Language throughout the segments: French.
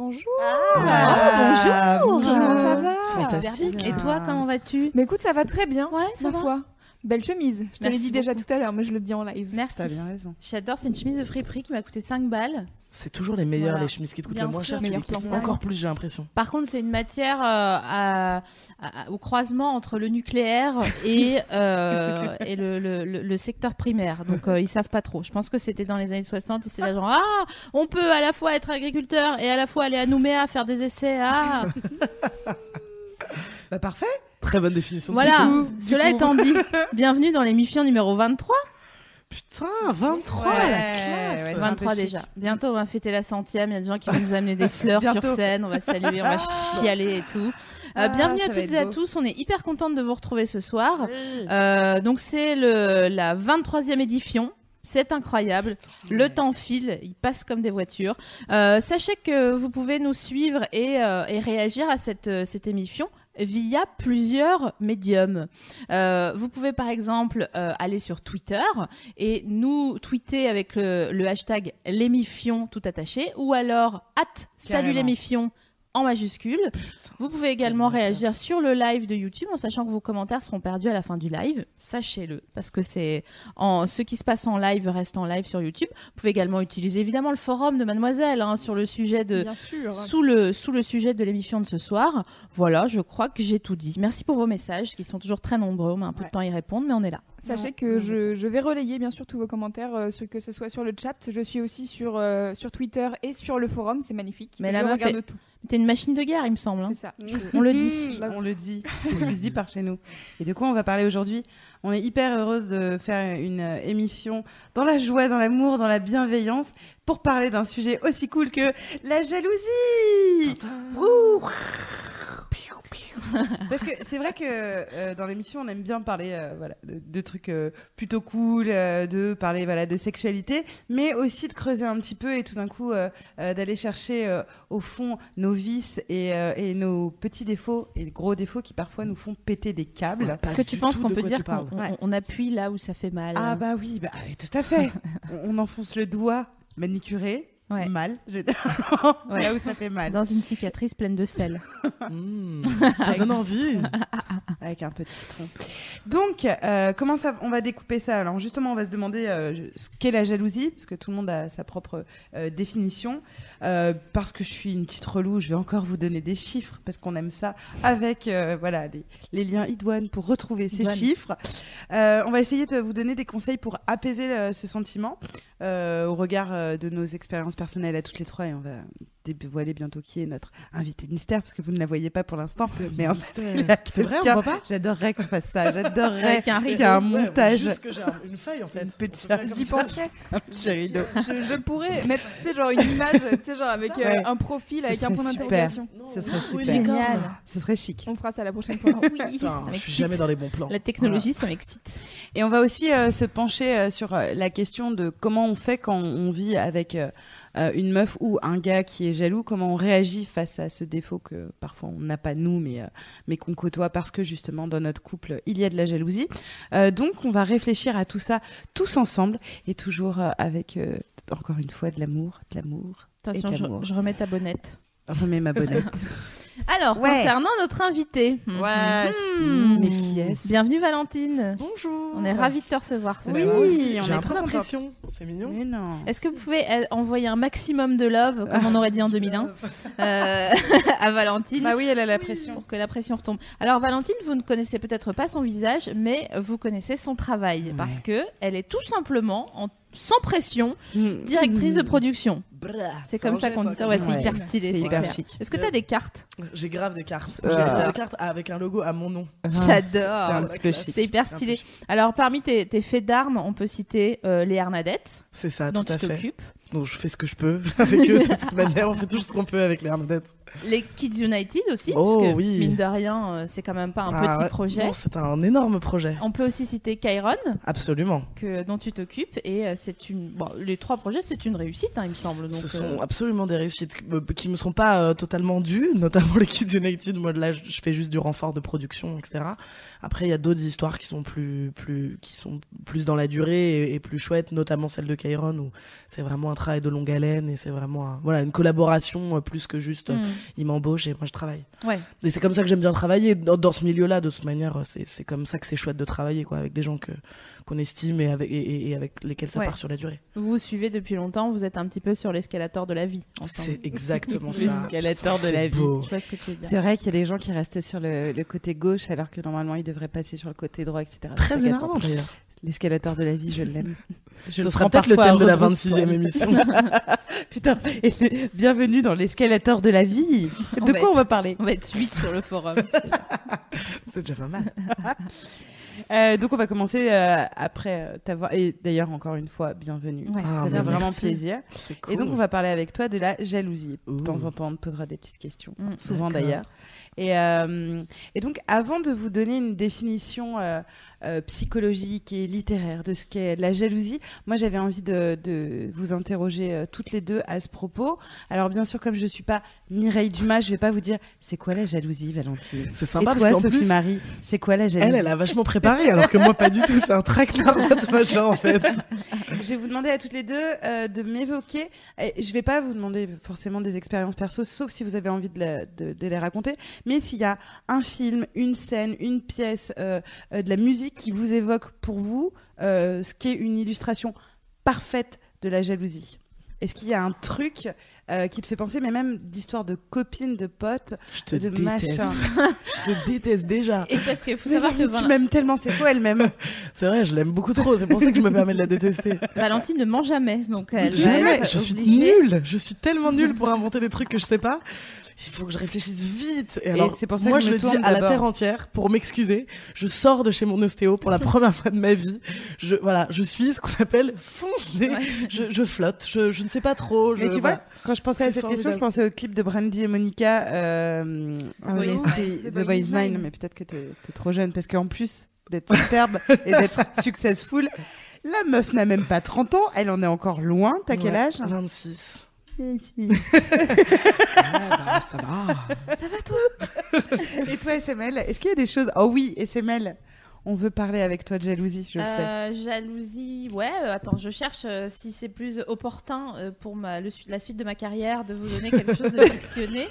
Bonjour. Ah, bonjour. bonjour. Comment ça va Fantastique. Et toi, comment vas-tu? Mais écoute, ça va très bien. Ouais, ça ma va. foi. Belle chemise. Je te l'ai dit déjà tout à l'heure, mais je le dis en live. Merci. T'as bien raison. J'adore, c'est une chemise de friperie qui m'a coûté 5 balles. C'est toujours les meilleurs, Voilà. les chemises qui te coûtent Bien le moins sûr, cher. tu les encore plus, j'ai l'impression. Par contre, c'est une matière euh, à- à- au croisement entre le nucléaire et, euh, et le, le- le- le secteur primaire. Donc, euh, ils savent pas trop. Je pense que c'était dans les années 60. Ils étaient là genre, ah, on peut à la fois être agriculteur et à la fois aller à Nouméa faire des essais. Ah, Bah parfait. Très bonne définition. de voilà. ce Cela étant dit, bienvenue dans l'émission numéro 23. Putain, 23 Ouais, la ouais, classe. ouais, c'est un 23 peu chic. déjà. Bientôt, on va fêter la centième. Il y a des gens qui vont nous amener des fleurs sur scène. On va saluer, on va chialer et tout. Euh, Ah, bienvenue à toutes et à tous. On est hyper contente de vous retrouver ce soir. Euh, donc, c'est la 23e édition. C'est incroyable. Le temps file, il passe comme des voitures. Euh, sachez que vous pouvez nous suivre et, euh, et réagir à cette, cette émission via plusieurs médiums. Euh, vous pouvez par exemple euh, aller sur Twitter et nous tweeter avec le, le hashtag l'émifion tout attaché ou alors at salut l'émifion en majuscule. Vous pouvez également réagir sur le live de YouTube en sachant que vos commentaires seront perdus à la fin du live. Sachez-le, parce que c'est en ce qui se passe en live reste en live sur YouTube. Vous pouvez également utiliser évidemment le forum de Mademoiselle hein, sur le sujet de sous le sous le sujet de l'émission de ce soir. Voilà, je crois que j'ai tout dit. Merci pour vos messages qui sont toujours très nombreux. On met un peu Ouais. de temps à y répondre, mais on est là. Sachez que je, je vais relayer bien sûr tous vos commentaires, euh, ce- que ce soit sur le chat. Je suis aussi sur, euh, sur Twitter et sur le forum. C'est magnifique. Mais je regarde tout. T'es une machine de guerre, il me semble. hein. C'est ça. On le dit. Mmh, on le dit, c'est ce qui se dit par chez nous. Et de quoi on va parler aujourd'hui? On est hyper heureuse de faire une émission dans la joie, dans l'amour, dans la bienveillance, pour parler d'un sujet aussi cool que la jalousie. Ouh. Parce que c'est vrai que euh, dans l'émission, on aime bien parler euh, voilà, de, de trucs euh, plutôt cool, euh, de parler voilà, de sexualité, mais aussi de creuser un petit peu et tout d'un coup euh, euh, d'aller chercher euh, au fond nos vices et, euh, et nos petits défauts et gros défauts qui parfois nous font péter des câbles. Est-ce que tu penses qu'on peut dire qu'on Ouais. appuie là où ça fait mal Ah bah oui, bah, oui, tout à fait. on, on enfonce le doigt manicuré, Ouais. mal, généralement, Ouais. là où ça fait mal, Dans une cicatrice pleine de sel. Mmh, ça donne envie. avec un petit citron. Donc, euh, comment ça, on va découper ça? Alors justement, on va se demander euh, ce qu'est la jalousie, parce que tout le monde a sa propre euh, définition. Parce que je suis une petite relou, je vais encore vous donner des chiffres, parce qu'on aime ça, avec voilà les, les liens idoines pour retrouver ces chiffres. On va essayer de vous donner des conseils pour apaiser ce sentiment au regard de nos expériences personnelles à toutes les trois, et on va dévoiler bientôt qui est notre invité mystère, parce que vous ne la voyez pas pour l'instant, mais en fait, il y a C'est vrai, on voit pas? J'adorerais qu'on fasse ça. J'adorerais Avec un qu'il y ait un Ouais, montage, Juste que j'ai un- une feuille en fait. Une petite- J'y penserais. un petit rideau. Je, je pourrais mettre, tu sais, genre une image, tu sais, genre avec euh, un profil, avec un point d'interrogation. Ce serait super. Ce serait chic. On fera ça la prochaine fois. Oui, je suis jamais dans les bons plans. La technologie, ça m'excite. Et on va aussi euh, se pencher euh, sur euh, la question de comment on fait quand on vit avec euh, une meuf ou un gars qui est jaloux, comment on réagit face à ce défaut que parfois on n'a pas nous, mais, euh, mais qu'on côtoie parce que justement dans notre couple il y a de la jalousie. Euh, donc on va réfléchir à tout ça tous ensemble et toujours avec encore une fois de l'amour, de l'amour. Attention, Et je, d'amour. je remets ta bonnette. Remets ma bonnette. Alors, Ouais. concernant notre invité. Ouais. Mhm. Mais qui est-ce Bienvenue Valentine. Bonjour. On est ravis de te recevoir ce Oui, soir. Aussi, on j'ai est trop l'impression. C'est mignon. Mais non. Est-ce que vous pouvez euh, envoyer un maximum de love, comme on aurait dit en 2001, euh, à Valentine Bah oui, elle a la pression. pour que la pression retombe. Alors Valentine, vous ne connaissez peut-être pas son visage, mais vous connaissez son travail parce que elle est tout simplement en sans pression directrice de production. C'est comme ça qu'on dit ça. Ouais, c'est hyper stylé, C'est hyper chic. Est-ce que tu as des cartes J'ai grave des cartes. Ah. J'ai grave des cartes avec un logo à mon nom. C'est un J'adore. petit peu chic. C'est hyper stylé. Alors parmi tes, tes faits d'armes, on peut citer euh, les Hernadettes, C'est ça, dont tout à tu fait. t'occupes. Donc je fais ce que je peux avec eux de toute manière. On fait tout ce qu'on peut avec les Hernadettes. Les Kids United aussi, Oh, parce que oui. mine de rien, euh, c'est quand même pas un Ah, petit ouais. projet. Non, C'est un énorme projet. On peut aussi citer Chiron, Absolument. que, dont tu t'occupes, et euh, c'est une. Bon, les trois projets, c'est une réussite, hein, il me semble. Donc, Ce euh, sont absolument des réussites qui me- sont pas euh, totalement dues, notamment les Kids United. Moi, là, je fais juste du renfort de production, etc. Après, il y a d'autres histoires qui sont plus, plus, qui sont plus dans la durée et, et plus chouettes, notamment celle de Kyron où c'est vraiment un travail de longue haleine et c'est vraiment, un- voilà, une collaboration plus que juste, euh, hmm, il m'embauche et moi je travaille. Ouais. Et c'est comme ça que j'aime bien travailler dans, dans ce milieu-là. De toute manière, euh, c'est c'est comme ça que c'est chouette de travailler, quoi, avec des gens que qu'on estime et avec et, avec lesquels ça Ouais. part sur la durée. Vous vous suivez depuis longtemps, vous êtes un petit peu sur l'escalator de la vie. C'est exactement ça. L'escalator de C'est la vie. beau. Je vois ce que tu veux dire. C'est vrai qu'il y a des gens qui restaient sur le, le côté gauche alors que normalement ils devraient passer sur le côté droit, etc. Très énervant d'ailleurs. L'escalator de la vie, je l'aime. Ce sera peut-être le thème de la rebrousse-poil. 26e émission. Putain, et bienvenue dans l'escalator de la vie. On De quoi on va parler On va être 8 sur le forum. c'est- déjà pas mal. Euh, Donc on va commencer euh, après euh, t'avoir. Et d'ailleurs, encore une fois, bienvenue. Ouais. Ah, Ça fait vraiment merci. plaisir. Et donc on va parler avec toi de la jalousie. De temps en temps, on te posera des petites questions, Mm. souvent d'ailleurs. Et, euh, et donc, avant de vous donner une définition euh, euh, psychologique et littéraire de ce qu'est la jalousie, moi j'avais envie de, de vous interroger toutes les deux à ce propos. Alors, bien sûr, comme je ne suis pas Mireille Dumas, je ne vais pas vous dire c'est quoi la jalousie, Valentine? C'est Et sympa toi, parce Sophie plus, Marie, c'est quoi la jalousie? elle, elle a vachement préparé, alors que moi pas du tout. C'est un traquenard votre machin en fait. Je vais vous demander à toutes les deux euh, de m'évoquer. Et je vais pas vous demander forcément des expériences perso, sauf si vous avez envie de, la- de- de les raconter. Mais s'il y a un film, une scène, une pièce, euh, euh, de la musique qui vous évoque pour vous euh, ce qui est une illustration parfaite de la jalousie. Est-ce qu'il y a un truc euh, qui te fait penser, mais même d'histoire de copines, de potes, Je te de déteste. machin Je te déteste déjà. Et parce qu'il faut Mais savoir non, que tu Val- m'aimes tellement, c'est quoi elle-même C'est vrai, je l'aime beaucoup trop. C'est pour ça que je me permets de la détester. Valentine ne ment jamais, donc elle Jamais. Je suis nulle. Je suis tellement nulle pour inventer des trucs que je sais pas. Il faut que je réfléchisse vite. Et, alors, c'est pour ça moi, que je je me le dis à la terre entière pour m'excuser. Je sors de chez mon ostéo pour la première fois de ma vie. Je, voilà, je suis ce qu'on appelle fonce-nez. Ouais. Je, je flotte. Je, je ne sais pas trop. Je, Mais tu voilà. vois, quand je pensais à cette question, je pensais au clip de Brandy et Monica. Euh, The Boy oui, Is c'était Mine. The, The Boy is Mine. Mais peut-être que t'es es trop jeune parce qu'en plus d'être superbe et d'être successful, la meuf n'a même pas 30 ans. Elle en est encore loin. T'as quel âge? 26. Ah, bah, ça va. Et toi, SML, est-ce qu'il y a des choses? Oh oui, SML, on veut parler avec toi de jalousie, je le sais. Euh, jalousie, ouais. euh, attends, je cherche euh, si c'est plus opportun euh, pour ma, le la suite de ma carrière de vous donner quelque chose de fictionné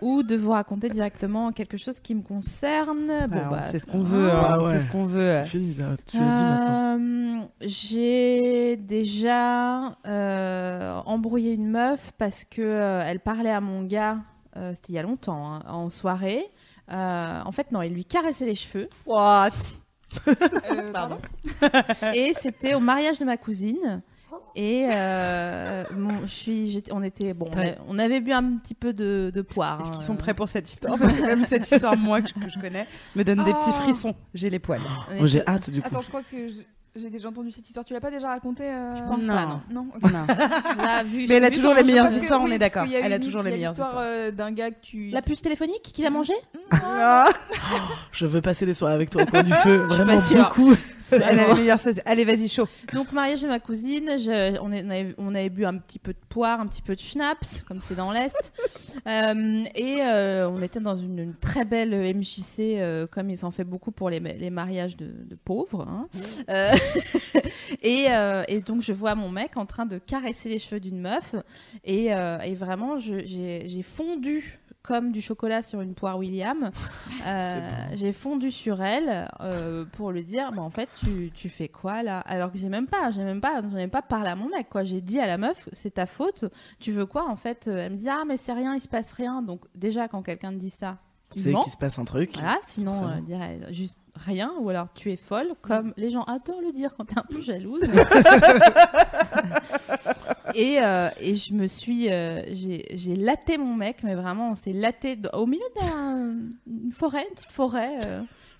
ou de vous raconter directement quelque chose qui me concerne. Bon, Alors, bah, c'est ce qu'on veut. Ah, hein, ouais. C'est ce qu'on veut. C'est fini, là. Tu. Euh, J'ai déjà euh, embrouillé une meuf parce que euh, elle parlait à mon gars. euh, C'était il y a longtemps, hein, en soirée. Euh, en fait, non, il lui caressait les cheveux. What? Euh, pardon. et c'était au mariage de ma cousine. Et euh, je suis, on était bon, on, a- on avait bu un petit peu de, de poire. Est-ce hein, qu'ils sont prêts pour cette histoire Parce que même cette histoire, moi, que, que je connais, me donne des petits Oh. frissons. J'ai les poils. Moi, j'ai hâte du coup. Attends, je crois que j'ai déjà entendu cette histoire. Tu l'as pas déjà racontée euh, Je pense Non. pas, non. Non. Non. Là, vu- Mais elle a toujours les meilleures que- histoires, on est d'accord. Elle a toujours les meilleures histoires. euh, d'un gars que tu. La puce téléphonique qu'il a mangé Ah, Je veux passer des soirées avec toi au coin du feu. Vraiment beaucoup. Elle a les meilleures choses. Allez, vas-y, chaud. Donc mariage de ma cousine, je- on, est- on avait, on avait bu un petit peu de poire, un petit peu de schnapps, comme c'était dans l'Est. Euh, et euh, on était dans une, une très belle MJC, euh, comme ils en fait beaucoup pour les, ma- les mariages de, de pauvres. hein. Euh, et, euh, et donc je vois mon mec en train de caresser les cheveux d'une meuf. Et, euh, et vraiment, j'ai fondu comme du chocolat sur une poire William. Euh, j'ai fondu sur elle euh, pour lui dire, bah, en fait, tu, tu fais quoi là? Alors que j'ai même pas, j'ai même pas, j'en ai pas parlé à mon mec, quoi. J'ai dit à la meuf, c'est ta faute. Tu veux quoi en fait? Elle me dit, ah mais c'est rien, il se passe rien. Donc déjà quand quelqu'un te dit ça, C'est qu'il se passe un truc. Voilà, sinon, euh, dirait juste rien, ou alors tu es folle, comme les gens adorent le dire quand t'es un peu jalouse. et, euh, et je me suis. euh, j'ai j'ai laté mon mec, mais vraiment, on s'est laté au milieu d'une forêt, une petite forêt.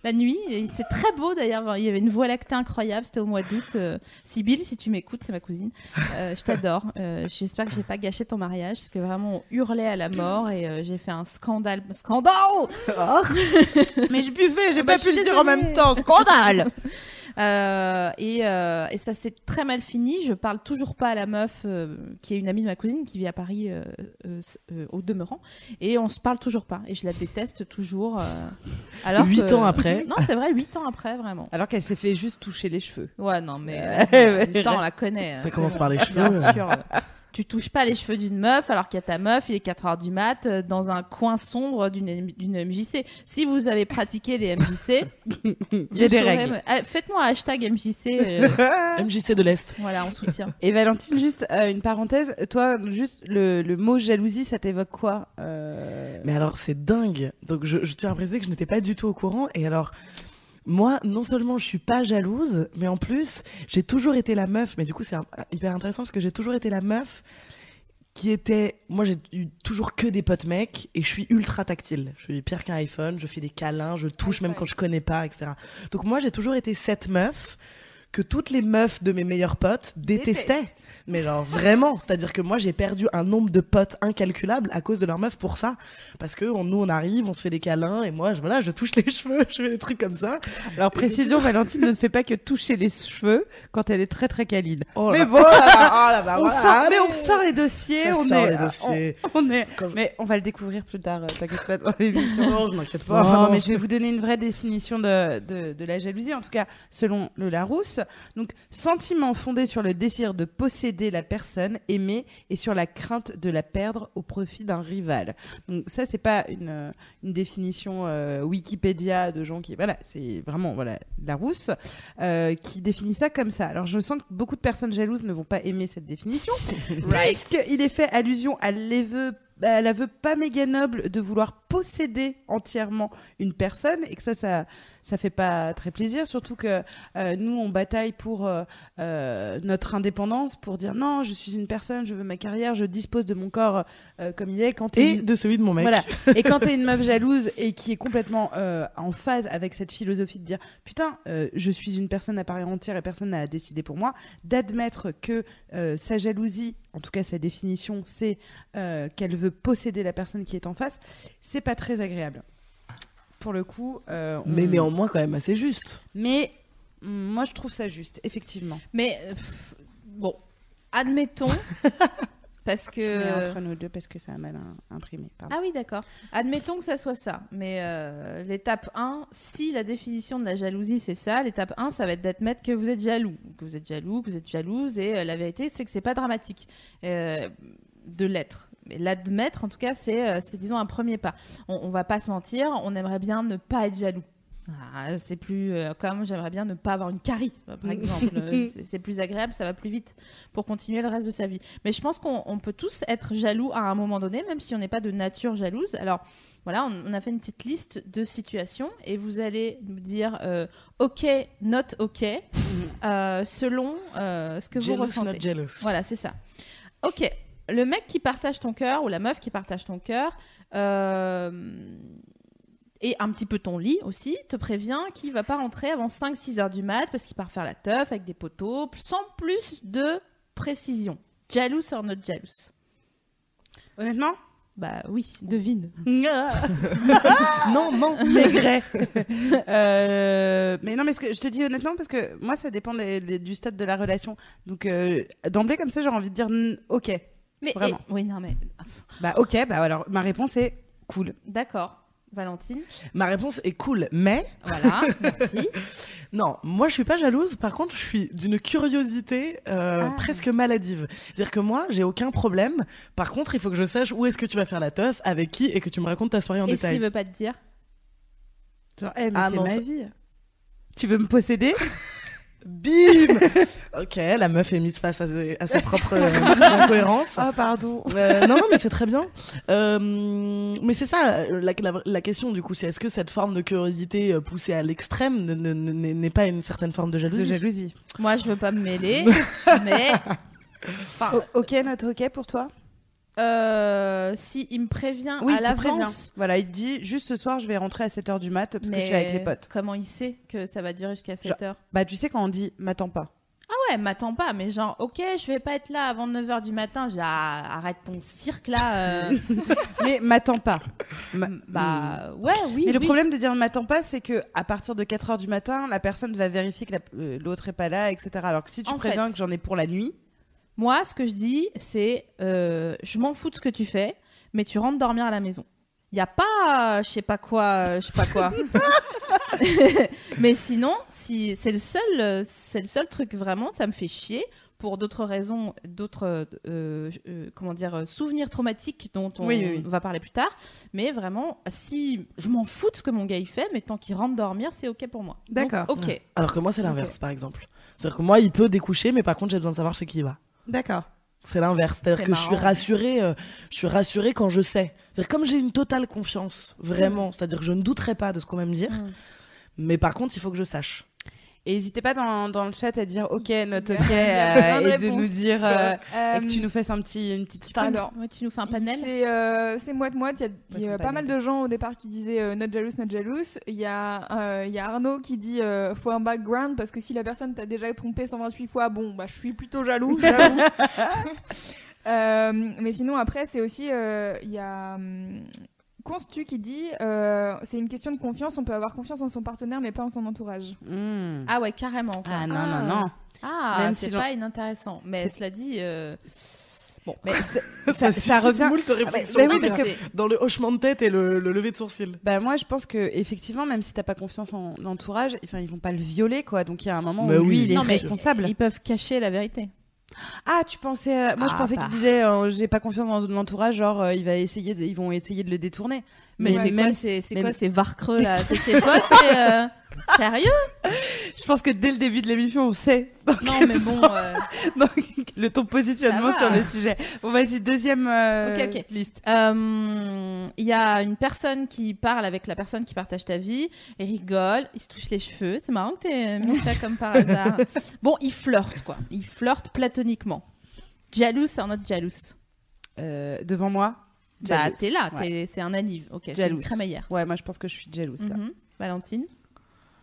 La nuit, c'est très beau d'ailleurs. Il y avait une voie lactée incroyable. C'était au mois d'août. Euh, si tu m'écoutes, c'est ma cousine. Euh, je t'adore. Euh, J'espère que j'ai pas gâché ton mariage, parce que vraiment on hurlait à la mort et euh, j'ai fait un scandale. Scandale Mais je buvais, j'ai Ah bah, pas je pu le dire en même temps. Scandale Euh, et, euh, et ça s'est très mal fini. Je parle toujours pas à la meuf euh, qui est une amie de ma cousine qui vit à Paris euh, euh, euh, au demeurant. Et on se parle toujours pas. Et je la déteste toujours. euh, alors Huit que- ans après. Non, c'est vrai, 8 ans après, vraiment. Alors qu'elle s'est fait juste toucher les cheveux. Ouais, non, mais Euh, ouais. l'histoire, on la connaît. Ça euh, commence par les cheveux. Bien sûr. Tu touches pas les cheveux d'une meuf alors qu'il y a ta meuf, il est 4h du mat, euh, dans un coin sombre d'une MJC. Si vous avez pratiqué les MJC, Il y a des saurez règles. me- Ah, Faites-moi un hashtag MJC. euh, MJC de l'Est. voilà, on soutient. Et Valentine, juste euh, une parenthèse, toi, juste le, le mot jalousie, ça t'évoque quoi Euh, Mais alors, c'est dingue. Donc, je, je tiens à préciser que je n'étais pas du tout au courant. Et alors, moi, non seulement je suis pas jalouse, mais en plus, j'ai toujours été la meuf. Mais du coup, c'est hyper intéressant parce que j'ai toujours été la meuf qui était. Moi, j'ai eu toujours que des potes mecs et je suis ultra tactile. Je suis pire qu'un iPhone, je fais des câlins, je touche même quand je connais pas, etc. Donc, moi, j'ai toujours été cette meuf que toutes les meufs de mes meilleurs potes détestaient. Mais genre vraiment, c'est-à-dire que moi j'ai perdu un nombre de potes incalculable à cause de leur meuf pour ça, parce que on- nous on arrive, on se fait des câlins et moi je, voilà je touche les cheveux, je fais des trucs comme ça. Alors précision, Valentine ne fait pas que toucher les cheveux quand elle est très très câline. Oh mais là- bon, oh là on voilà, sort, mais on sort les dossiers, Ça on sort est, les dossiers. on, on est, Quand je- mais on va le découvrir plus tard. euh, T'inquiète pas dans l'émission. Non, je m'inquiète Non, pas. mais je vais vous donner une vraie définition de, de, de la jalousie, en tout cas selon le Larousse. Donc, sentiment fondé sur le désir de posséder la personne aimée et sur la crainte de la perdre au profit d'un rival. Donc, ça, c'est pas une, euh, une définition euh, Wikipédia de gens qui. Voilà, c'est vraiment voilà, Larousse euh, qui définit ça comme ça. Alors, je sens que beaucoup de personnes jalouses ne vont pas aimer cette définition, puisqu'il est fait allusion à à l'aveu pas méga noble de vouloir posséder entièrement une personne et que ça, ça, ça fait pas très plaisir. Surtout que euh, nous, on bataille pour euh, euh, notre indépendance, pour dire non, je suis une personne, je veux ma carrière, je dispose de mon corps comme il est. Quand Et une- de celui de mon mec. voilà. Et quand t'es une meuf jalouse et qui est complètement en phase avec cette philosophie de dire putain, je suis une personne à part entière et personne n'a décidé pour moi, d'admettre que sa jalousie, en tout cas sa définition, c'est qu'elle veut posséder la personne qui est en face, c'est pas très agréable. Pour le coup, euh, on- Mais néanmoins quand même assez juste. Mais mm, moi je trouve ça juste, effectivement. Mais euh, pff, bon, admettons, parce Je mets que. entre nous deux parce que ça a mal im- imprimé. pardon. Ah oui, d'accord. Admettons que ça soit ça. Mais euh, l'étape 1, si la définition de la jalousie c'est ça, l'étape 1, ça va être d'admettre que vous êtes jaloux. Que vous êtes jaloux, que vous êtes jalouse. Et euh, la vérité, c'est que c'est pas dramatique euh, de l'être. L'admettre, en tout cas, c'est, euh, c'est disons un premier pas. On, on va pas se mentir, on aimerait bien ne pas être jaloux. Ah, c'est plus euh, comme j'aimerais bien ne pas avoir une carie, par exemple. Euh, c'est- plus agréable, ça va plus vite pour continuer le reste de sa vie. Mais je pense qu'on on peut tous être jaloux à un moment donné, même si on n'est pas de nature jalouse. Alors voilà, on, on a fait une petite liste de situations et vous allez nous dire euh, OK, not OK, euh, selon ce que vous ressentez. not jealous. Voilà, c'est ça. Ok, le mec qui partage ton cœur ou la meuf qui partage ton cœur euh, et un petit peu ton lit aussi te prévient qu'il va pas rentrer avant 5-6 heures du mat parce qu'il part faire la teuf avec des poteaux sans plus de précision. Jealous or not jealous Honnêtement? Bah oui, devine. Non, non. Maigret. Euh, mais non, mais ce que je te dis honnêtement, parce que moi, ça dépend des- des- du stade de la relation. Donc, euh, d'emblée, comme ça, j'aurais envie de dire ok. Mais Vraiment. et- oui, non mais Bah, ok, bah alors ma réponse est cool. d'accord. Valentine? Ma réponse est cool, mais Voilà, merci. non, moi je suis pas jalouse. Par contre, je suis d'une curiosité euh, Ah. presque maladive. C'est-à-dire que moi, j'ai aucun problème. Par contre, il faut que je sache où est-ce que tu vas faire la teuf, avec qui, et que tu me racontes ta soirée en Et détail. s'il veut pas te dire? Genre, eh, mais Ah c'est ma vie. Tu veux me posséder? Bim Ok, la meuf est mise face à ses, à ses propres euh, incohérences. Oh, pardon. Euh, non, non, mais c'est très bien. Euh, mais c'est ça, la, la- la question du coup, c'est est-ce que cette forme de curiosité poussée à l'extrême ne- ne- ne- n'est pas une certaine forme de De jalousie jalousie. Moi, je veux pas me mêler, mais. Enfin, ok, notre ok pour toi? Euh, si il me prévient Oui, à l'avance. Voilà, il te dit juste ce soir, je vais rentrer à 7h du mat parce que je suis avec les potes. Comment il sait que ça va durer jusqu'à 7 heures? Bah, tu sais, quand on dit m'attends pas. Ah ouais, m'attends pas, mais genre, ok, je vais pas être là avant 9h du matin. J'ai ah, arrête ton cirque là. euh. Mais m'attends pas. Bah ouais, oui. Mais le problème de dire m'attends pas, c'est que à partir de 4h du matin, la personne va vérifier que la- euh, l'autre est pas là, etc. Alors que si tu En préviens fait- que j'en ai pour la nuit, Moi, ce que je dis, c'est euh, je m'en fous de ce que tu fais, mais tu rentres dormir à la maison. Il y a pas, euh, je sais pas quoi, euh, je sais pas quoi. mais sinon, si c'est le seul, euh, c'est le seul truc vraiment, ça me fait chier pour d'autres raisons, d'autres, euh, euh, comment dire, euh, souvenirs traumatiques dont on Oui, oui, oui. va parler plus tard. Mais vraiment, si je m'en fous de ce que mon gars il fait, mais tant qu'il rentre dormir, c'est ok pour moi. D'accord. Ok. Alors que moi, c'est l'inverse, par exemple. C'est-à-dire que moi, il peut découcher, mais par contre, j'ai besoin de savoir chez qui il va. D'accord. C'est l'inverse. C'est-à-dire C'est que je suis rassurée, euh, je suis rassurée quand je sais. C'est-à-dire comme j'ai une totale confiance, vraiment. C'est-à-dire que je ne douterai pas de ce qu'on va me dire. Mm. Mais par contre, il faut que je sache. Et n'hésitez pas dans, dans le chat à dire ok, notre Il y ok, euh, de et de nous dire euh, Euh, et que tu nous fasses un petit, une petite stat. alors, Ouais, tu nous fais un panel. C'est euh, moite-moite. Il y a, il y c'est a un pas mal de gens au départ qui disaient euh, not jealous, not jealous. Il y, a, euh, il y a Arnaud qui dit euh, faut un background parce que si la personne t'a déjà trompé 128 fois, bon, bah je suis plutôt jaloux. j'avoue. Euh, mais sinon, après, c'est aussi. euh, Il y a. Constu qui dit euh, c'est une question de confiance, on peut avoir confiance en son partenaire mais pas en son entourage. Hmm. Ah ouais, carrément. quoi. Ah non, non, non. Ah, Même c'est si pas inintéressant. Mais C'est- cela dit, euh, bon, Mais c'est- Ça, ça, revient. moult réflexions. bah oui, dans parce le- que- c'est- Dans le hochement de tête et le, le lever de sourcil. Bah moi je pense que effectivement même si t'as pas confiance en l'entourage, enfin ils vont pas le violer quoi. Donc il y a un moment Mais où lui oui, il est Non, mais- responsable. ils peuvent cacher la vérité. Ah tu pensais euh, moi je Ah, pensais bah. qu'il disait euh, j'ai pas confiance en l'entourage genre euh, il va essayer de- ils vont essayer de le détourner. Mais c'est quoi, c'est quoi ces varcreux là C'est ses potes et, euh, Sérieux Je pense que dès le début de l'émission on sait Non, mais bon. euh, donc, le ton positionnement sur le sujet. Bon vas-y deuxième euh, liste. Il y a une personne qui parle avec la personne qui partage ta vie, et rigole, il se touche les cheveux. C'est marrant que t'aies mis ça comme par hasard. Bon, il flirte quoi. Il flirte platoniquement. Un autre jaloux. Euh, devant moi? Bah, t'es là, Ouais. c'est un anniv. Ok, c'est une crémaillère. Ouais moi je pense que je suis jalouse là. Mhm. Valentine?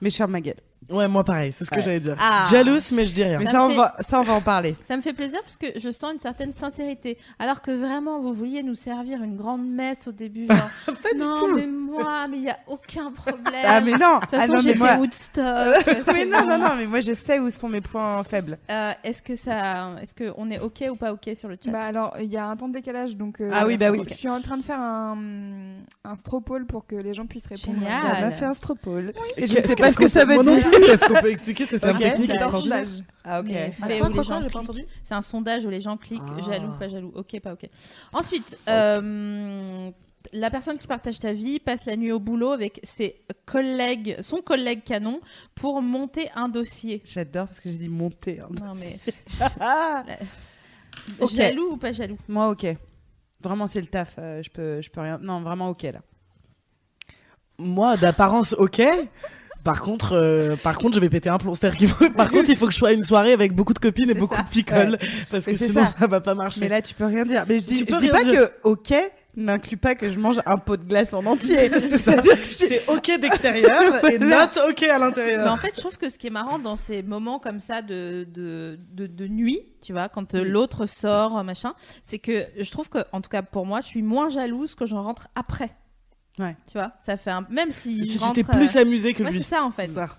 Mais je ferme ma gueule. Ouais, moi pareil, c'est ce que Ouais. j'allais dire. Ah. Jalouse, mais je dis rien. Mais Ça on fait- va ça on va en parler. Ça me fait plaisir parce que je sens une certaine sincérité. Alors que vraiment, vous vouliez nous servir une grande messe au début. Genre, Pas du non, tout. mais moi, mais il n'y a aucun problème. Ah mais non. De toute Ah, façon, non, j'ai mais fait moi- Woodstock. Oui, c'est non, bon. non, non, mais moi je sais où sont mes points faibles. Euh, est-ce que ça, est-ce que on est ok ou pas ok sur le chat? Bah alors, il y a un temps de décalage, donc euh, Ah oui, bah oui. je suis en train de faire un, un stropole pour que les gens puissent répondre. Génial. Elle Ah, m'a là. fait un stropole. Et Et je ne sais pas ce que qu'on ça veut dire. Est-ce qu'on peut expliquer ce terme Ok. technique C'est un extraordinaire sondage. Ah ok. Ah, C'est un sondage où les gens cliquent Ah. jaloux, pas jaloux, ok, pas ok. Ensuite, euh, la personne qui partage ta vie passe la nuit au boulot avec ses collègues, son collègue canon, pour monter un dossier. J'adore parce que j'ai dit monter. hein. Non mais jaloux ou pas jaloux? Moi ok. Vraiment c'est le taf. euh, je peux, je peux rien. Non vraiment ok là. Moi, d'apparence, ok. Par contre, euh, par contre, je vais péter un plomb. Par contre, il faut que je sois à une soirée avec beaucoup de copines et beaucoup ça. de picoles, parce que sinon ça. ça. va pas marcher. Mais là tu peux rien dire. Mais je dis, je dis pas dire. que ok n'inclut pas que je mange un pot de glace en entier. c'est ça. C'est ok d'extérieur et not ok à Mais l'intérieur. en fait, je trouve que ce qui est marrant dans ces moments comme ça de, de, de, de nuit, tu vois, quand euh, l'autre sort, euh, machin, c'est que je trouve que, en tout cas pour moi, je suis moins jalouse que j'en rentre après. Ouais. Tu vois, ça fait un. Même si. Si tu t'es plus euh, amusé que ouais, lui. c'est ça en fait. Ça.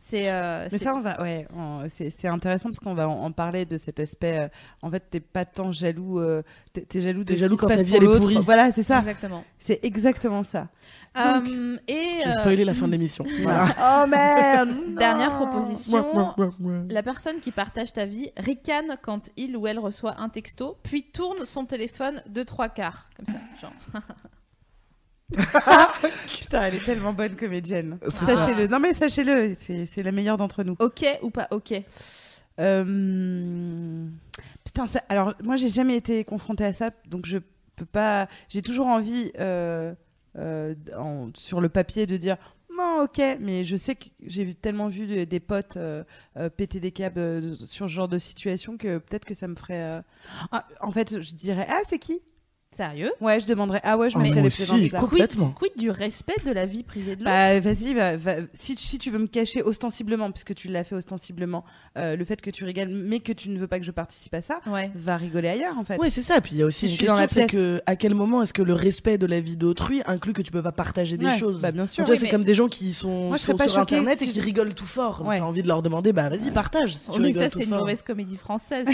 C'est euh, Mais ça, on va, ouais, on- c'est c'est intéressant parce qu'on va en, parler de cet aspect. euh, en fait, t'es pas tant jaloux, euh, t'es jaloux de ce jaloux qui se quand ta vie, elle est l'autre. pourrie. Voilà, c'est ça. exactement. C'est exactement ça. Euh, et J'ai euh, spoilé la fin de l'émission. oh merde dernière proposition. La personne qui partage ta vie ricane quand il ou elle reçoit un texto, puis tourne son téléphone de trois quarts, comme ça. Genre. Putain, elle est tellement bonne comédienne. Sachez-le. Non mais sachez-le, c'est c'est la meilleure d'entre nous. Ok ou pas ok Euh, Putain, ça... alors moi j'ai jamais été confrontée à ça, donc je peux pas. J'ai toujours envie euh, euh, en- sur le papier de dire non, ok, mais je sais que j'ai tellement vu de- des potes euh, euh, péter des câbles sur ce genre de situation que peut-être que ça me ferait. euh, ah, en fait, je dirais ah c'est qui? Sérieux? Ouais, je demanderais ah ouais, je Oh, mettrais moi les aussi, pieds dans le plat. quoi. Complètement. Quid, quid du respect de la vie privée de l'autre? Bah, vas-y, va- va- si, tu- si tu veux me cacher ostensiblement, puisque tu l'as fait ostensiblement, euh, le fait que tu rigoles, mais que tu ne veux pas que je participe à ça, Ouais. va rigoler ailleurs en fait. Ouais, c'est ça. Puis il y a aussi une je suis question, dans la c'est pièce. que à quel moment est-ce que le respect de la vie d'autrui inclut que tu peux pas partager des Ouais, choses? Bah, bien sûr. Tu vois, Oui, c'est mais- comme des gens qui sont, Moi, je serais sont pas sur choquée internet et qui je- rigolent tout fort. Ouais. T'as envie de leur demander, bah vas-y, partage. Si tu Oh, mais rigoles ça, tout c'est une fort. mauvaise comédie française.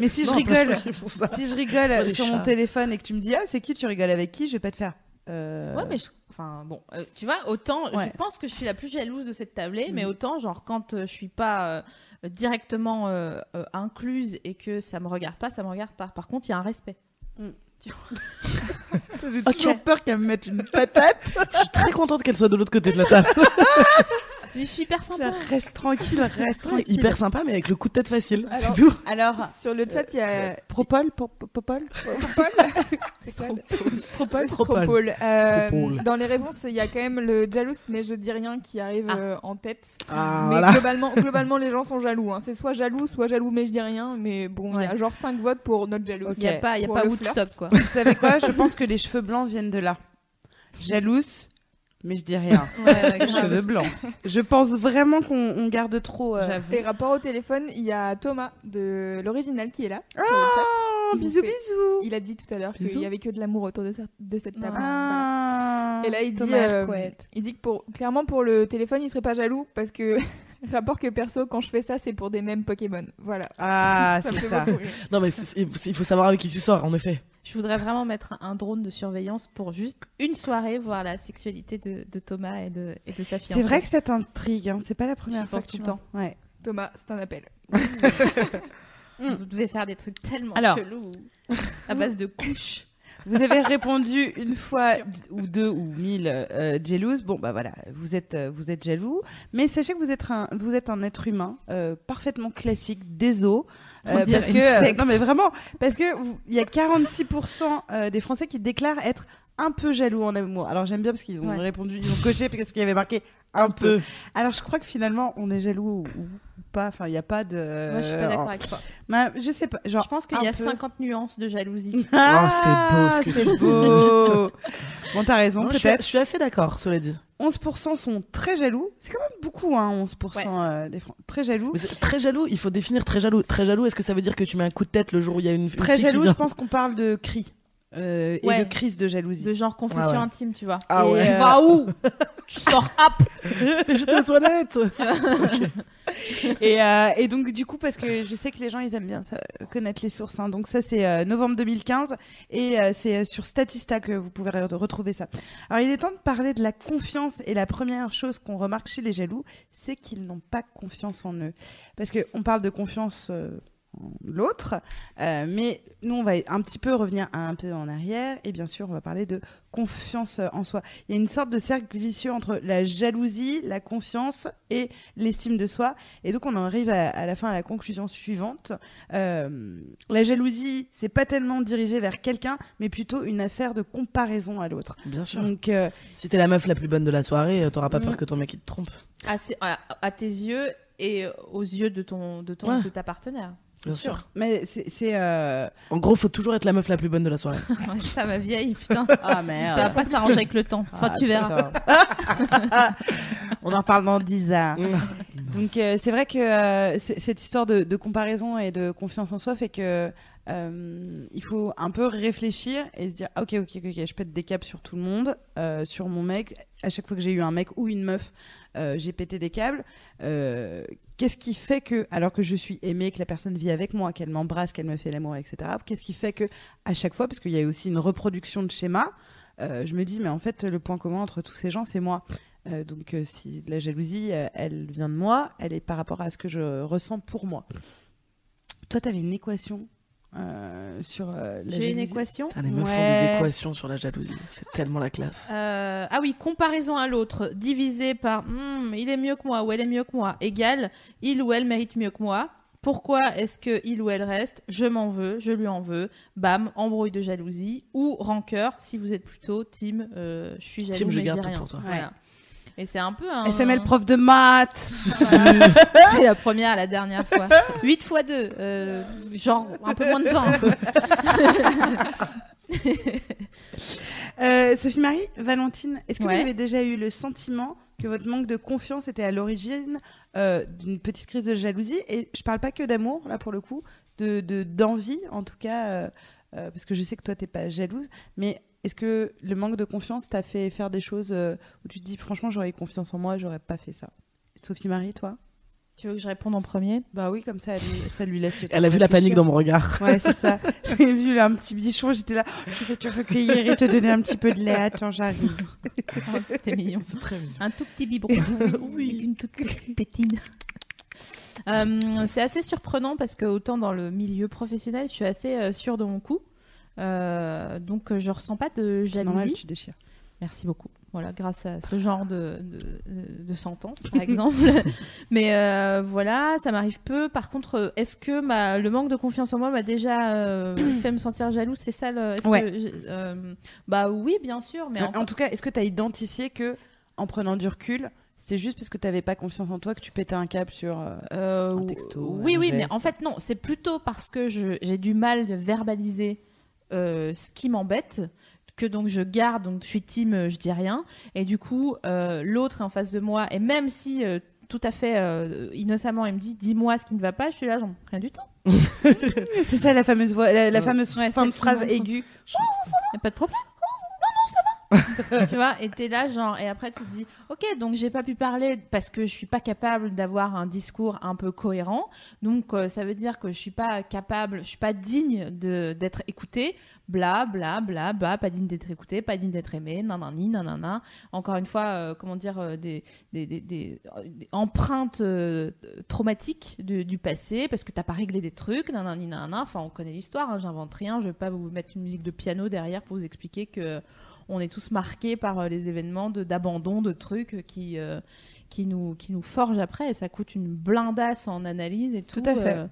Mais si je Non, rigole, ils font ça. si je rigole des sur mon chats. téléphone et que tu me dis ah c'est qui tu rigoles avec qui, je vais pas te faire. euh, Ouais, mais je- enfin bon, euh, tu vois, autant Ouais. je pense que je suis la plus jalouse de cette tablée, mais Mhm. autant genre quand euh, je suis pas euh, directement euh, euh, incluse et que ça me regarde pas, ça me regarde pas. Par contre, il y a un respect. J'ai Ok. toujours peur qu'elle me mette une patate. Je suis très contente qu'elle soit de l'autre côté de la table. Mais je suis hyper sympa. reste tranquille, reste tranquille. Hyper sympa, mais avec le coup de tête facile. C'est tout. Alors, Sur le chat, il y a Propol, po- po- Popol Stropole. Stropole. Euh. Dans les réponses, il y a quand même le jaloux, mais je dis rien qui arrive Ah. euh, en tête. Ah, mais voilà. globalement, globalement, les gens sont jaloux. hein. C'est soit jaloux, soit jaloux, mais je dis rien. Mais bon, il y a genre 5 votes pour notre jaloux. Il y a pas, il y a Pour pas le Woodstock quoi. Vous savez quoi? Je pense que les cheveux blancs viennent de là. Jalouse, mais je dis rien. Ouais, ouais, cheveux blancs. Je pense vraiment qu'on on garde trop. euh, J'avoue. Et rapport au téléphone, il y a Thomas de l'original qui est là. sur le chat. Oh, bisous, fait- bisous. Il a dit tout à l'heure qu'il Bisous. y avait que de l'amour autour de, cette table. Voilà. Ah, Et là, il dit, euh, il dit que pour, clairement pour le téléphone, il serait pas jaloux parce que rapport que perso, quand je fais ça, c'est pour des mêmes Pokémon. Voilà. Ah, c'est ça. Non, mais il faut savoir avec qui tu sors, en effet. Je voudrais vraiment mettre un drone de surveillance pour juste une soirée voir la sexualité de, de Thomas et de, et de sa fiancée. C'est vrai que ça t'intrigue, hein. c'est pas la première fois pense que tout le temps. Ouais. Thomas, c'est un appel. Vous devez faire des trucs tellement Alors. chelous à base de couches. Vous avez répondu une fois ou deux ou mille euh, jalouse. Bon, bah voilà, vous êtes, euh, vous êtes jaloux. Mais sachez que vous êtes un, vous êtes un être humain euh, parfaitement classique, déso. On dirait parce que, euh, non mais vraiment, parce que il y a 46% euh, des Français qui déclarent être un peu jaloux en amour. Alors j'aime bien parce qu'ils ont Ouais. répondu, ils ont coché parce qu'il y avait marqué un peu. Alors je crois que finalement on est jaloux ou, ou pas. Enfin, il n'y a pas de. Moi, je suis pas d'accord avec toi. Bah, je sais pas. Genre, Je pense qu'il y a peu. 50 nuances de jalousie. Ah, c'est beau ce que c'est tu dis. bon, t'as raison, Non, je, suis, peut-être. je suis assez d'accord, cela dit. 11% sont très jaloux. C'est quand même beaucoup, hein, 11% euh, des Français. Très jaloux. Mais c'est très jaloux, il faut définir très jaloux. Très jaloux, est-ce que ça veut dire que tu mets un coup de tête le jour où il y a une. une Très fille qui jaloux, vient je pense qu'on parle de cris. Euh, Ouais. Et de crise de jalousie. De genre confession Ah ouais. intime, tu vois. Ah Et, ouais. Tu vas où? Tu sors hop J'étais aux toilettes et, euh, et donc, du coup, parce que je sais que les gens, ils aiment bien ça, connaître les sources. hein. Donc, ça, c'est euh, novembre 2015. Et euh, c'est euh, sur Statista que vous pouvez re- retrouver ça. Alors, il est temps de parler de la confiance. Et la première chose qu'on remarque chez les jaloux, c'est qu'ils n'ont pas confiance en eux. Parce qu'on parle de confiance. L'autre, euh, mais nous on va un petit peu revenir un peu en arrière et bien sûr on va parler de confiance en soi. Il y a une sorte de cercle vicieux entre la jalousie, la confiance et l'estime de soi. Et donc, on en arrive à, à la fin à la conclusion suivante. Euh, la jalousie, c'est pas tellement dirigé vers quelqu'un, mais plutôt une affaire de comparaison à l'autre. Bien sûr. Donc, euh, Si t'es la meuf la plus bonne de la soirée, t'auras pas Mm. peur que ton mec il te trompe. à, ses- à- à tes yeux et aux yeux de ton de ton Ouais. de ta partenaire. Bien sûr. sûr. mais c'est. euh, En gros, faut toujours être la meuf la plus bonne de la soirée. Ouais, ça ma vieille, putain. Ah merde. Ça va pas s'arranger avec le temps. Enfin, Ah, tu verras. on en reparle dans 10 ans. Donc euh, c'est vrai que euh, cette histoire de, de comparaison et de confiance en soi fait que euh, il faut un peu réfléchir et se dire ok ok ok, je pète des câbles sur tout le monde, euh, sur mon mec. À chaque fois que j'ai eu un mec ou une meuf, euh, j'ai pété des câbles. Qu'est-ce qui fait que, alors que je suis aimée, que la personne vit avec moi, qu'elle m'embrasse, qu'elle me fait l'amour, etc. Qu'est-ce qui fait que à chaque fois, parce qu'il y a aussi une reproduction de schéma, je me dis mais en fait le point commun entre tous ces gens c'est moi. Donc si la jalousie, elle vient de moi, elle est par rapport à ce que je ressens pour moi. Toi, tu avais une équation euh, sur euh, la J'ai une équation. Putain, les meufs font des équations sur la jalousie. C'est tellement la classe. Euh, ah oui, comparaison à l'autre, divisé par Hmm, il est mieux que moi ou elle est mieux que moi, égale il ou elle mérite mieux que moi. Pourquoi est-ce que il ou elle reste? Je m'en veux, je lui en veux. Bam, embrouille de jalousie ou rancœur si vous êtes plutôt team euh, je suis jaloux Team, je mais je garde dis tout rien. pour toi. Voilà. Et c'est un peu un SML prof de maths. Voilà. c'est la première, la dernière fois. 8 fois 2, genre un peu moins de 20. Euh, Sophie Marie, Valentine, est-ce que Ouais. vous avez déjà eu le sentiment que votre manque de confiance était à l'origine euh, d'une petite crise de jalousie? Et je parle pas que d'amour, là pour le coup, de de- d'envie en tout cas, euh, euh, parce que je sais que toi t'es pas jalouse, mais est-ce que le manque de confiance t'a fait faire des choses euh, où tu te dis franchement j'aurais eu confiance en moi, j'aurais pas fait ça? Sophie Marie, toi? Tu veux que je réponde en premier? Bah oui, comme ça, elle, ça lui laisse le Elle a vu la panique dans mon regard. Ouais, c'est ça. J'ai vu un petit bichon, j'étais là. Je vais te recueillir et te donner un petit peu de lait. Attends, j'arrive. Oh, T'es mignon. Très mignon. Un tout petit biberon. oui. Une toute petite tétine. Euh, c'est assez surprenant parce que autant dans le milieu professionnel, je suis assez euh, sûre de mon coup. Euh, donc euh, je ressens pas de C'est normal, jalousie. tu déchires. Merci beaucoup. Voilà, grâce à ce genre de, de, de sentence, par exemple. Mais euh, voilà, ça m'arrive peu. Par contre, est-ce que ma, le manque de confiance en moi m'a déjà euh, fait me sentir jalouse? C'est ça le. Ouais. que bah oui, bien sûr. Mais en, en tout cas, est-ce que tu as identifié que, en prenant du recul, c'est juste parce que tu n'avais pas confiance en toi que tu pétais un câble sur. euh, Un texto, oui, un oui, mais en fait, non, c'est plutôt parce que j'ai du mal de verbaliser ce qui m'embête que donc je garde, donc je suis team, euh, je dis rien. Et du coup, euh, l'autre est en face de moi, et même si euh, tout à fait euh, innocemment, il me dit dis-moi ce qui ne va pas, je suis là, genre rien du tout. C'est ça la fameuse voix, la, fameuse Ouais, fin de phrase aiguë. A pas de problème. Non, non, ça va. tu vois, et t'es là, genre, et après tu te dis, ok, donc j'ai pas pu parler parce que je suis pas capable d'avoir un discours un peu cohérent. Donc euh, ça veut dire que je suis pas capable, je suis pas digne d'être écoutée. Bla, bla, bla, bla, pas digne d'être écoutée, pas digne d'être aimée, nanani, nanana. Encore une fois, euh, comment dire, euh, des, des, des, empreintes traumatiques du, du passé parce que t'as pas réglé des trucs, nanani, nanana. Enfin, on connaît l'histoire, hein, j'invente rien. Je vais pas vous mettre une musique de piano derrière pour vous expliquer que on est tous marqués par euh, les événements de- d'abandon de, trucs qui, euh, qui, nous, qui nous forgent après et ça coûte une blindasse en analyse et tout. Tout à fait. euh,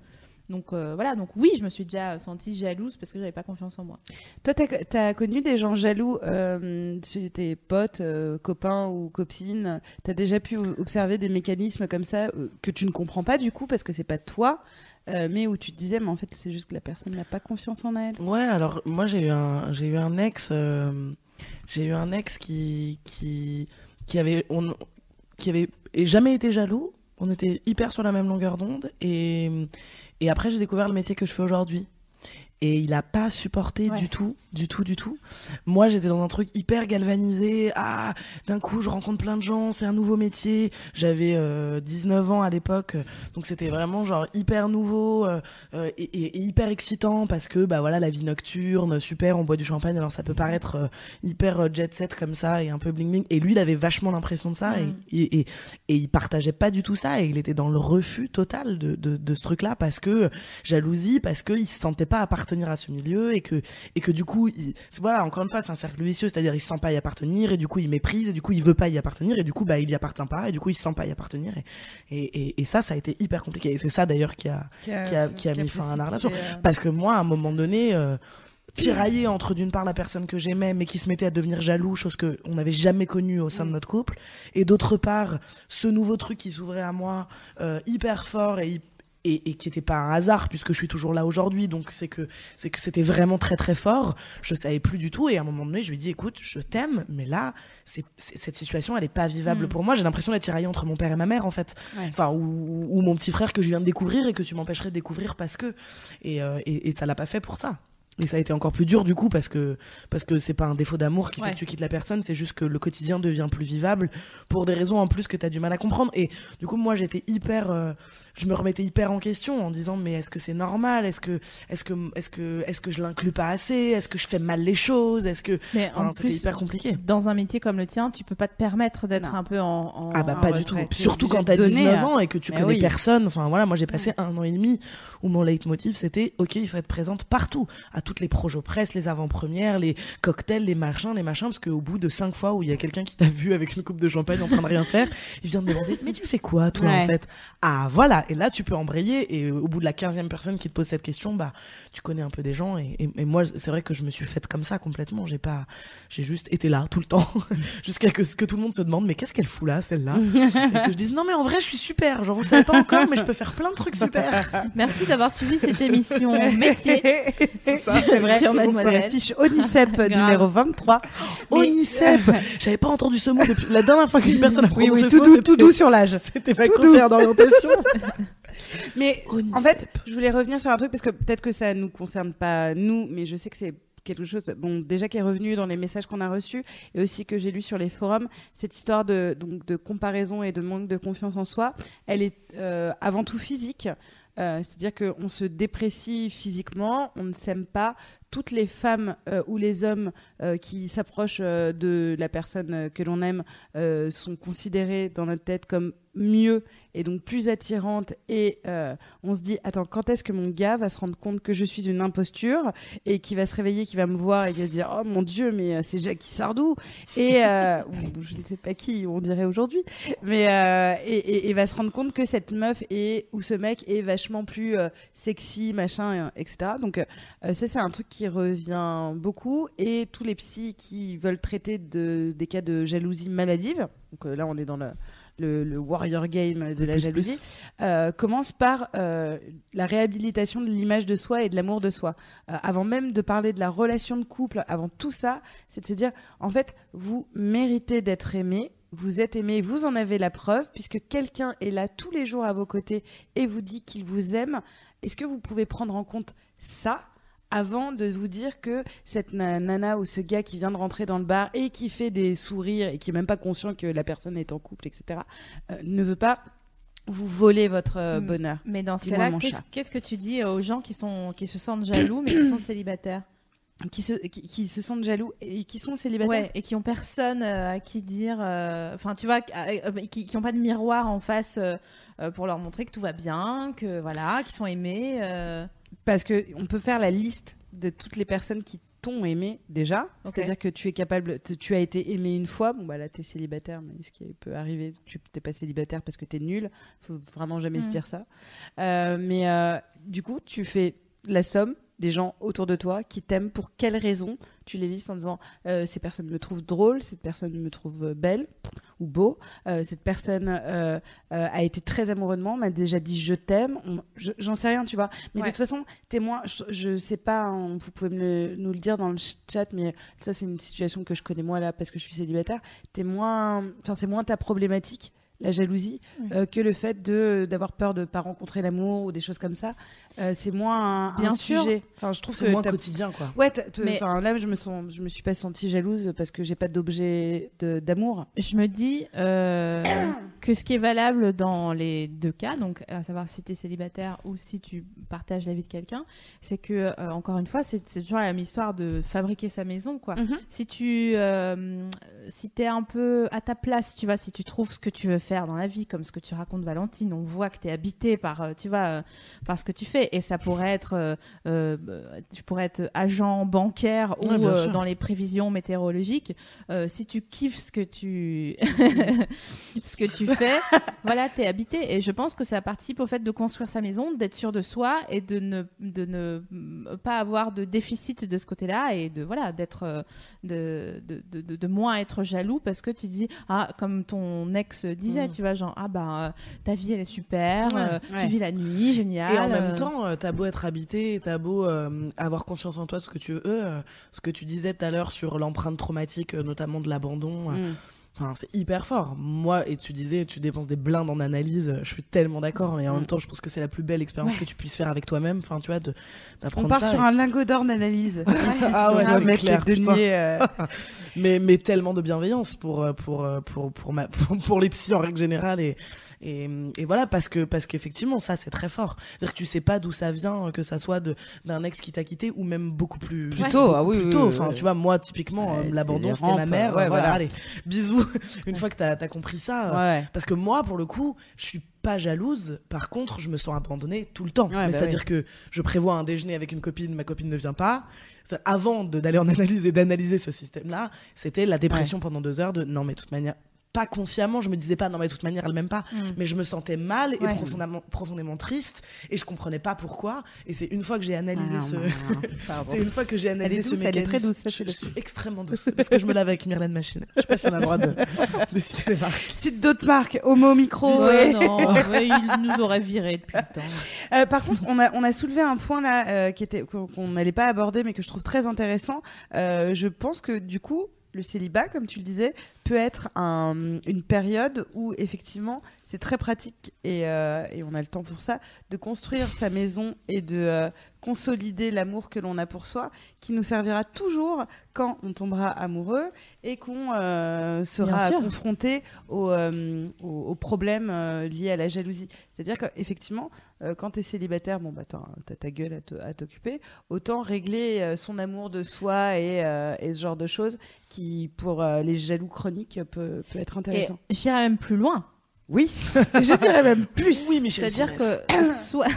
donc euh, voilà, donc oui, je me suis déjà sentie jalouse parce que j'avais pas confiance en moi. Toi, tu as, connu des gens jaloux euh, chez tes potes, euh, copains ou copines? Tu as déjà pu observer des mécanismes comme ça euh, que tu ne comprends pas du coup parce que c'est pas toi, euh, mais où tu te disais, mais en fait, c'est juste que la personne n'a pas confiance en elle? Ouais, alors moi j'ai eu un j'ai eu un ex euh, j'ai eu un ex qui qui avait jamais été jaloux. On était hyper sur la même longueur d'onde et après j'ai découvert le métier que je fais aujourd'hui. Et il a pas supporté Ouais. du tout, du tout, du tout. Moi, j'étais dans un truc hyper galvanisé. Ah, d'un coup, je rencontre plein de gens, c'est un nouveau métier. J'avais euh, 19 ans à l'époque, donc c'était vraiment genre hyper nouveau euh, euh, et, et- et hyper excitant parce que bah voilà la vie nocturne, super, on boit du champagne. Alors ça peut paraître euh, hyper jet set comme ça et un peu bling bling. Et lui, il avait vachement l'impression de ça Mm. et, et, et, et il partageait pas du tout ça et il était dans le refus total de, de, de ce truc-là parce que jalousie, parce qu'il se sentait pas appartenir à ce milieu et que et que du coup, il, voilà, encore une fois, c'est un cercle vicieux, c'est-à-dire il se sent pas y appartenir et du coup il méprise et du coup il veut pas y appartenir et du coup bah il y appartient pas et du coup il se sent pas y appartenir et et, et, et ça, ça a été hyper compliqué. Et c'est ça d'ailleurs qui a qui a- qui a mis fin à la relation. euh, parce que moi, à un moment donné, euh, tiraillé entre d'une part la personne que j'aimais, mais qui se mettait à devenir jaloux, chose que on n'avait jamais connue au sein de notre couple, et d'autre part ce nouveau truc qui s'ouvrait à moi, euh, hyper fort et, hy- et, et qui n'était pas un hasard puisque je suis toujours là aujourd'hui. Donc c'est que c'est que c'était vraiment très très fort. Je savais plus du tout et à un moment donné, je lui ai dit écoute, je t'aime, mais là, c'est c'est- cette situation, elle est pas vivable Mm. pour moi. J'ai l'impression d'être tiraillée entre mon père et ma mère en fait. Ouais. Enfin ou, ou mon petit frère que je viens de découvrir et que tu m'empêcherais de découvrir parce que et euh, et, et ça l'a pas fait pour ça. Et ça a été encore plus dur du coup parce que parce que c'est pas un défaut d'amour qui fait Ouais. que tu quittes la personne, c'est juste que le quotidien devient plus vivable pour des raisons en plus que tu as du mal à comprendre. Et du coup moi j'étais hyper euh, je me remettais hyper en question en disant mais est-ce que c'est normal? Est-ce que est-ce que est-ce que est-ce que je l'inclus pas assez? Est-ce que je fais mal les choses? Est-ce que Mais en Enfin, plus, hyper compliqué. dans un métier comme le tien, tu peux pas te permettre d'être un peu en. en- Ah bah en pas du tout. Surtout quand t'as donner, 19 hein. ans et que tu Mais connais oui. personne. Enfin voilà, moi j'ai passé un an et demi où mon leitmotiv c'était ok, il faut être présente partout, à toutes les projets presse, les avant-premières, les cocktails, les machins, les machins, parce qu'au bout de cinq fois où il y a quelqu'un qui t'a vu avec une coupe de champagne en train de rien faire, il vient te demander mais tu fais quoi toi Ouais. en fait? Ah voilà, et là tu peux embrayer et au bout de la 15e personne qui te pose cette question, bah tu connais un peu des gens et, et- et moi c'est vrai que je me suis faite comme ça complètement. J'ai pas, j'ai juste été là tout le temps jusqu'à que, que tout le monde se demande mais qu'est-ce qu'elle fout là celle-là et que je dise non mais en vrai je suis super genre vous le savez pas encore mais je peux faire plein de trucs super Merci d'avoir suivi cette émission métier c'est vrai. sur Mademoiselle. la fiche Onicep numéro 23. Mais- Onicep j'avais pas entendu ce mot depuis la dernière fois qu'une personne a Oui, prononcé oui, ce tout mot, doux, tout doux sur l'âge. c'était ma conseillère d'orientation Mais en Onicep. fait, je voulais revenir sur un truc parce que peut-être que ça nous concerne pas nous, mais je sais que c'est quelque chose bon déjà qui est revenu dans les messages qu'on a reçus et aussi que j'ai lu sur les forums cette histoire de donc de comparaison et de manque de confiance en soi elle est euh, avant tout physique Euh, c'est-à-dire qu'on se déprécie physiquement, on ne s'aime pas. Toutes les femmes euh, ou les hommes euh, qui s'approchent de la personne que l'on aime sont considérés dans notre tête comme mieux et donc plus attirantes. Et euh, on se dit, attends, quand est-ce que mon gars va se rendre compte que je suis une imposture et qui va se réveiller, qui va me voir et qui va dire, oh mon Dieu, mais euh, c'est Jackie Sardou et euh, je ne sais pas qui on dirait aujourd'hui, mais et, va se rendre compte que cette meuf est ou ce mec est vachement plus sexy, machin, etc. Donc ça c'est un truc qui revient beaucoup et tous les psys qui veulent traiter de, des cas de jalousie maladive, donc là on est dans le, le, le warrior game de la plus, jalousie, euh, commencent par euh, la réhabilitation de l'image de soi et de l'amour de soi. Euh, avant même de parler de la relation de couple, avant tout ça, c'est de se dire en fait vous méritez d'être aimé. Vous êtes aimé, vous en avez la preuve, puisque quelqu'un est là tous les jours à vos côtés et vous dit qu'il vous aime. Est-ce que vous pouvez prendre en compte ça avant de vous dire que cette na- nana ou ce gars qui vient de rentrer dans le bar et qui fait des sourires et qui est même pas conscient que la personne est en couple, etc., euh, ne veut pas vous voler votre euh, Mm. bonheur Mais dans ce cas-là, qu'est-ce que tu dis aux gens qui, sont, qui se sentent jaloux mais qui sont célibataires qui se, qui, qui se sentent jaloux et qui sont célibataires Ouais, et qui ont personne euh, à qui dire. euh, Enfin, tu vois, euh, qui, qui ont pas de miroir en face pour leur montrer que tout va bien, que voilà, qu'ils sont aimés. Parce que on peut faire la liste de toutes les personnes qui t'ont aimé déjà. C'est-à-dire que tu es capable, tu- tu as été aimé une fois. Bon, bah là, t'es célibataire, mais ce qui peut arriver, tu t'es pas célibataire parce que t'es nul. Faut vraiment jamais se Mm. dire ça. Euh, mais euh, du coup, tu fais la somme des gens autour de toi qui t'aiment pour quelles raisons tu les listes en disant euh, ces personnes me trouvent drôle, cette personne me trouve euh, belle ou beau, euh, cette personne euh, a été très amoureux de moi, m'a déjà dit je t'aime, j'en sais rien, tu vois. Mais Ouais. de toute façon, témoin, je, je sais pas, hein, vous pouvez me le- nous le dire dans le ch- chat, mais ça c'est une situation que je connais moi là parce que je suis célibataire. T'es moins, enfin c'est moins ta problématique. La jalousie, euh, que le fait de d'avoir peur de pas rencontrer l'amour ou des choses comme ça, Euh, c'est moins un, Bien un sûr. sujet. Enfin, je trouve que moins quotidien quoi Ouais, Mais- enfin, là, je me, sens, je me suis pas sentie jalouse parce que j'ai pas d'objet d'amour. Je me dis euh, que ce qui est valable dans les deux cas, donc à savoir si tu es célibataire ou si tu partages la vie de quelqu'un, c'est que, encore une fois, c'est toujours la même histoire de fabriquer sa maison, quoi. Mhm. Si tu si es un peu à ta place, tu vois, si tu trouves ce que tu veux faire dans la vie, comme ce que tu racontes Valentine, on voit que tu es habité par, euh, tu vois, euh, par ce que tu fais. Et ça pourrait être, euh, euh, tu pourrais être agent bancaire ou Ouais, euh, dans les prévisions météorologiques. Euh, si tu kiffes ce que tu, ce que tu fais, voilà, tu es habité. Et je pense que ça participe au fait de construire sa maison, d'être sûr de soi et de ne, de ne pas avoir de déficit de ce côté-là et de, voilà, d'être, de, de, de, de- de moins être jaloux parce que tu dis, ah, comme ton ex disait, disais, Mm. tu vois, genre, ah bah, euh, ta vie, elle est super, Ouais, euh, ouais. tu vis la nuit, génial. Et en même euh, temps, t'as beau être habité, t'as beau euh, avoir confiance en toi, ce que tu veux, ce que tu disais tout à l'heure sur l'empreinte traumatique, notamment de l'abandon, Mm. Enfin, c'est hyper fort. Moi, et tu disais, tu dépenses des blindes en analyse, je suis tellement d'accord, mais en Mm. même temps, je pense que c'est la plus belle expérience Ouais. que tu puisses faire avec toi-même, enfin, tu vois, de- On d'apprendre part ça. sur et- un lingot d'or d'analyse. Ah ouais, On c'est mettre clair, deniers, euh, mais, mais tellement de bienveillance pour, euh, pour, euh, pour, pour, ma, pour les psys en règle générale. Et, et, et voilà, parce que parce qu'effectivement, ça, c'est très fort. C'est-à-dire que tu sais pas d'où ça vient, que ça soit de- d'un ex qui t'a quitté ou même beaucoup plus, Plus beaucoup tôt, ah oui, plus oui, tôt. oui, Enfin, oui. tu vois, moi, typiquement, euh, l'abandon, c'était ma mère. ouais, euh, voilà, voilà. allez, bisous. Une fois que t'as as compris ça. euh, ouais. Parce que moi, pour le coup, je suis pas jalouse. Par contre, je me sens abandonnée tout le temps. Ouais, bah C'est-à-dire que je prévois un déjeuner avec une copine, ma copine ne vient pas. Avant d'aller en analyse et d'analyser ce système-là, c'était la dépression pendant deux heures de non, mais de toute manière, pas consciemment, je me disais pas non, mais de toute manière, elle m'aime pas. Mm. Mais je me sentais mal et Ouais. profondément, profondément triste et je comprenais pas pourquoi. Et c'est une fois que j'ai analysé ce. Pardon. C'est une fois que j'ai analysé est ce elle est très douce, je, suis extrêmement douce parce que je me lave avec Myrlène Machine. Je sais pas si on a le droit de, de citer les marques. Cite d'autres marques, Homo Micro. Ouais, et- non, ouais, il nous aurait viré depuis le temps. Euh, par contre, on a, on a soulevé un point là euh, qui était qu'on qu'on n'allait pas aborder, mais que je trouve très intéressant. Euh, je pense que du coup, le célibat, comme tu le disais, peut être un- une période où effectivement c'est très pratique et, euh, et on a le temps pour ça de construire sa maison et de euh, consolider l'amour que l'on a pour soi, qui nous servira toujours quand on tombera amoureux et qu'on euh, sera confronté aux, euh, aux- aux problèmes euh, liés à la jalousie. C'est-à-dire qu'effectivement, quand tu es célibataire, bon, bah, t'as ta gueule à t'occuper, autant régler son amour de soi et, et ce genre de choses qui, pour les jaloux chroniques, peut, peut être intéressant. j'irais même plus loin. Oui, je dirais même plus. Oui, Michel. C'est-à-dire que soit,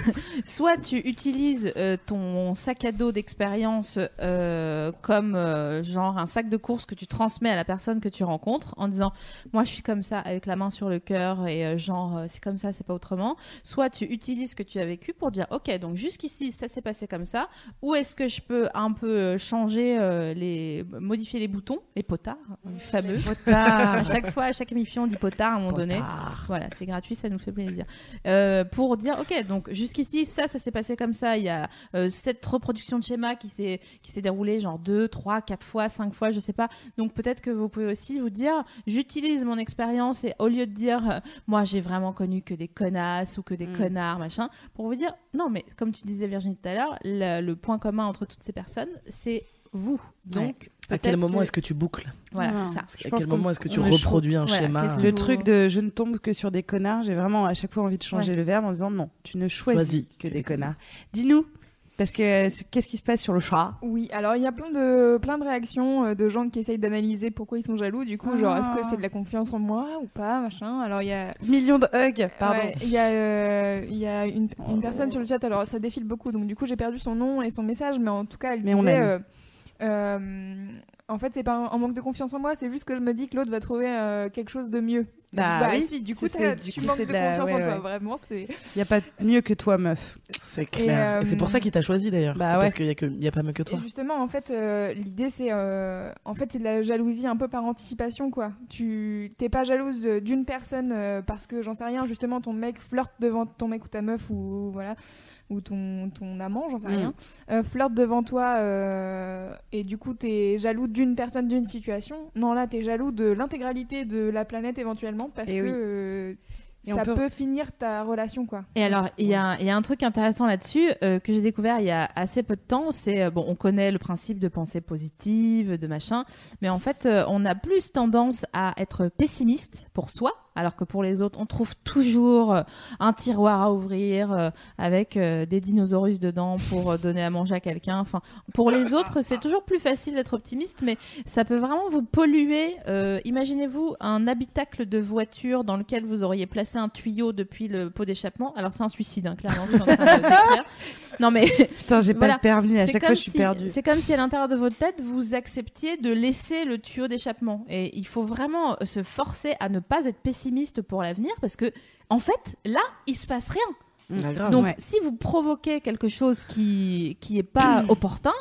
soit tu utilises euh, ton sac à dos d'expérience euh, comme euh, genre un sac de course que tu transmets à la personne que tu rencontres en disant moi je suis comme ça avec la main sur le cœur et euh, genre c'est comme ça c'est pas autrement. Soit tu utilises ce que tu as vécu pour dire ok donc jusqu'ici ça s'est passé comme ça. Où est-ce que je peux un peu changer euh, les modifier les boutons les potards les fameux. À chaque fois, à chaque émission, on dit potard à un moment donné. Voilà, c'est gratuit, ça nous fait plaisir. Euh, pour dire, ok, donc jusqu'ici, ça, ça s'est passé comme ça. Il y a euh, cette reproduction de schéma qui s'est déroulée genre deux, trois, quatre fois, cinq fois, je sais pas. Donc peut-être que vous pouvez aussi vous dire, j'utilise mon expérience et au lieu de dire, euh, moi j'ai vraiment connu que des connasses ou que des Mm. connards, machin, pour vous dire, non, mais comme tu disais Virginie tout à l'heure, le, le point commun entre toutes ces personnes, c'est vous. Donc À quel moment que- est-ce que tu boucles voilà, Non. c'est ça. Je À quel moment est-ce que tu reproduis un Voilà, schéma Le truc de je ne tombe que sur des connards, j'ai vraiment à chaque fois envie de changer Ouais. le verbe en disant non, tu ne choisis que des connards. Dis-nous, parce que euh, qu'est-ce qui se passe sur le chat? Oui, alors il y a plein de, plein de réactions euh, de gens qui essayent d'analyser pourquoi ils sont jaloux. Du coup, genre, est-ce que c'est de la confiance en moi ou pas, machin? Alors, il y a. Millions de hugs, pardon. Ouais, Il y a, euh, il y a une, une personne sur le chat, alors ça défile beaucoup, donc du coup j'ai perdu son nom et son message, mais en tout cas elle Mais on disait... euh, en fait, c'est pas un, un manque de confiance en moi, c'est juste que je me dis que l'autre va trouver euh, quelque chose de mieux. Bah oui, si, du coup, du tu coup, manques de de la- confiance en ouais, toi, ouais. vraiment. C'est... Il n'y a pas mieux que toi, meuf. C'est clair. Et, euh, c'est pour ça qu'il t'a choisi d'ailleurs. Bah c'est ouais. parce qu'il y a que y a pas mieux que toi. Et justement, en fait, euh, l'idée, c'est euh, en fait, c'est de la jalousie un peu par anticipation, quoi. Tu t'es pas jalouse d'une personne euh, parce que j'en sais rien. Justement, ton mec flirte devant ton mec ou ta meuf ou voilà ou ton ton amant, j'en sais Mm. rien, euh, flirte devant toi euh, et du coup t'es jaloux d'une personne, d'une situation. Non, là, t'es jaloux de l'intégralité de la planète éventuellement parce Et que oui. euh, ça peut- peut... finir ta relation, quoi. Et alors, il y, a un- il y a un truc intéressant là-dessus que j'ai découvert il y a assez peu de temps. C'est bon, on connaît le principe de pensée positive, de machin, mais en fait, on a plus tendance à être pessimiste pour soi, alors que pour les autres, on trouve toujours euh, un tiroir à ouvrir euh, avec euh, des dinosaures dedans pour donner à manger à quelqu'un. Enfin, pour les autres, c'est toujours plus facile d'être optimiste, mais ça peut vraiment vous polluer. Euh, Imaginez-vous un habitacle de voiture dans lequel vous auriez placé un tuyau depuis le pot d'échappement. Alors c'est un suicide, hein, clairement. je suis en train de décrire. Non mais Putain, j'ai Voilà. pas le permis, à chaque fois je suis si- perdue. C'est comme si à l'intérieur de votre tête vous acceptiez de laisser le tuyau d'échappement. Et il faut vraiment se forcer à ne pas être pessimiste pour l'avenir parce que en fait là il se passe rien. Ah. Donc Ouais. si vous provoquez quelque chose qui qui est pas opportun,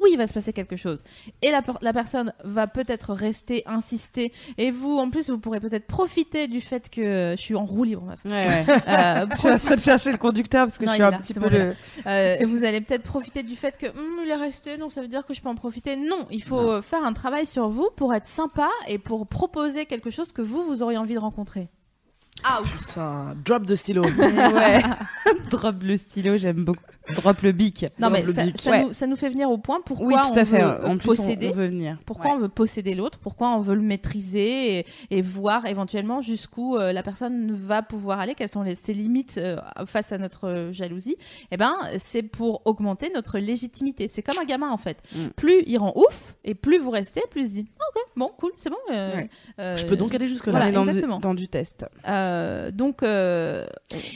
oui, il va se passer quelque chose. Et la, per- la personne va peut-être rester, insister. Et vous, en plus, vous pourrez peut-être profiter du fait que je suis en roue libre. Ouais, ouais. Euh, je suis en train de chercher le conducteur parce que Non, je suis un là, petit peu bon, le. Euh, et vous allez peut-être profiter du fait que Hum, il est resté, donc ça veut dire que je peux en profiter. Non, il faut faire un travail sur vous pour être sympa et pour proposer quelque chose que vous, vous auriez envie de rencontrer. Putain, drop de stylo. ouais. Drop le stylo, j'aime beaucoup. Drop le bic. Non, mais le ça, bic. ça Ouais. nous, ça nous fait venir au point pourquoi Oui, tout on à fait. veut En plus, on, posséder. on veut venir. Pourquoi Ouais. on veut posséder l'autre? Pourquoi on veut le maîtriser et, et voir éventuellement jusqu'où euh, la personne va pouvoir aller? Quelles sont les, ses limites euh, face à notre euh, jalousie? Eh ben, c'est pour augmenter notre légitimité. C'est comme un gamin en fait. Mm. Plus il rend ouf et plus vous restez, plus il se dit Ah, ok, bon, cool, c'est bon. euh, Ouais. euh, Je peux donc aller jusque là. Voilà, dans du, dans du test. euh, donc, euh,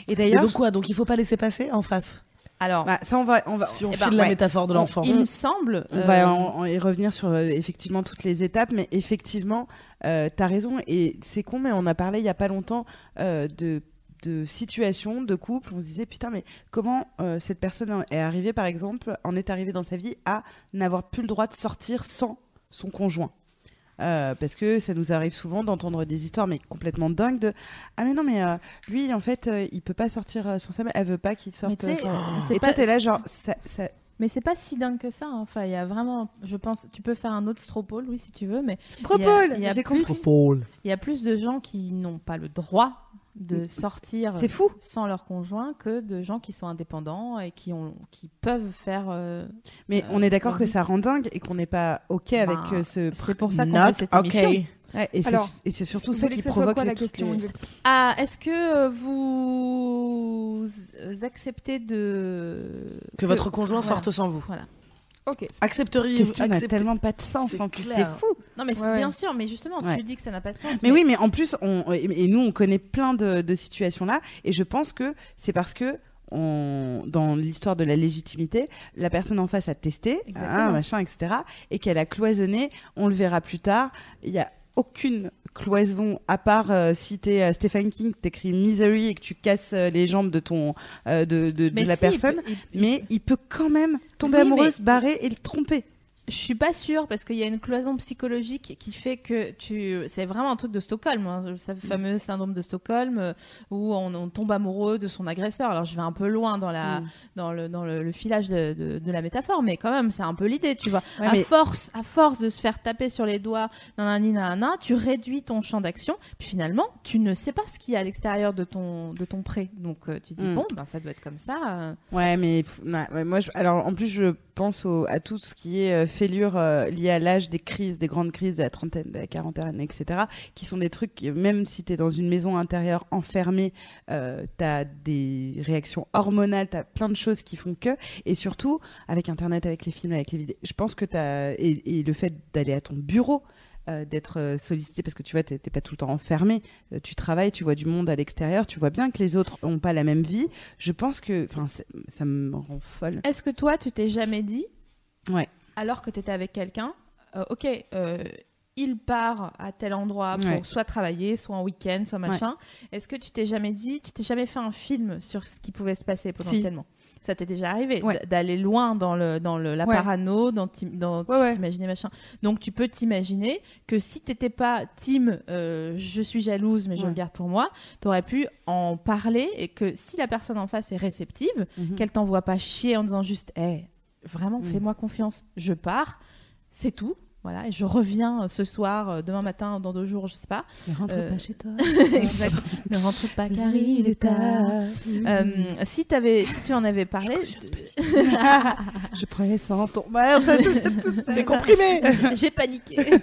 Et Et d'ailleurs, donc quoi? Donc il faut pas laisser passer en face? Alors, bah, ça, on va, on va, si on eh file ben, la ouais. métaphore de l'enfant. il me semble. On euh, va en, en y revenir sur euh, effectivement toutes les étapes, mais effectivement, euh, t'as raison. Et c'est con, mais on a parlé il y a pas longtemps euh, de de situations, de couples, on se disait putain mais comment euh, cette personne est arrivée par exemple, en est arrivée dans sa vie à n'avoir plus le droit de sortir sans son conjoint? Euh, parce que ça nous arrive souvent d'entendre des histoires mais complètement dingues de ah mais non mais euh, lui en fait euh, il peut pas sortir euh, sans sa mère elle veut pas qu'il sorte sans- et toi pas- t'es là genre ça, ça- Mais c'est pas si dingue que ça. hein. Enfin, il y a vraiment, je pense, tu peux faire un autre stropole, oui, si tu veux, mais Stropole, il y a j'ai plus- compris. Il y a plus de gens qui n'ont pas le droit de sortir fou sans leur conjoint que de gens qui sont indépendants et qui ont, qui peuvent faire. euh, Mais Euh, on est d'accord que ça rend dingue et qu'on n'est pas OK avec Bah, euh, ce. C'est pour ça qu'on fait cette ok. émission. Ouais, et c'est surtout Vous ça qui provoque quoi la question les- Ah, est-ce que euh, vous acceptez de Que votre conjoint voilà. sorte sans vous. Voilà. Ok. Accepteriez-vous question n'a tellement pas de sens C'est en plus. C'est clair. fou. Non, mais c'est Ouais, bien ouais. sûr, mais justement, Ouais. tu dis que ça n'a pas de sens. Mais oui, mais en plus, on, et, et nous, on connaît plein de, de situations là, et je pense que c'est parce que on, dans l'histoire de la légitimité, la personne en face a testé, Exactement. ah, machin, etc., et qu'elle a cloisonné. On le verra plus tard. Il y a aucune cloison à part euh, si t'es euh, Stephen King, t'écris Misery et que tu casses euh, les jambes de ton de, de, de Mais la si, il personne. peut- il- il- Mais il peut quand même tomber Oui, amoureux, se barrer et le tromper. Je suis pas sûre parce qu'il y a une cloison psychologique qui fait que tu. C'est vraiment un truc de Stockholm, hein, ce fameux syndrome de Stockholm euh, où on, on tombe amoureux de son agresseur. Alors je vais un peu loin dans la Mm. dans le dans le, le filage de, de, de la métaphore, mais quand même c'est un peu l'idée, tu vois. Ouais, à mais- force à force de se faire taper sur les doigts, nanani nanana, tu réduis ton champ d'action, puis finalement tu ne sais pas ce qu'il y a à l'extérieur de ton de ton pré. Donc euh, tu dis Mm. bon ben ça doit être comme ça. euh. Ouais, mais ouais, moi, je- alors en plus, je pense au- à tout ce qui est euh, fêlure euh, liée à l'âge des crises, des grandes crises de la trentaine, de la quarantaine, etc., qui sont des trucs, qui, même si tu es dans une maison intérieure enfermée, euh, tu as des réactions hormonales, tu as plein de choses qui font que, et surtout, avec Internet, avec les films, avec les vidéos, je pense que tu as, et, et le fait d'aller à ton bureau, euh, d'être euh, sollicité parce que tu vois, t'es pas tout le temps enfermé, euh, tu travailles, tu vois du monde à l'extérieur, tu vois bien que les autres ont pas la même vie. Je pense que, enfin, ça me rend folle. Est-ce que toi, tu t'es jamais dit, Ouais. Alors que tu étais avec quelqu'un, euh, ok, euh, il part à tel endroit pour Ouais. soit travailler, soit en week-end, soit machin. Est-ce que tu t'es jamais dit, tu t'es jamais fait un film sur ce qui pouvait se passer potentiellement? Ça t'est déjà arrivé Ouais. d'aller loin dans le dans le la parano, dans dans t'imaginer machin. Donc tu peux t'imaginer que si t'étais pas team, euh, je suis jalouse mais je le garde pour moi, t'aurais pu en parler et que si la personne en face est réceptive, Mhm. qu'elle t'envoie pas chier en disant juste hey, vraiment Mm. fais-moi confiance je pars c'est tout voilà et je reviens euh, ce soir euh, demain matin dans deux jours je sais pas Ne rentre Euh, pas chez toi. exact ne rentre pas car il est tard Euh, si t'avais si tu en avais parlé Je prenais ça en ton. Ouais, ça, tout tout. T'es comprimé j'ai paniqué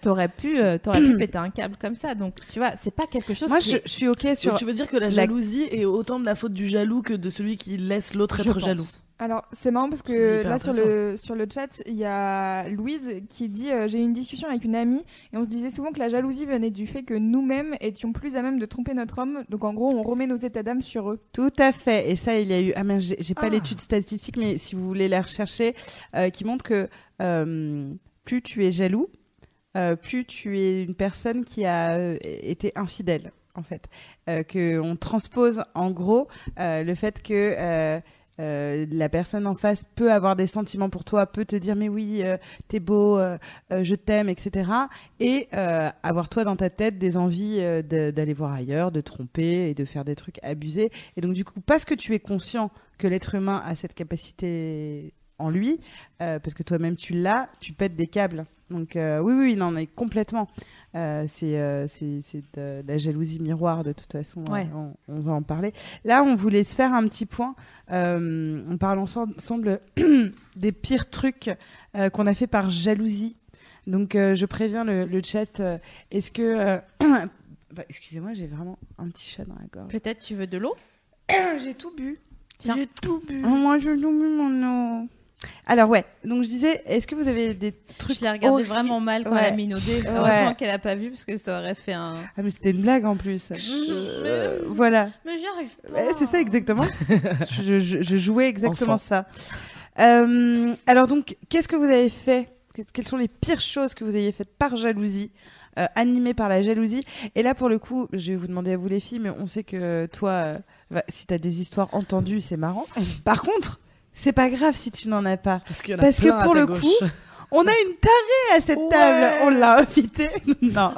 t'aurais pu euh, t'aurais pu péter un câble comme ça donc tu vois c'est pas quelque chose Moi, qui je, est- je suis ok sur. Donc, tu veux dire que la la- jalousie est autant de la faute du jaloux que de celui qui laisse l'autre être pense. jaloux Alors, c'est marrant parce que là, sur le, sur le chat, il y a Louise qui dit euh, J'ai eu une discussion avec une amie et on se disait souvent que la jalousie venait du fait que nous-mêmes étions plus à même de tromper notre homme. Donc, en gros, on remet nos états d'âme sur eux. Tout à fait. Et ça, il y a eu. Ah, merde, j'ai j'ai pas Ah. l'étude statistique, mais si vous voulez la rechercher, euh, qui montre que euh, plus tu es jaloux, euh, plus tu es une personne qui a euh, été infidèle, en fait. Euh, que on transpose, en gros, euh, le fait que. la personne en face peut avoir des sentiments pour toi, peut te dire mais oui, t'es beau, je t'aime, etc. Et avoir toi dans ta tête des envies d'aller voir ailleurs, de tromper et de faire des trucs abusés. Et donc du coup, parce que tu es conscient que l'être humain a cette capacité en lui, euh, parce que toi-même tu l'as, tu pètes des câbles. Donc euh, oui, oui, non, mais complètement. Euh, c'est euh, c'est c'est de la jalousie miroir de toute façon. Ouais. euh, on, on va en parler. Là, on voulait se faire un petit point. On parle ensemble, des pires trucs qu'on a fait par jalousie. Donc je préviens le, le chat. Est-ce que bah, excusez-moi, j'ai vraiment un petit chat dans la gorge. Peut-être tu veux de l'eau? J'ai tout bu. Tiens. J'ai tout bu. Oh, moi, je tout bu mon eau. Alors ouais. Donc je disais, est-ce que vous avez des trucs Je l'ai regardé vraiment mal quand Ouais. elle a minaudé. Heureusement Ouais. qu'elle a pas vu parce que ça aurait fait un. Ah mais c'était une blague en plus. Euh, voilà. Mais j'y arrive pas. Ouais, c'est ça exactement. je, je- je jouais exactement Enfant. ça. Euh, alors donc, qu'est-ce que vous avez fait? Que- Quelles sont les pires choses que vous ayez faites par jalousie euh, animées par la jalousie? Et là, pour le coup, je vais vous demander à vous les filles, mais on sait que toi, euh, si tu as des histoires entendues, c'est marrant. Par contre, c'est pas grave si tu n'en as pas. Parce, qu'il y en a Parce que à pour ta le gauche. coup, On a une tarée à cette Ouais. table. On l'a invitée. non.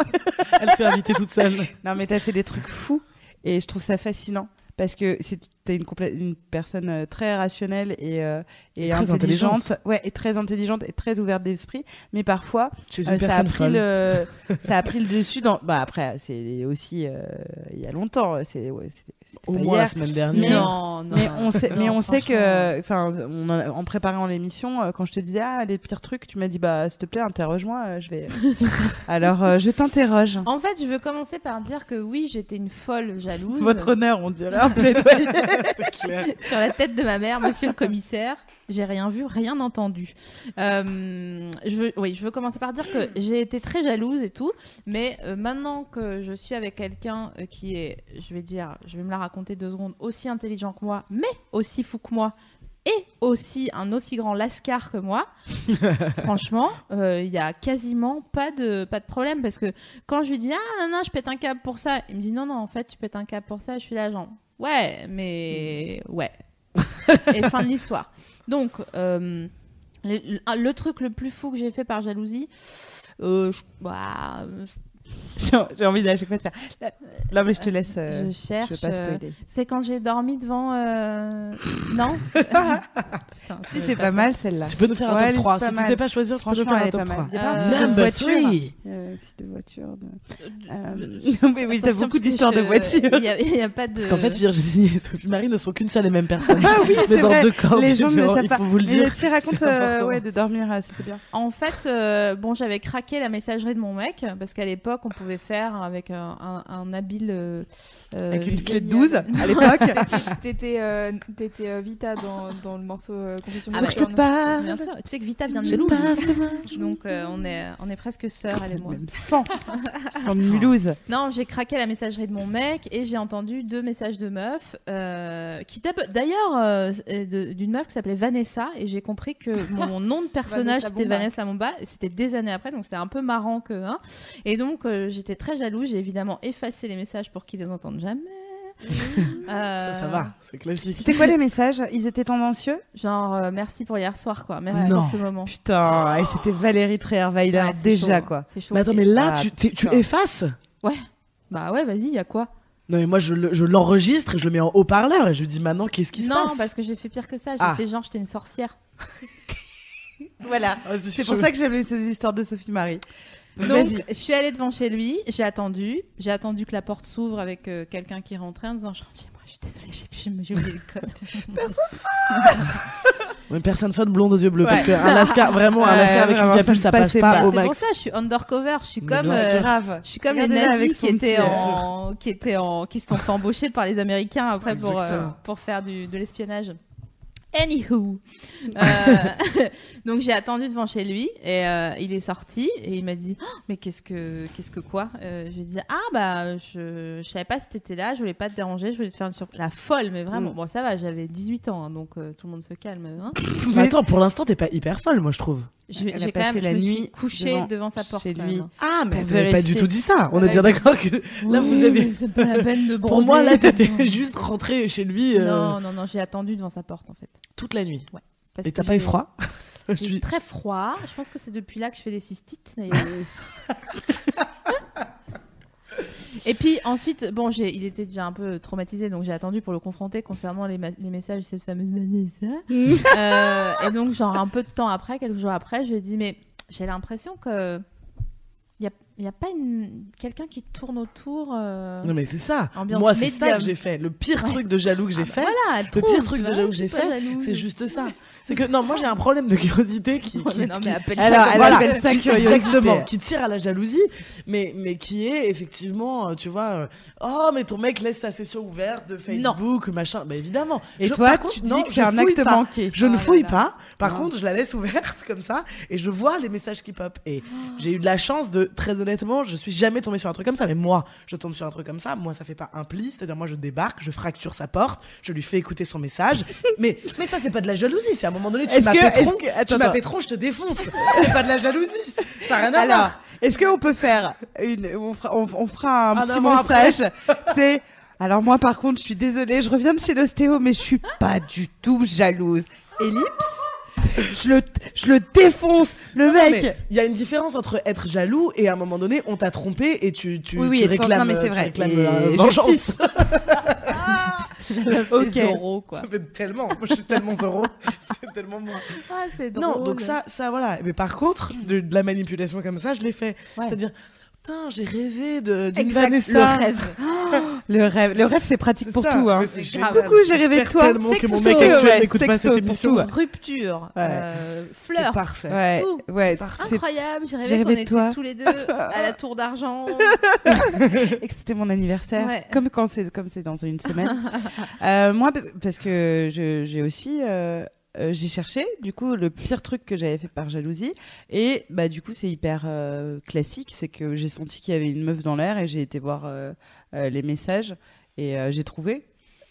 elle s'est invitée toute seule. Non, mais t'as fait des trucs fous et je trouve ça fascinant parce que c'est t'es une, une personne euh, très rationnelle et, euh, et Très intelligente, intelligente. ouais, et très intelligente et très ouverte d'esprit. Mais parfois, euh, ça a pris le, ça a pris le dessus dans. Bah après, c'est aussi euh, il y a longtemps. C'est ouais, Au pas moins la hier. semaine dernière. Non, non. Mais on sait, non, mais on sait que, enfin, en, en préparant l'émission, quand je te disais ah les pires trucs, tu m'as dit bah s'il te plaît interroge-moi, je vais. Alors euh, je t'interroge. En fait, je veux commencer par dire que oui, j'étais une folle jalouse. Votre honneur, on dirait un plaidoyer. C'est clair. sur la tête de ma mère, monsieur le commissaire. J'ai rien vu, rien entendu. Euh, je veux, oui, je veux commencer par dire que j'ai été très jalouse et tout, mais euh, maintenant que je suis avec quelqu'un euh, qui est, je vais dire, je vais me la raconter deux secondes, aussi intelligent que moi, mais aussi fou que moi, et aussi un aussi grand lascar que moi, franchement, euh, il y a quasiment pas de, pas de problème parce que quand je lui dis ah non non je pète un câble pour ça, il me dit non non en fait tu pètes un câble pour ça, je suis là genre ouais mais ouais et fin de l'histoire. Donc euh, le, truc le plus fou que j'ai fait par jalousie, euh, je, bah, J'ai envie à chaque fois de faire. Non mais je te laisse. euh, je je cherche. veux pas euh, spoiler. c'est quand j'ai dormi devant. euh, non. Putain, Si c'est pas mal celle-là. Tu peux nous faire un Ouais, top est 3. pas Si tu sais pas choisir, tu peux nous Franchement, faire elle un top pas 3. mal. Il y a pas un Euh, Number voiture. 3. Euh, si de voiture. de- Euh, Euh, mais oui, t'as beaucoup d'histoires de voitures. Il y, a- il a pas de. Parce qu'en fait, Virginie et Sophie Marie ne sont qu'une seule et même personne. Ah oui, Mais c'est dans vrai. deux corps Les gens ne savent il pas. faut vous le dire. tu racontes c'est euh, ouais, de dormir, euh, c'est bien. En fait, euh, bon, j'avais craqué la messagerie de mon mec parce qu'à l'époque, on pouvait faire avec un, un, un habile. euh, euh, Avec une clé de génial. 12 à l'époque. T'étais euh, t'étais, euh, Vita dans, dans le morceau Confession Ah bah, je te parle. Bien sûr, tu sais que Vita vient de Je Mulhouse, donc euh, on est on est presque sœurs elle et moi. Même 100. 100 de Mulhouse. Non, j'ai craqué la messagerie de mon mec et j'ai entendu deux messages de meufs euh, qui d'ailleurs de- d'une meuf qui s'appelait Vanessa et j'ai compris que mon nom de personnage Vanessa c'était. Vanessa Momba et c'était des années après donc c'est un peu marrant que hein. et donc euh, j'étais très jalouse j'ai évidemment effacé les messages pour qu'ils les entendent jamais. Euh, Ça, ça va, c'est classique. C'était quoi les messages? Ils étaient tendancieux? Genre euh, merci pour hier soir quoi, merci Non. pour ce moment. Putain, et c'était Valérie Trierweiler Ouais, déjà chaud, quoi. C'est chaud. Mais attends, mais là, Ah, tu, effaces? Bah ouais, vas-y, il y a quoi? Non, mais moi, je, le- je l'enregistre et je le mets en haut-parleur et je lui dis maintenant, qu'est-ce qui se Non, passe? parce que j'ai fait pire que ça, j'ai Ah. fait genre j'étais une sorcière. Voilà. Vas-y, C'est pour ça que j'aime ces histoires de Sophie Marie. Donc, je suis allée devant chez lui, j'ai attendu, j'ai attendu que la porte s'ouvre avec euh, quelqu'un qui rentrait en disant Je rentre chez moi, je suis désolée, j'ai- j'ai oublié le code. Une personne fun blonde aux yeux bleus. Parce Ouais. qu'un lascar, vraiment, un Ouais, lascar avec vraiment, une ça capuche, me ça passe passait pas pas. au c'est pour max. ça, je suis undercover, je suis Mais comme. bien euh, grave. je suis comme les Regardez-la avec nazis qui étaient, petit- en, qui étaient en, qui se sont fait embaucher par les Américains après pour, euh, Exactement. pour faire du, de l'espionnage. Anywho, Euh, donc j'ai attendu devant chez lui et euh, il est sorti et il m'a dit Oh, mais qu'est-ce que qu'est-ce que quoi? Euh, Je lui ai dit ah bah je, je savais pas si t'étais là, je voulais pas te déranger, je voulais te faire une surprise. La folle mais vraiment Mm. bon ça va, j'avais 18 ans hein, donc euh, tout le monde se calme. hein. Mais attends, pour l'instant, t'es pas hyper folle, moi, je trouve. J'ai quand même, passé la je me suis nuit couchée devant- devant, sa porte. chez lui. Ah, mais t'avais pas du tout dit ça. On est Ouais. bien d'accord que là, vous avez. C'est pas la peine de Pour moi, là, t'étais juste rentré chez lui euh, Non, non, non, j'ai attendu devant sa porte en fait. toute la nuit. Parce Et t'as pas eu froid Je J'ai eu suis- très froid. Je pense que c'est depuis là que je fais des cystites. Et puis ensuite, bon, il était déjà un peu traumatisé, donc j'ai attendu pour le confronter concernant les, les messages de cette fameuse Vanessa. Euh, et donc, genre un peu de temps après, quelques jours après, je lui ai dit, mais j'ai l'impression que il y a, a pas une... quelqu'un qui tourne autour. euh, Non, mais c'est ça. Moi, c'est ça que j'ai fait. Le pire truc de jaloux que j'ai ah, fait, Voilà, elle le trouve, pire truc de jaloux que j'ai fait, c'est juste ça. C'est que non, moi j'ai un problème de curiosité qui, qui- mais non, mais appelle ça Alors, comme elle voilà. appelle ça curiosité. Exactement, qui tire à la jalousie, mais, mais qui est effectivement, euh, tu vois, euh, oh, mais ton mec laisse sa session ouverte de Facebook, machin. Bah évidemment. Et Je- toi, par tu contre, dis non, que c'est un acte pas. manqué. Je ne Oh fouille là. pas. Par Non. contre, je la laisse ouverte comme ça et je vois les messages qui pop. Et j'ai eu de la chance de, très honnêtement, je suis jamais tombée sur un truc comme ça. Mais moi, je tombe sur un truc comme ça. Moi, ça fait pas un pli. C'est-à-dire, moi, je débarque, je fracture sa porte, je lui fais écouter son message. mais, mais ça, c'est pas de la jalousie. C'est moment donné, tu m'appelles tu m'appelles je te défonce. c'est pas de la jalousie. Ça a rien à Alors, voir. est-ce qu'on peut faire une. On fera, on, on fera un Un petit message. C'est. Alors, moi, par contre, je suis désolée, je reviens de chez l'ostéo, mais je suis pas du tout jalouse. Ellipse? Je le, je le défonce, le Non, mec. Il y a une différence entre être jaloux et à un moment donné, on t'a trompé et tu, tu, Oui, oui, tu réclames, non, mais c'est tu vrai. réclames, Et euh, vengeance. C'est Ok. Zorro, quoi. Mais tellement, moi je suis tellement zéro, c'est tellement moi. Ah, c'est drôle. Non, donc ça, ça voilà. Mais par contre, de, de la manipulation comme ça, je l'ai fait. Ouais. C'est-à-dire, putain, j'ai rêvé de- d'une Exact, Vanessa. le rêve. Le rêve, le rêve, c'est pratique C'est pour ça. tout. Hein. C'est C'est. Coucou, j'ai rêvé de toi. tellement que mon Sexto, mec actuel ouais, n'écoute pas sexto cette pour émission. tout. Rupture, Ouais. euh, C'est flirt. parfait. Ouais, Tout. ouais. C'est Incroyable, j'ai rêvé j'ai qu'on rêvé de était toi. tous les deux à la tour d'argent. et que c'était mon anniversaire, Ouais. comme quand c'est comme c'est dans une semaine. Euh, moi, parce, parce que je- j'ai aussi euh, euh, j'ai cherché du coup le pire truc que j'avais fait par jalousie et bah du coup c'est hyper euh, classique, c'est que j'ai senti qu'il y avait une meuf dans l'air et j'ai été voir euh, euh, les messages et euh, j'ai trouvé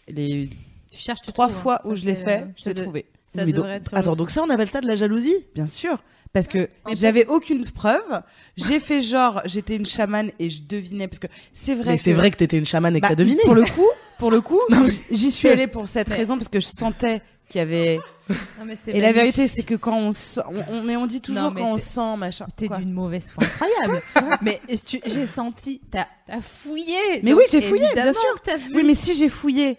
les Tu cherches, tu trois trouves, hein. fois Ça, où je l'ai fait, euh, j'ai ça de- trouvé. Ça Mais devrait donc- être Attends, le- donc ça, on appelle ça de la jalousie Bien sûr. Parce que j'avais aucune preuve. J'ai fait genre, j'étais une chamane et je devinais. Parce que c'est vrai Mais que. c'est vrai que t'étais une chamane et que Bah, t'as deviné. Pour le coup, pour le coup, j'y suis allée pour cette raison parce que je sentais qu'il y avait. Non, mais c'est Et la vérité, c'est que quand on sent, on, on- mais on dit toujours Non, quand on sent machin. T'es d'une mauvaise foi incroyable. mais j'ai senti, t'as as fouillé. Mais oui, j'ai fouillé, bien sûr. que t'as vu. Oui, mais si j'ai fouillé,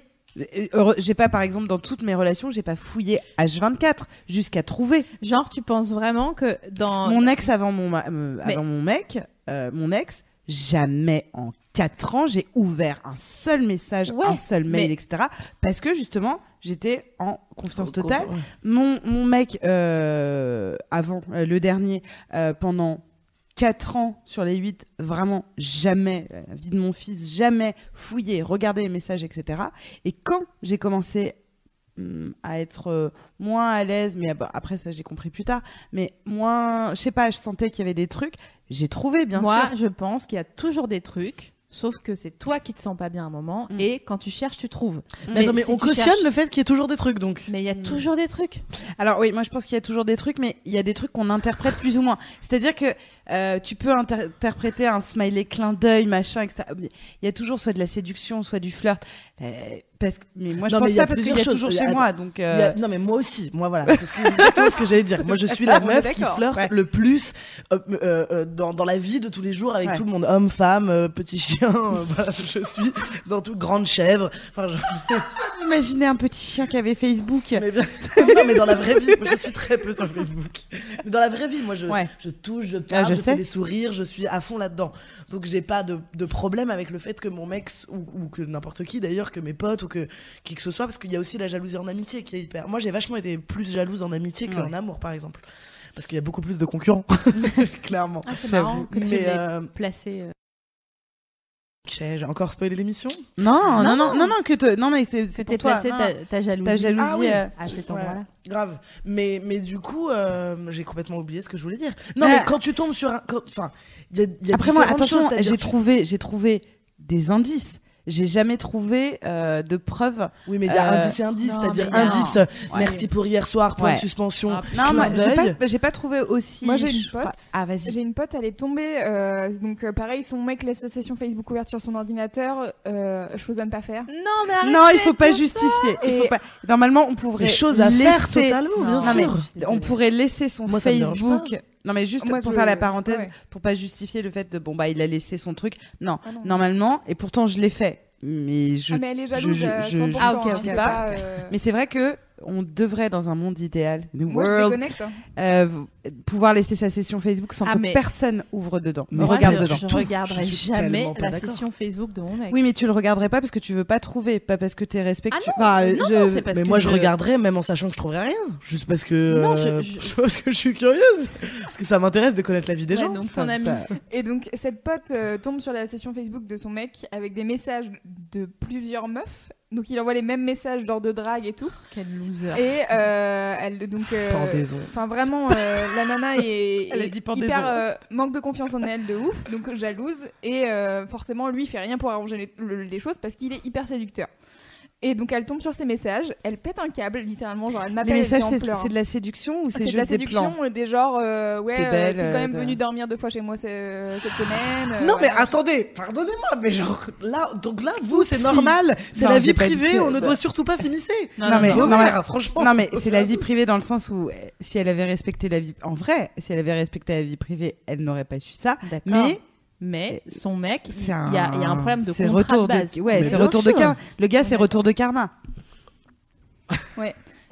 euh, j'ai pas par exemple dans toutes mes relations, j'ai pas fouillé H24 jusqu'à trouver Genre, tu penses vraiment que dans. mon ex avant mon ma- euh, Mais- avant mon mec, euh, mon ex, jamais en 4 ans j'ai ouvert un seul message, Ouais, un seul mail, mais- etc. Parce que justement j'étais en confiance Con- totale. Mon, mon mec, euh, avant, euh, le dernier, euh, pendant 4 ans sur les 8, vraiment jamais, la vie de mon fils, jamais fouillé, regardé les messages, etc. Et quand j'ai commencé hum, à être moins à l'aise, mais après ça j'ai compris plus tard, mais moins, je sais pas, je sentais qu'il y avait des trucs, j'ai trouvé bien Moi, sûr. je pense qu'il y a toujours des trucs. Sauf que c'est toi qui te sens pas bien à un moment Mm. et quand tu cherches, tu trouves. Mais, attends, mais si on cautionne cherches- le fait qu'il y ait toujours des trucs, donc. Mais il y a Mm. toujours des trucs. Alors oui, moi je pense qu'il y a toujours des trucs, mais il y a des trucs qu'on interprète plus ou moins. C'est-à-dire que euh, tu peux inter- interpréter un smiley clin d'œil, machin, etc. Il y a toujours soit de la séduction, soit du flirt. Euh, parce que, mais moi je Non, pense ça parce qu'il y a toujours chez moi, donc. Euh, a- Non mais moi aussi, moi voilà, c'est ce que, exactement ce que j'allais dire. Moi je suis la meuf qui flirte ouais. le plus euh, euh, dans, dans la vie de tous les jours avec Ouais. tout le monde, homme, femme, petit chien. je suis dans toute grande chèvre. Enfin, je- un petit chien qui avait Facebook. mais bien- non mais dans la vraie vie, moi, je suis très peu sur Facebook. Mais dans la vraie vie, moi je, Ouais. je touche, je parle, Ah, je fais des sourires, je suis à fond là-dedans. Donc j'ai pas de, de problème avec le fait que mon mec ou que n'importe qui d'ailleurs, que mes potes ou que qui que ce soit, parce qu'il y a aussi la jalousie en amitié qui est hyper. Moi j'ai vachement été plus jalouse en amitié qu'en Ouais. amour par exemple. Parce qu'il y a beaucoup plus de concurrents, clairement. Ah, c'est marrant que tu Mais l'aies euh, placé. euh, ok, j'ai encore spoilé l'émission? Non, non, Non, non, non, non, que te- non mais toi. placé ta, ta jalousie. Ta jalousie. Ah oui. euh, À cet Ouais. endroit-là. Grave. Mais, mais du coup, euh, j'ai complètement oublié ce que je voulais dire. Non, mais quand tu tombes sur un. quand- Enfin, il y a, il y a Après moi, attention, j'ai trouvé, j'ai trouvé des indices. J'ai jamais trouvé euh, de preuve. Oui, mais il y a Euh, indice et indice, c'est-à-dire mais non. indice. Ouais. Merci pour hier soir, point Ouais. de suspension. Ah, Non, moi, j'ai pas, j'ai pas trouvé aussi. Moi, j'ai une pote. Ah, vas-y. J'ai une pote, elle est tombée. euh, donc, euh, pareil, son mec laisse sa session Facebook ouverte sur son ordinateur. Euh, chose à ne pas faire. Non, mais arrête. Non, il faut pas justifier. Il faut pas... Normalement, on pourrait Des choses à laisser... faire totalement, bien Non, mais on pourrait laisser son Moi, ça me dérange Facebook. Non, mais juste Moi, pour je- faire la parenthèse, ouais. pour pas justifier le fait de bon bah il a laissé son truc. Non, Ah non. normalement, et pourtant je l'ai fait. Mais je. Ah, mais elle est jalouse je- je- 100%. je- Ah, ok, hein, ok, c'est ok. pas, euh, Mais c'est vrai que on devrait dans un monde idéal, the Moi, je world, déconnecte. hein. euh, pouvoir laisser sa session Facebook sans Ah, que mais- personne ouvre dedans. Mais Moi, regarde je, dedans. je Tout. regarderai Je suis jamais la session Facebook de mon mec. Oui, mais tu le regarderais pas parce que tu veux pas trouver, pas parce que t'es respectueux. Ah Enfin, non, je- non, c'est parce mais que moi, je je- regarderais même en sachant que je trouverais rien. Juste parce que. Non, euh, je- je- parce que je suis curieuse. Parce que ça m'intéresse de connaître la vie des Ouais, gens. donc ton ami. Et donc, cette pote euh, tombe sur la session Facebook de son mec avec des messages de plusieurs meufs. Donc, il envoie les mêmes messages lors de drague et tout. Quel loser. Et euh, elle, donc. euh, Pendaison. Enfin, vraiment, euh, la nana est, Elle a est dit pendaison. hyper euh, manque de confiance en elle de ouf, donc jalouse. Et euh, forcément, lui, il fait rien pour arranger les, le- les choses parce qu'il est hyper séducteur. Et donc, elle tombe sur ses messages, elle pète un câble, littéralement. Genre, elle Les m'appelle. elle messages, c'est de la séduction ou C'est c'est de la juste des plans séduction, et des genres, euh, ouais, T'es euh, quand même euh, venu de- dormir deux fois chez moi ce- cette semaine. euh, Non mais attendez, pardonnez-moi, mais genre là, donc là, vous c'est normal, c'est la vie privée, on ne doit surtout pas s'immiscer. Non, Non, non, mais- non. Mais- mères, franchement. Non mais c'est la vie privée dans le sens où euh, si elle avait respecté la vie en vrai, si elle avait respecté la vie privée, elle n'aurait pas su ça. D'accord. Mais Mais son mec, il c'est y, a, il y a un problème de c'est contrat retour de base. ouais, Mais c'est bien retour de sûr. karma. Le gars, c'est retour de karma.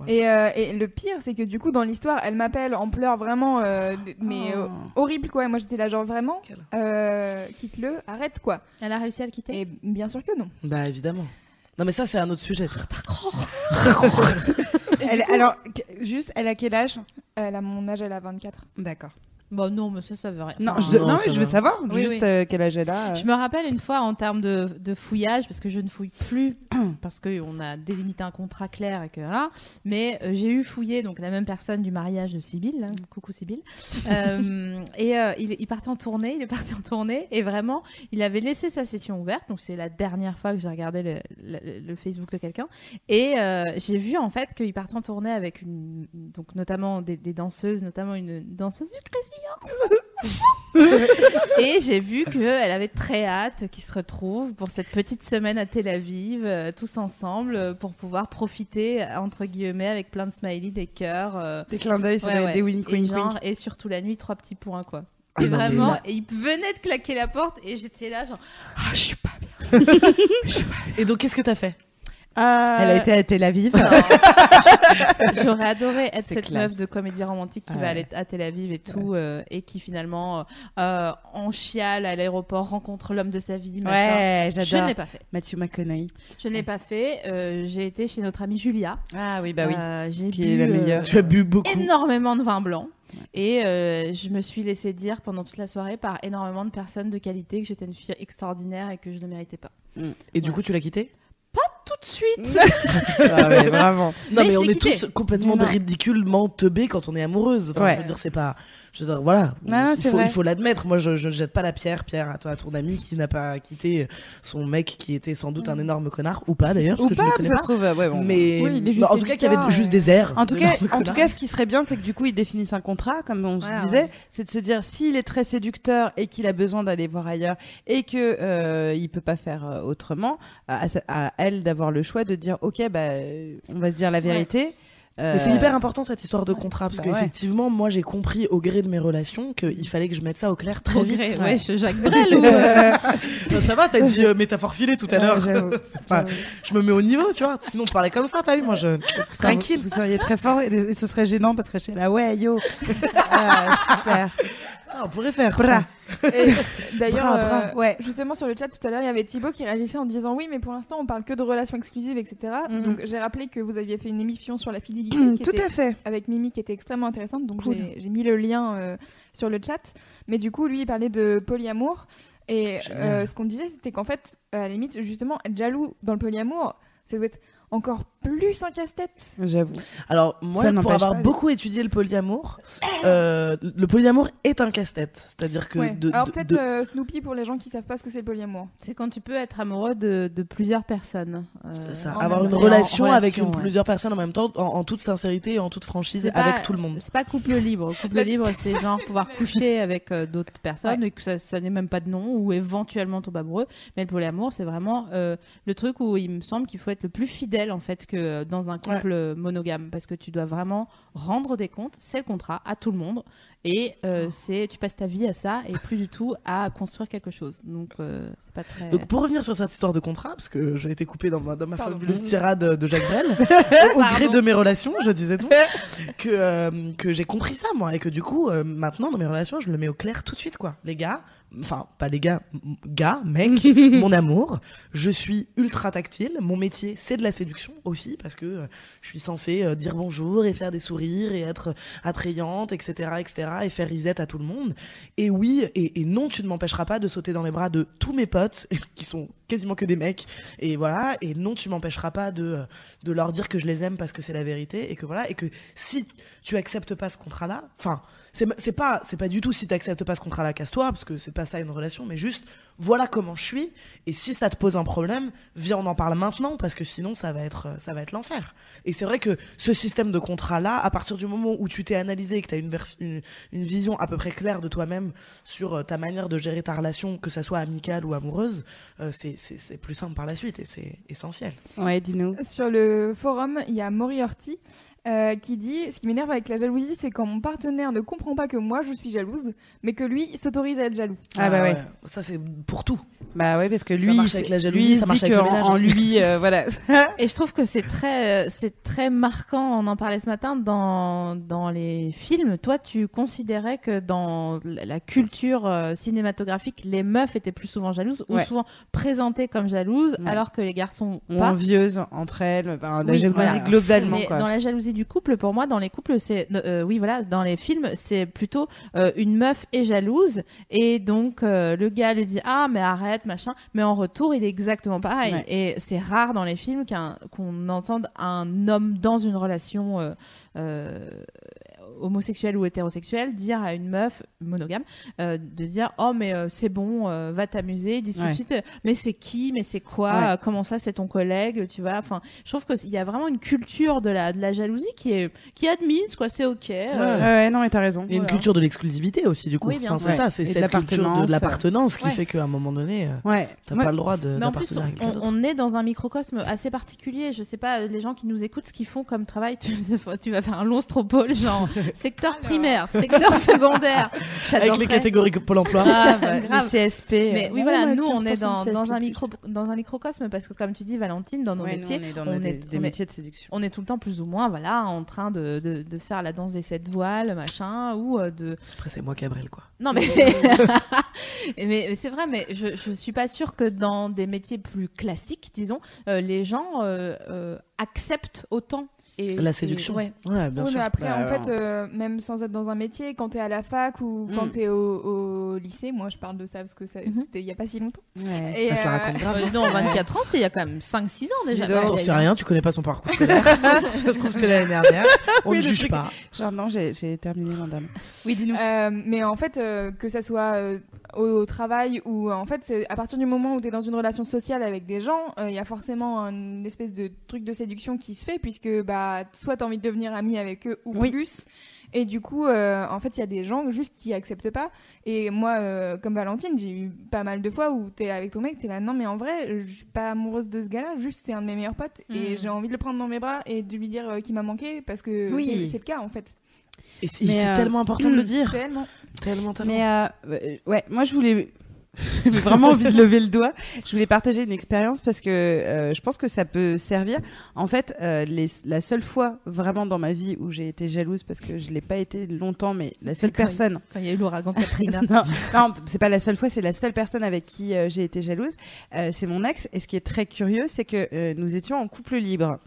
Et, euh, et le pire, c'est que du coup, dans l'histoire, elle m'appelle en pleurs vraiment, euh, d- mais euh, Oh. horrible quoi. Moi, j'étais là, genre vraiment, euh, quitte-le, arrête quoi. Elle a réussi à le quitter? Et bien sûr que non. Bah évidemment. Non mais ça c'est un autre sujet. Elle- alors que- juste, elle a quel âge? Elle a mon âge, elle a 24. D'accord. Bon, non, mais ça, ça veut rien. Non, je, non, mais je veux va. savoir Oui, juste oui. euh, quel âge elle a. Je me rappelle une fois en termes de, de fouillage, parce que je ne fouille plus, parce qu'on a délimité un contrat clair et que voilà. Mais euh, j'ai eu fouillé donc la même personne du mariage de Sibylle, hein, coucou Sibylle. Euh, et euh, il, il partait en tournée, il est parti en tournée et vraiment, il avait laissé sa session ouverte. Donc c'est la dernière fois que j'ai regardé le, le- le Facebook de quelqu'un et euh, j'ai vu en fait qu'il partait en tournée avec une, donc notamment des, des danseuses, notamment une danseuse du Crazy et j'ai vu qu'elle avait très hâte qu'ils se retrouvent pour cette petite semaine à Tel Aviv, euh, tous ensemble, euh, pour pouvoir profiter, entre guillemets, avec plein de smileys, des cœurs. euh, Des clins d'œil, ça ouais, doit être ouais. des wink et, wink genre, wink. et surtout la nuit, trois petits points, quoi. Ah et non, mais vraiment, là- et il venait de claquer la porte et j'étais là, genre. Ah, je suis pas bien. Et donc qu'est-ce que t'as fait? Elle a été à Tel Aviv. J'aurais adoré être cette classe. meuf de comédie romantique qui Ouais. va aller à Tel Aviv et tout, euh, et qui finalement, euh, en chiale à l'aéroport, rencontre l'homme de sa vie. machin. Ouais, Je j'adore. n'ai pas fait. Matthew McConaughey. Je n'ai pas fait. euh, j'ai été chez notre amie Julia. Ah oui, bah oui. Euh, j'ai Qui bu est la euh, meilleure. Tu as bu beaucoup. énormément de vin blanc. Et euh, je me suis laissé dire pendant toute la soirée par énormément de personnes de qualité que j'étais une fille extraordinaire et que je ne méritais pas. Et du coup tu l'as quitté Tout de suite Ah ouais, vraiment. Non Mais on est quitté. tous complètement Non. ridiculement teubés quand on est amoureuse. Enfin, Ouais. je veux dire c'est pas. Je veux dire, voilà. Non, non, il faut vrai. il faut l'admettre. Moi je je ne jette pas la pierre Pierre à toi à ton ami qui n'a pas quitté son mec qui était sans doute un énorme connard ou pas d'ailleurs Ou que je pas, ne ça pas. se trouve. Ouais, bon. Mais Oui, bah, en tout cas qu'il y avait juste des airs. En tout cas, en tout cas, ce qui serait bien, c'est que du coup, ils définissent un contrat, comme on se disait, ouais. c'est de se dire s'il est très séducteur et qu'il a besoin d'aller voir ailleurs et que euh, il peut pas faire euh, autrement, à, elle d'avoir le choix de dire ok, bah, on va se dire la vérité. Mais c'est Euh, hyper important cette histoire de contrat parce Bah qu'effectivement moi j'ai compris au gré de mes relations qu'il fallait que je mette ça au clair très Au vite. gré, ouais. je Jacques Brel ou... Non, ça va, t'as dit euh, métaphore filée tout à l'heure. je me mets au niveau, tu vois. Sinon, on parlait comme ça, t'as vu, moi je. Tranquille. Vous, vous seriez très fort et, et ce serait gênant parce que je serais là, ouais, yo. Ah, super. Ah, on pourrait faire. Bra. D'ailleurs, euh, Ouais. justement sur le chat tout à l'heure, il y avait Thibaut qui réagissait en disant oui, mais pour l'instant on parle que de relations exclusives, etc. Mhm. Donc j'ai rappelé que vous aviez fait une émission sur la fidélité qui Tout était à fait. avec Mimi qui était extrêmement intéressante. Donc Cool. j'ai mis le lien euh, sur le chat. Mais du coup, lui, il parlait de polyamour. Et euh, ce qu'on disait, c'était qu'en fait, à la limite, justement, être jaloux dans le polyamour, ça doit être encore plus un casse-tête. J'avoue. Alors, moi, Ça pour avoir pas. beaucoup étudié le polyamour, euh, le polyamour est un casse-tête. C'est-à-dire que. Ouais. de- Alors peut-être de- euh, Snoopy pour les gens qui savent pas ce que c'est le polyamour. C'est quand tu peux être amoureux de, de plusieurs personnes. euh, C'est ça, avoir une relation, avec relation, une- ouais. plusieurs personnes en même temps, en, en toute sincérité et en toute franchise, C'est avec pas- tout le monde. C'est pas couple libre. Couple libre, c'est genre pouvoir coucher avec euh, d'autres personnes et que ça, ça n'est même pas de nom ou éventuellement tomber amoureux. Mais le polyamour, c'est vraiment euh, le truc où il me semble qu'il faut être le plus fidèle en fait que euh, dans un couple euh, monogame parce que tu dois vraiment rendre des comptes, c'est le contrat à tout le monde et euh, c'est tu passes ta vie à ça et plus du tout à construire quelque chose. Donc euh, c'est pas très. Donc pour revenir sur cette histoire de contrat, parce que j'ai été coupé dans ma, dans ma fabuleuse tirade de Jacques Brel, au gré de mes relations, je disais donc, que, euh, que j'ai compris ça moi, et que du coup, maintenant dans mes relations, je le mets au clair tout de suite quoi. Les gars, enfin pas les gars, gars, mec, mon amour, je suis ultra tactile, mon métier c'est de la séduction aussi, parce que euh, je suis censée euh, dire bonjour et faire des sourires et être attrayante, etc., etc., et faire risette à tout le monde. Et oui, et, et non, tu ne m'empêcheras pas de sauter dans les bras de tous mes potes, qui sont quasiment que des mecs, et voilà, et non, tu m'empêcheras pas de, euh, de leur dire que je les aime parce que c'est la vérité, et que voilà, et que si tu acceptes pas ce contrat-là, enfin, c'est c'est pas, c'est pas du tout si tu acceptes pas ce contrat-là, casse-toi, parce que c'est pas ça une relation, mais juste, voilà comment je suis, et si ça te pose un problème, viens, on en parle maintenant, parce que sinon, ça va être, ça va être l'enfer. Et c'est vrai que ce système de contrat-là, à partir du moment où tu t'es analysé et que tu as une, vers- une, une vision à peu près claire de toi-même sur euh, ta manière de gérer ta relation, que ça soit amicale ou amoureuse, euh, c'est- c'est c'est plus simple par la suite et c'est essentiel. Ouais, dis-nous. Sur le forum, il y a Moriarty euh, qui dit Ce qui m'énerve avec la jalousie, c'est quand mon partenaire ne comprend pas que moi je suis jalouse, mais que lui s'autorise à être jaloux. Ah, bah ouais. Ça, c'est pour tout. Bah ouais, parce que Ça lui, marche avec la jalousie, lui, ça marche avec le ménage en lui, euh, voilà. Et je trouve que c'est très, euh, c'est très marquant. On en parlait ce matin dans, dans les films. Toi, tu considérais que dans la culture euh, cinématographique, les meufs étaient plus souvent jalouses ou souvent présentées comme jalouses, Ouais. alors que les garçons Ou pas. envieuses entre elles, enfin, la Oui, jalousie voilà. globalement. Mais quoi. dans la jalousie du couple, pour moi, dans les couples, c'est, euh, oui, voilà, dans les films, c'est plutôt euh, une meuf est jalouse et donc euh, le gars lui dit ah mais arrête machin, mais en retour il est exactement pareil. Ouais. Et c'est rare dans les films qu'on entende un homme dans une relation homosexuelle ou hétérosexuelle dire à une meuf monogame euh, de dire oh mais euh, c'est bon euh, va t'amuser disent tout de suite mais c'est qui mais c'est quoi Ouais. Euh, comment ça c'est ton collègue tu vois? Enfin je trouve qu'il y a vraiment une culture de la, de la jalousie qui est, qui est admise, quoi, c'est ok. euh, Ouais, ouais, non, mais t'as raison. Il y a une Voilà. culture de l'exclusivité aussi, du coup. Oui, bien Enfin, c'est ça, c'est Et cette culture de, de l'appartenance. qui Ouais. fait qu'à un moment donné, euh, Ouais. t'as pas le droit de Mais en plus, on est dans un microcosme assez particulier. Je sais pas, les gens qui nous écoutent, ce qu'ils font comme travail, tu, tu vas faire un long stropole, genre secteur primaire, secteur secondaire. Avec les catégories Pôle emploi. Grave, Grave. les CSP. Mais euh, oui, voilà, ouais, nous, on 15% est dans, un micro, dans un microcosme parce que, comme tu dis, Valentine, dans nos Ouais, nous, métiers, on est dans on des, est- des on est- métiers de séduction. on est tout le temps plus ou moins voilà, en train de, de, de faire la danse des sept voiles, machin, ou euh, de, Après, c'est moi Cabrel, quoi. Non mais mais, mais c'est vrai, mais je je suis pas sûre que dans des métiers plus classiques, disons, euh, les gens euh, euh, acceptent autant. Et, La séduction. ouais. Ouais, bien Oui, sûr. mais après, Bah, en alors. fait, euh, même sans être dans un métier, quand t'es à la fac ou quand Mm. t'es au, au lycée, moi je parle de ça parce que ça- Mhm. c'était il y a pas si longtemps. Ouais. Et, Ça se la euh, raconte grave. Euh, non, 24 ans, c'est il y a quand même 5-6 ans déjà. Ouais, T'en sais rien, tu connais pas son parcours scolaire. ça se trouve, c'était l'année dernière. On Oui, ne juge truc- pas. Genre, non, j'ai terminé mon dame. Oui, dis-nous. Euh, mais en fait, euh, que ça soit euh, au, au travail ou en fait, à partir du moment où tu es dans une relation sociale avec des gens, euh, il y a forcément une espèce de truc de séduction qui se fait puisque bah soit tu as envie de devenir ami avec eux ou Oui. plus. Et du coup, euh, en fait, il y a des gens juste qui acceptent pas. Et moi, euh, comme Valentine, j'ai eu pas mal de fois où t'es avec ton mec, t'es là, non, mais en vrai, je suis pas amoureuse de ce gars-là, juste c'est un de mes meilleurs potes. Et Mm. j'ai envie de le prendre dans mes bras et de lui dire euh, qu'il m'a manqué parce que Oui. c'est le cas en fait. Et c'est euh, tellement important de le dire. Tellement. Tellement, tellement. Mais euh, ouais, moi je voulais. J'avais vraiment envie de lever le doigt. Je voulais partager une expérience parce que euh, je pense que ça peut servir. En fait, euh, les- la seule fois vraiment dans ma vie où j'ai été jalouse, parce que je l'ai pas été longtemps, mais la seule Quand il- personne. Quand il y a eu l'ouragan Katrina. non, non, c'est pas la seule fois, c'est la seule personne avec qui euh, j'ai été jalouse. Euh, c'est mon ex. Et ce qui est très curieux, c'est que euh, nous étions en couple libre.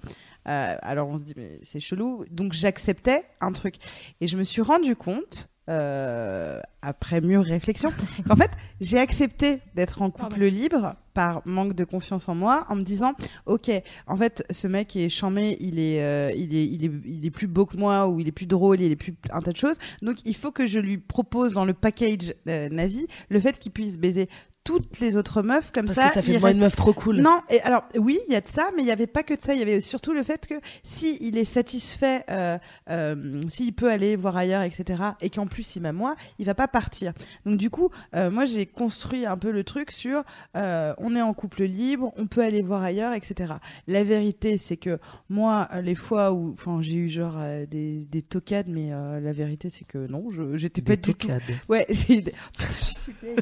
Euh, alors on se dit mais c'est chelou. Donc j'acceptais un truc et je me suis rendu compte euh, après mûre réflexion, qu'en fait, j'ai accepté d'être en couple Pardon. libre par manque de confiance en moi, en me disant, ok, en fait, ce mec est chamé, il est, euh, il est, il est, il est plus beau que moi, ou il est plus drôle, il est plus un tas de choses. Donc, il faut que je lui propose dans le package euh, Navi le fait qu'il puisse baiser toutes les autres meufs comme Parce ça. que ça fait il de moi reste- une meuf trop cool. non, et alors oui, il y a de ça, mais il n'y avait pas que de ça. Il y avait surtout le fait que si il est satisfait, euh, euh, s'il peut aller voir ailleurs, etc., et qu'en plus il m'a moi, il va pas partir. Donc du coup, euh, moi j'ai construit un peu le truc sur on est en couple libre, on peut aller voir ailleurs, etc. La vérité, c'est que moi, les fois où, enfin, j'ai eu genre des, des tocades, mais la vérité, c'est que non, j'étais pas Des du tout. Ouais, j'ai eu des... Putain, je suis si vieille.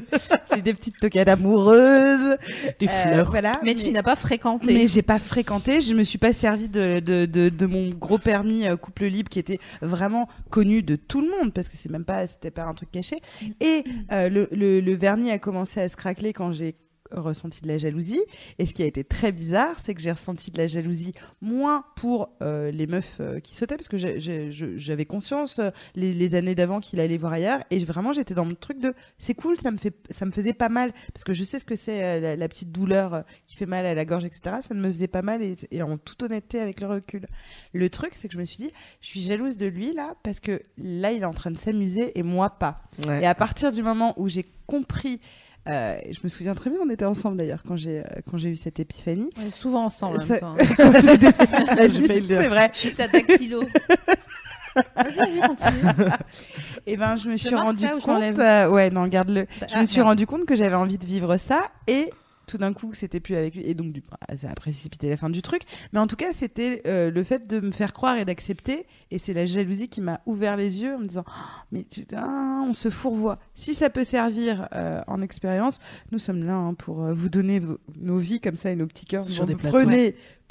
J'ai eu des petites tocades amoureuses. Des Euh, fleurs. voilà. Mais tu n'as pas fréquenté. Mais j'ai pas fréquenté, je me suis pas servi de, de, de, de mon gros permis euh, couple libre qui était vraiment connu de tout le monde parce que c'est même pas c'était pas un truc caché. Et euh, le, le, le vernis a commencé à se craqueler quand j'ai ressenti de la jalousie. Et ce qui a été très bizarre c'est que j'ai ressenti de la jalousie moins pour euh, les meufs euh, qui sautaient parce que j'avais conscience euh, les, les années d'avant qu'il allait voir ailleurs. Et vraiment j'étais dans le truc de c'est cool ça me fait ça me faisait pas mal. Parce que je sais ce que c'est la, la petite douleur qui fait mal à la gorge etc ça ne me faisait pas mal et, et en toute honnêteté avec le recul. Le truc c'est que je me suis dit je suis jalouse de lui là parce que là il est en train de s'amuser et moi pas. Ouais. et à partir du moment où j'ai compris euh, je me souviens très bien, on était ensemble d'ailleurs quand j'ai euh, quand j'ai eu cette épiphanie. On est souvent ensemble. en même temps. Dire. C'est vrai. Je suis sa dactylo. Vas-y, vas-y, continue. Et ben je me Je suis rendu je compte. euh, ouais, non, garde-le. Je Ah, me suis merde. rendu compte que j'avais envie de vivre ça et tout d'un coup c'était plus avec lui. Et donc du coup ça a précipité la fin du truc. Mais en tout cas c'était euh, le fait de me faire croire et d'accepter. Et c'est la jalousie qui m'a ouvert les yeux en me disant Oh, mais putain on se fourvoie. Si ça peut servir euh, en expérience nous sommes là hein, pour euh, vous donner vos- nos vies comme ça et nos petits cœurs. Sur des plateaux.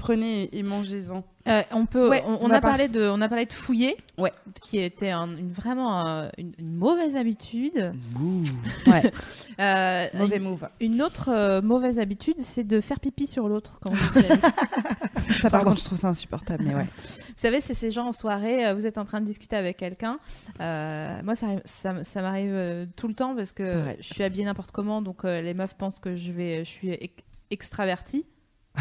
Prenez et mangez-en Euh, on peut, Ouais, on, on on a a par- parlé de, on a parlé de fouiller, Ouais. qui était un- une, vraiment euh, une, une mauvaise habitude. Ouais Euh, mauvais une, move une autre euh, mauvaise habitude, c'est de faire pipi sur l'autre quand ça par contre je trouve ça insupportable mais ouais Vous savez, c'est ces gens en soirée, vous êtes en train de discuter avec quelqu'un. Euh, moi, ça, ça, ça m'arrive tout le temps parce que je suis habillée n'importe comment, donc euh, les meufs pensent que je vais, je suis ex- extravertie.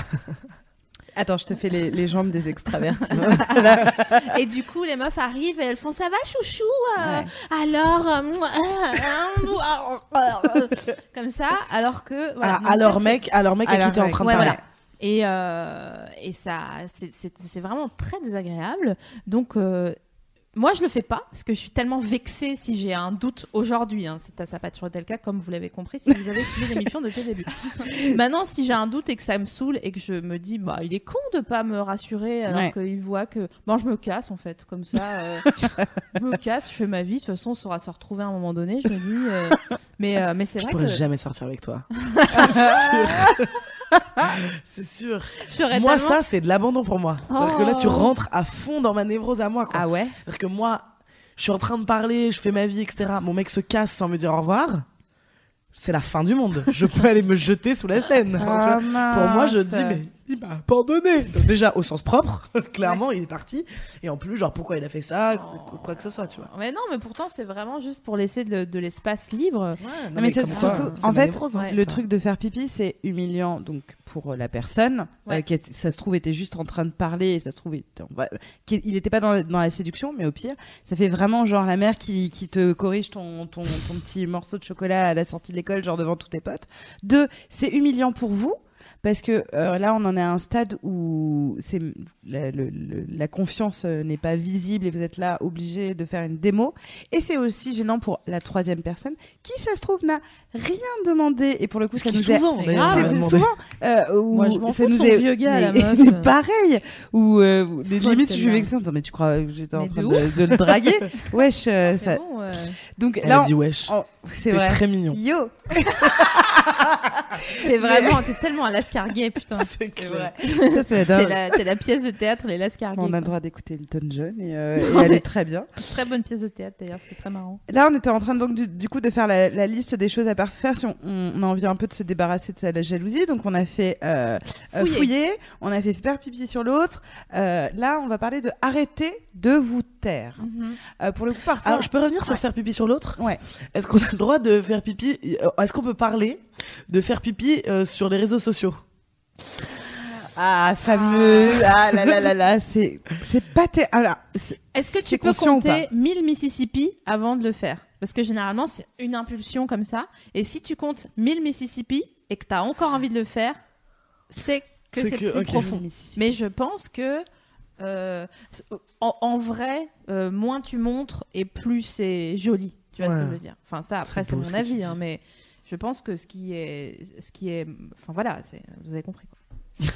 attends je te fais les, les jambes des extravertis et du coup, les meufs arrivent et elles font ça va, chouchou. euh, Ouais. Alors, euh, comme ça, alors que voilà. Ah, ça, alors mec, alors mec à Alors, qui t'es en train de parler. voilà. Et, euh, et ça, c'est- vraiment très désagréable. Donc, euh, moi, je le fais pas parce que je suis tellement vexée si j'ai un doute aujourd'hui. Hein, c'est- ça n'a pas toujours été le cas, comme vous l'avez compris, si vous avez suivi l'émission depuis le début. Maintenant, si j'ai un doute et que ça me saoule et que je me dis, bah, il est con de pas me rassurer alors Ouais. qu'il voit que. Bon, je me casse en fait, comme ça. euh, je me casse, je fais ma vie. De toute façon, on saura se retrouver à un moment donné. Je me dis. euh, mais euh, mais c'est Je vrai pourrais que. jamais sortir avec toi. Sûr. c'est sûr. Moi, tellement- ça, c'est de l'abandon pour moi. C'est-à-dire que là, tu Oh. rentres à fond dans ma névrose à moi. Quoi. Ah ouais C'est-à-dire que moi, je suis en train de parler, je fais ma vie, etc. Mon mec se casse sans me dire au revoir. C'est la fin du monde. Je peux aller me jeter sous la scène. Ah, Tu vois. Pour moi, je dis, mais il m'a abandonné. Donc, déjà, au sens propre, clairement, il est parti. Et en plus, genre, pourquoi il a fait ça, Oh. quoi que ce soit, tu vois. Mais non, mais pourtant, c'est vraiment juste pour laisser de, de l'espace libre. Ouais, Non, mais c'est surtout, en fait, névrose, hein, le truc de faire pipi, c'est humiliant donc pour euh, la personne Ouais. euh, qui, est- ça se trouve, était juste en train de parler et ça se trouve, il n'était pas dans, dans la séduction, mais au pire, ça fait vraiment genre la mère qui, qui te corrige ton, ton, ton petit morceau de chocolat à la sortie de l'école, genre devant tous tes potes. Deux, c'est humiliant pour vous. Parce que euh, là, on en est à un stade où c'est la, le- le- la confiance euh, n'est pas visible et vous êtes là obligé de faire une démo. Et c'est aussi gênant pour la troisième personne qui, ça se trouve, n'a rien demandé. Et pour le coup, Ce ça nous est souvent, c'est demandé. souvent euh, où Moi, je m'en ça nous est vieux gars, mais, la meuf. mais pareil où euh, Folle, limites je suis vexée en disant mais tu crois que j'étais en train de de, de le draguer wesh euh, C'est ça- bon, ouais. donc Elle là a on- dit wesh. on- C'est vrai très mignon. yo T'es vraiment, t'es tellement à l'escarguet, putain. C'est clair. c'est la T'es dingue. la, t'es la pièce de théâtre, les l'escarguet. on a le droit d'écouter Elton John et, euh, et elle est très bien Très bonne pièce de théâtre d'ailleurs, c'était très marrant. Là, on était en train donc du, du coup de faire la, la liste des choses à pas faire si on, a envie un peu de se débarrasser de sa la jalousie. Donc on a fait euh, euh, Fouiller. fouiller, on a fait faire pipi sur l'autre. Euh, là, on va parler de arrêter de vous. Mhm. Euh, pour le coup, parfois. Alors, je peux revenir sur Ouais. faire pipi sur l'autre? Ouais. Est-ce qu'on a le droit de faire pipi? Est-ce qu'on peut parler? De faire pipi euh, sur les réseaux sociaux Ah, fameux. Ah là là là là, c'est c'est pas ter- alors, c'est- Est-ce que C'est tu peux compter 1000 Mississippi avant de le faire? Parce que généralement, c'est une impulsion comme ça. Et si tu comptes 1000 Mississippi et que tu as encore envie de le faire, c'est que C'est c'est que- plus profond. Mais je pense que, euh, en, en vrai, euh, moins tu montres et plus c'est joli. Tu vois ce que je veux dire? Enfin, ça, après, C'est mon avis. hein, mais je pense que ce qui est. Ce qui est enfin, voilà, c'est- vous avez compris. quoi.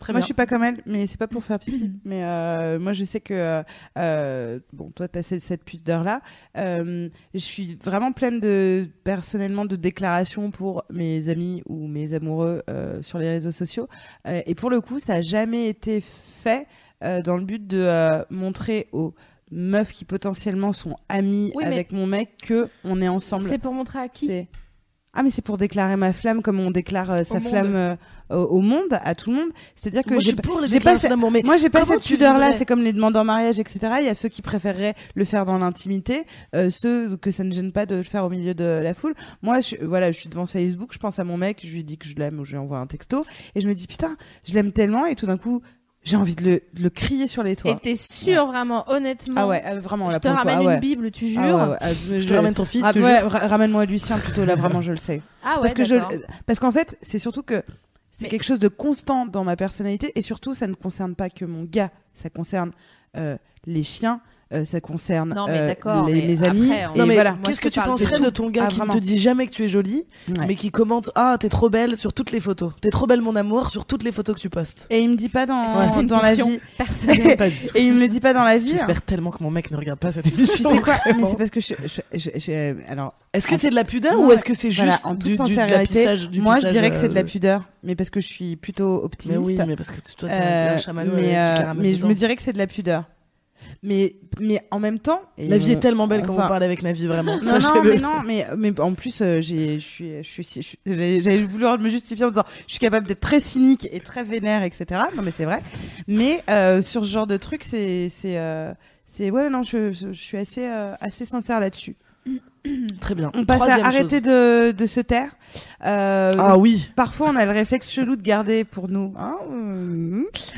Très moi, bien. je suis pas comme elle, mais c'est pas pour faire pipi. mais euh, moi, je sais que euh, euh, bon, toi, t'as cette, cette pudeur là. je suis vraiment pleine de personnellement de déclarations pour mes amis ou mes amoureux sur les réseaux sociaux. Et pour le coup, ça a jamais été fait dans le but de montrer aux meufs qui potentiellement sont amies Oui, avec mon mec que on est ensemble. C'est pour montrer à qui? Ah mais c'est pour déclarer ma flamme comme on déclare euh, sa monde. flamme euh, au, monde, à tout le monde. C'est-à-dire que j'ai pas d'amour, mais moi, j'ai pas cette pudeur là, c'est comme les demandes en mariage, etc. Il y a ceux qui préféreraient le faire dans l'intimité, euh, ceux que ça ne gêne pas de le faire au milieu de la foule. Moi, je, voilà, je suis devant Facebook, je pense à mon mec, je lui dis que je l'aime ou je lui envoie un texto, et je me dis putain, je l'aime tellement, et tout d'un coup, j'ai envie de le, de le crier sur les Et toits. t'es sûr, vraiment, honnêtement Ah ouais, euh, vraiment, Je te ramène ah ouais. une Bible, tu Ah jures ouais, ouais, ah, Je je- te ramène ton fils, ah ramène-moi Lucien plutôt, là, vraiment, je le sais. Ah ouais, parce que je parce qu'en fait c'est surtout que c'est Mais- quelque chose de constant dans ma personnalité et surtout ça ne concerne pas que mon gars ça concerne euh, les chiens euh, ça concerne Non, mais euh, les, mais mes amis après, on- et Non, mais voilà Moi, qu'est-ce que tu penserais de ton gars Ah, qui ne te dit jamais que tu es jolie, Ouais. mais qui commente Ah, t'es trop belle sur toutes les photos. T'es trop belle, mon amour, sur toutes les photos que tu postes. et il me dit pas dans, une dans la vie personnelle Pas du tout. et il me le dit pas dans la vie J'espère tellement que mon mec ne regarde pas cette tu émission. sais quoi? Mais c'est parce que je, je- je- je- alors Est-ce que c'est de la pudeur ou est-ce que c'est voilà, juste en toute du, du, sincérité, l'apissage- du moi je dirais que c'est de la euh, pudeur mais parce que je suis plutôt Mais optimiste oui, mais parce que toi, Euh, un chamallow avec mais, du euh, caramel mais je me dirais que c'est de la pudeur mais mais en même temps La vie on- est tellement belle quand enfin, vous parlez avec Navi, vraiment. Non, non, mais non, mais, mais en plus, euh, j'ai, je suis, j'avais voulu me justifier en disant, je suis capable d'être très cynique et très vénère, etc. Non, mais c'est vrai. Mais euh, sur ce genre de truc, c'est, c'est, euh, c'est, ouais, non, je, je, je suis assez, assez sincère là-dessus. Très bien. On passe Troisième à arrêter de, de se taire. Euh, Ah oui. Parfois, on a le réflexe chelou de garder pour nous hein,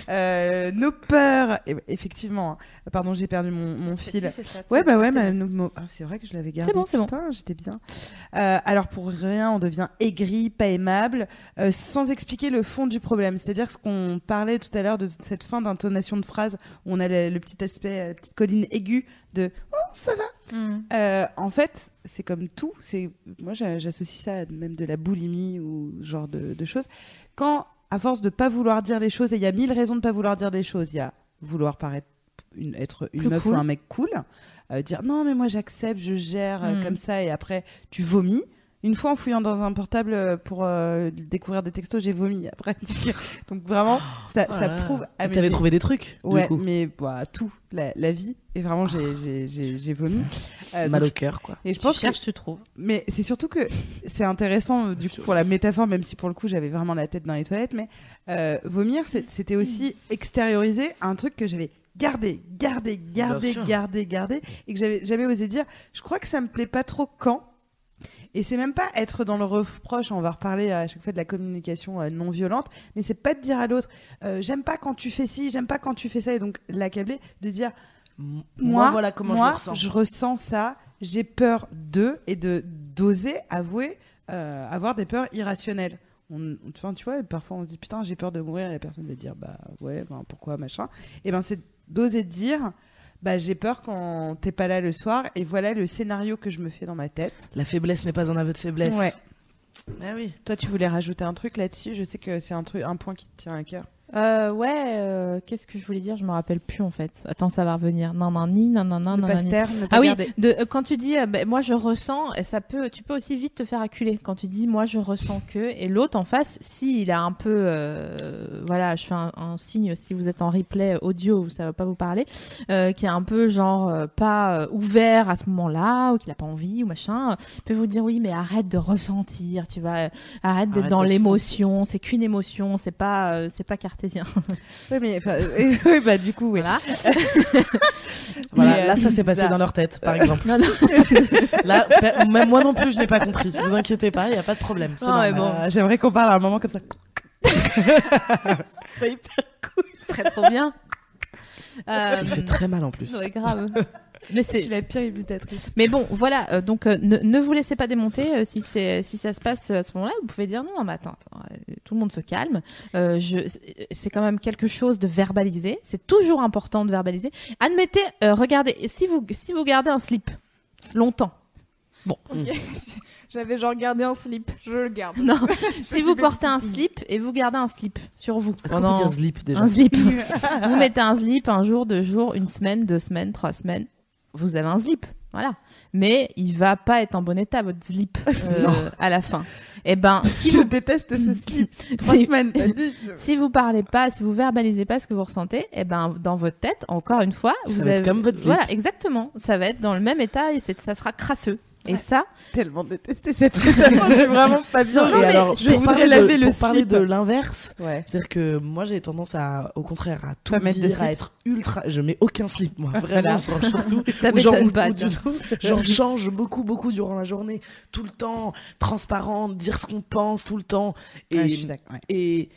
euh, nos peurs. Et, effectivement, hein. pardon, j'ai perdu mon, mon fil. Si, c'est ça, Ouais, c'est bah ça, ouais, c'est nos- ah, c'est vrai que je l'avais gardé. bon, c'est bon. Putain, j'étais bien. Euh, alors, pour rien, on devient aigri, pas aimable, euh, sans expliquer le fond du problème. C'est-à-dire ce qu'on parlait tout à l'heure de cette fin d'intonation de phrase où on a le, le petit aspect, la petite colline aiguë de Oh, ça va Hmm. euh, en fait, c'est comme tout. C'est moi, j'a- j'associe ça à même de la boulimie ou ce genre de, de choses. Quand, à force de pas vouloir dire les choses, et il y a mille raisons de pas vouloir dire les choses. Il y a vouloir paraître une, être une Plus meuf cool. ou un mec cool, euh, dire non mais moi j'accepte, je gère euh, Mm. comme ça, et après tu vomis. Une fois en fouillant dans un portable euh, pour euh, découvrir des textos, j'ai vomi après. Donc, donc vraiment, ça, ça Voilà. prouve. Ah, T'avais trouvé des trucs, Ouais, du coup. mais bah, tout, la, la vie. Et vraiment, j'ai- j'ai j'ai- j'ai vomi. Euh, Mal donc, au cœur, quoi. et je Tu pense que cherches, tu trouves. mais c'est surtout que c'est intéressant euh, du coup pour la métaphore, même si pour le coup j'avais vraiment la tête dans les toilettes, mais euh, vomir c'était aussi extérioriser un truc que j'avais gardé, gardé, gardé, gardé, gardé, et que j'avais jamais osé dire. Je crois que ça me plaît pas trop quand. Et c'est même pas être dans le reproche, on va reparler à chaque fois de la communication euh, non violente, mais c'est pas de dire à l'autre, euh, j'aime pas quand tu fais ci, j'aime pas quand tu fais ça, et donc l'accabler, de dire, moi, voilà comment moi, je ressens. je ressens ça, j'ai peur d'eux et de d'oser avouer euh, avoir des peurs irrationnelles. On, enfin, tu vois, parfois on se dit putain, j'ai peur de mourir et la personne va dire bah ouais, ben, pourquoi machin. Et ben c'est d'oser dire bah j'ai peur quand t'es pas là le soir et voilà le scénario que je me fais dans ma tête. La faiblesse n'est pas un aveu de faiblesse. Ouais. Ah oui. Toi, tu voulais rajouter un truc là-dessus? Je sais que c'est un truc, un point qui te tient à cœur. Euh, ouais, euh, qu'est-ce que je voulais dire? Je me rappelle plus en fait. Attends, ça va revenir. Non, non, ni, ni. taire, ne pas Ah oui, de, euh, quand tu dis, ben, moi je ressens, et ça peut, tu peux aussi vite te faire acculer quand tu dis, moi je ressens que, et l'autre en face, si il a un peu, euh, voilà, je fais un, un signe si vous êtes en replay audio où ça va pas vous parler, euh, qui est un peu genre pas ouvert à ce moment-là, ou qu'il a pas envie ou machin, peut vous dire oui, mais arrête de ressentir, tu euh, arrête d'être dans l'émotion, c'est qu'une émotion, c'est pas, c'est pas carte cartésien. Oui, mais euh, oui, bah du coup, oui. Voilà. Euh, là, ça s'est passé ça- dans leur tête, par exemple. Non, non. Là, pe- même moi non plus, je n'ai pas compris. Vous inquiétez pas, il n'y a pas de problème. bon. Euh, J'aimerais qu'on parle à un moment comme ça. C'est hyper cool. Ce serait trop bien. Euh, Il fait très mal en plus. ouais, grave. Mais Je suis la pire imitatrice. Mais bon, voilà, euh, donc euh, ne, ne vous laissez pas démonter. euh, si, c'est, si ça se passe à ce moment-là, vous pouvez dire non, non, mais attends, attends, tout le monde se calme. Euh, je, c'est- quand même quelque chose de verbalisé. C'est toujours important de verbaliser. Admettez, euh, regardez, si vous, si vous gardez un slip longtemps, Ok. J'avais genre gardé un slip, je le garde. non, si vous portez un slip et vous gardez un slip sur vous, Est-ce qu'on pendant- peut dire slip déjà un slip, vous mettez un slip un jour, deux jours, une semaine, deux semaines, trois semaines, vous avez un slip, voilà. Mais il va pas être en bon état votre slip euh, à la fin. Et ben, si Je vous déteste ce slip. Trois Si- semaines, t'as dit. je- Si vous parlez pas, si vous verbalisez pas ce que vous ressentez, eh ben dans votre tête, encore une fois, vous avez comme votre slip. voilà exactement, ça va être dans le même état et ça sera crasseux. Et Ouais. ça, Tellement détesté cette métaphore, je suis vraiment pas bien. Non, Et mais alors, je voudrais parler, laver de, le pour parler slip. de l'inverse, Ouais. c'est-à-dire que moi j'ai tendance à, au contraire, à tout Pas mettre dire, à être ultra. Je mets aucun slip, moi, vraiment, Voilà. je range surtout. ça m'étonne ou- pas. du tout, J'en change beaucoup, beaucoup durant la journée, tout le temps, transparente, dire ce qu'on pense tout le temps. Et, Ouais, je suis d'accord. ouais. et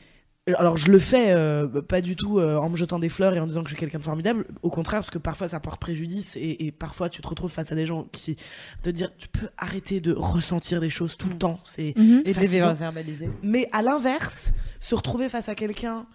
alors je le fais euh, pas du tout euh, en me jetant des fleurs et en disant que je suis quelqu'un de formidable. Au contraire, parce que parfois ça porte préjudice et, et parfois tu te retrouves face à des gens qui te dire tu peux arrêter de ressentir des choses tout le Mm. temps. C'est Mhm. Et de les fatigant. verbaliser. mais à l'inverse, se retrouver face à quelqu'un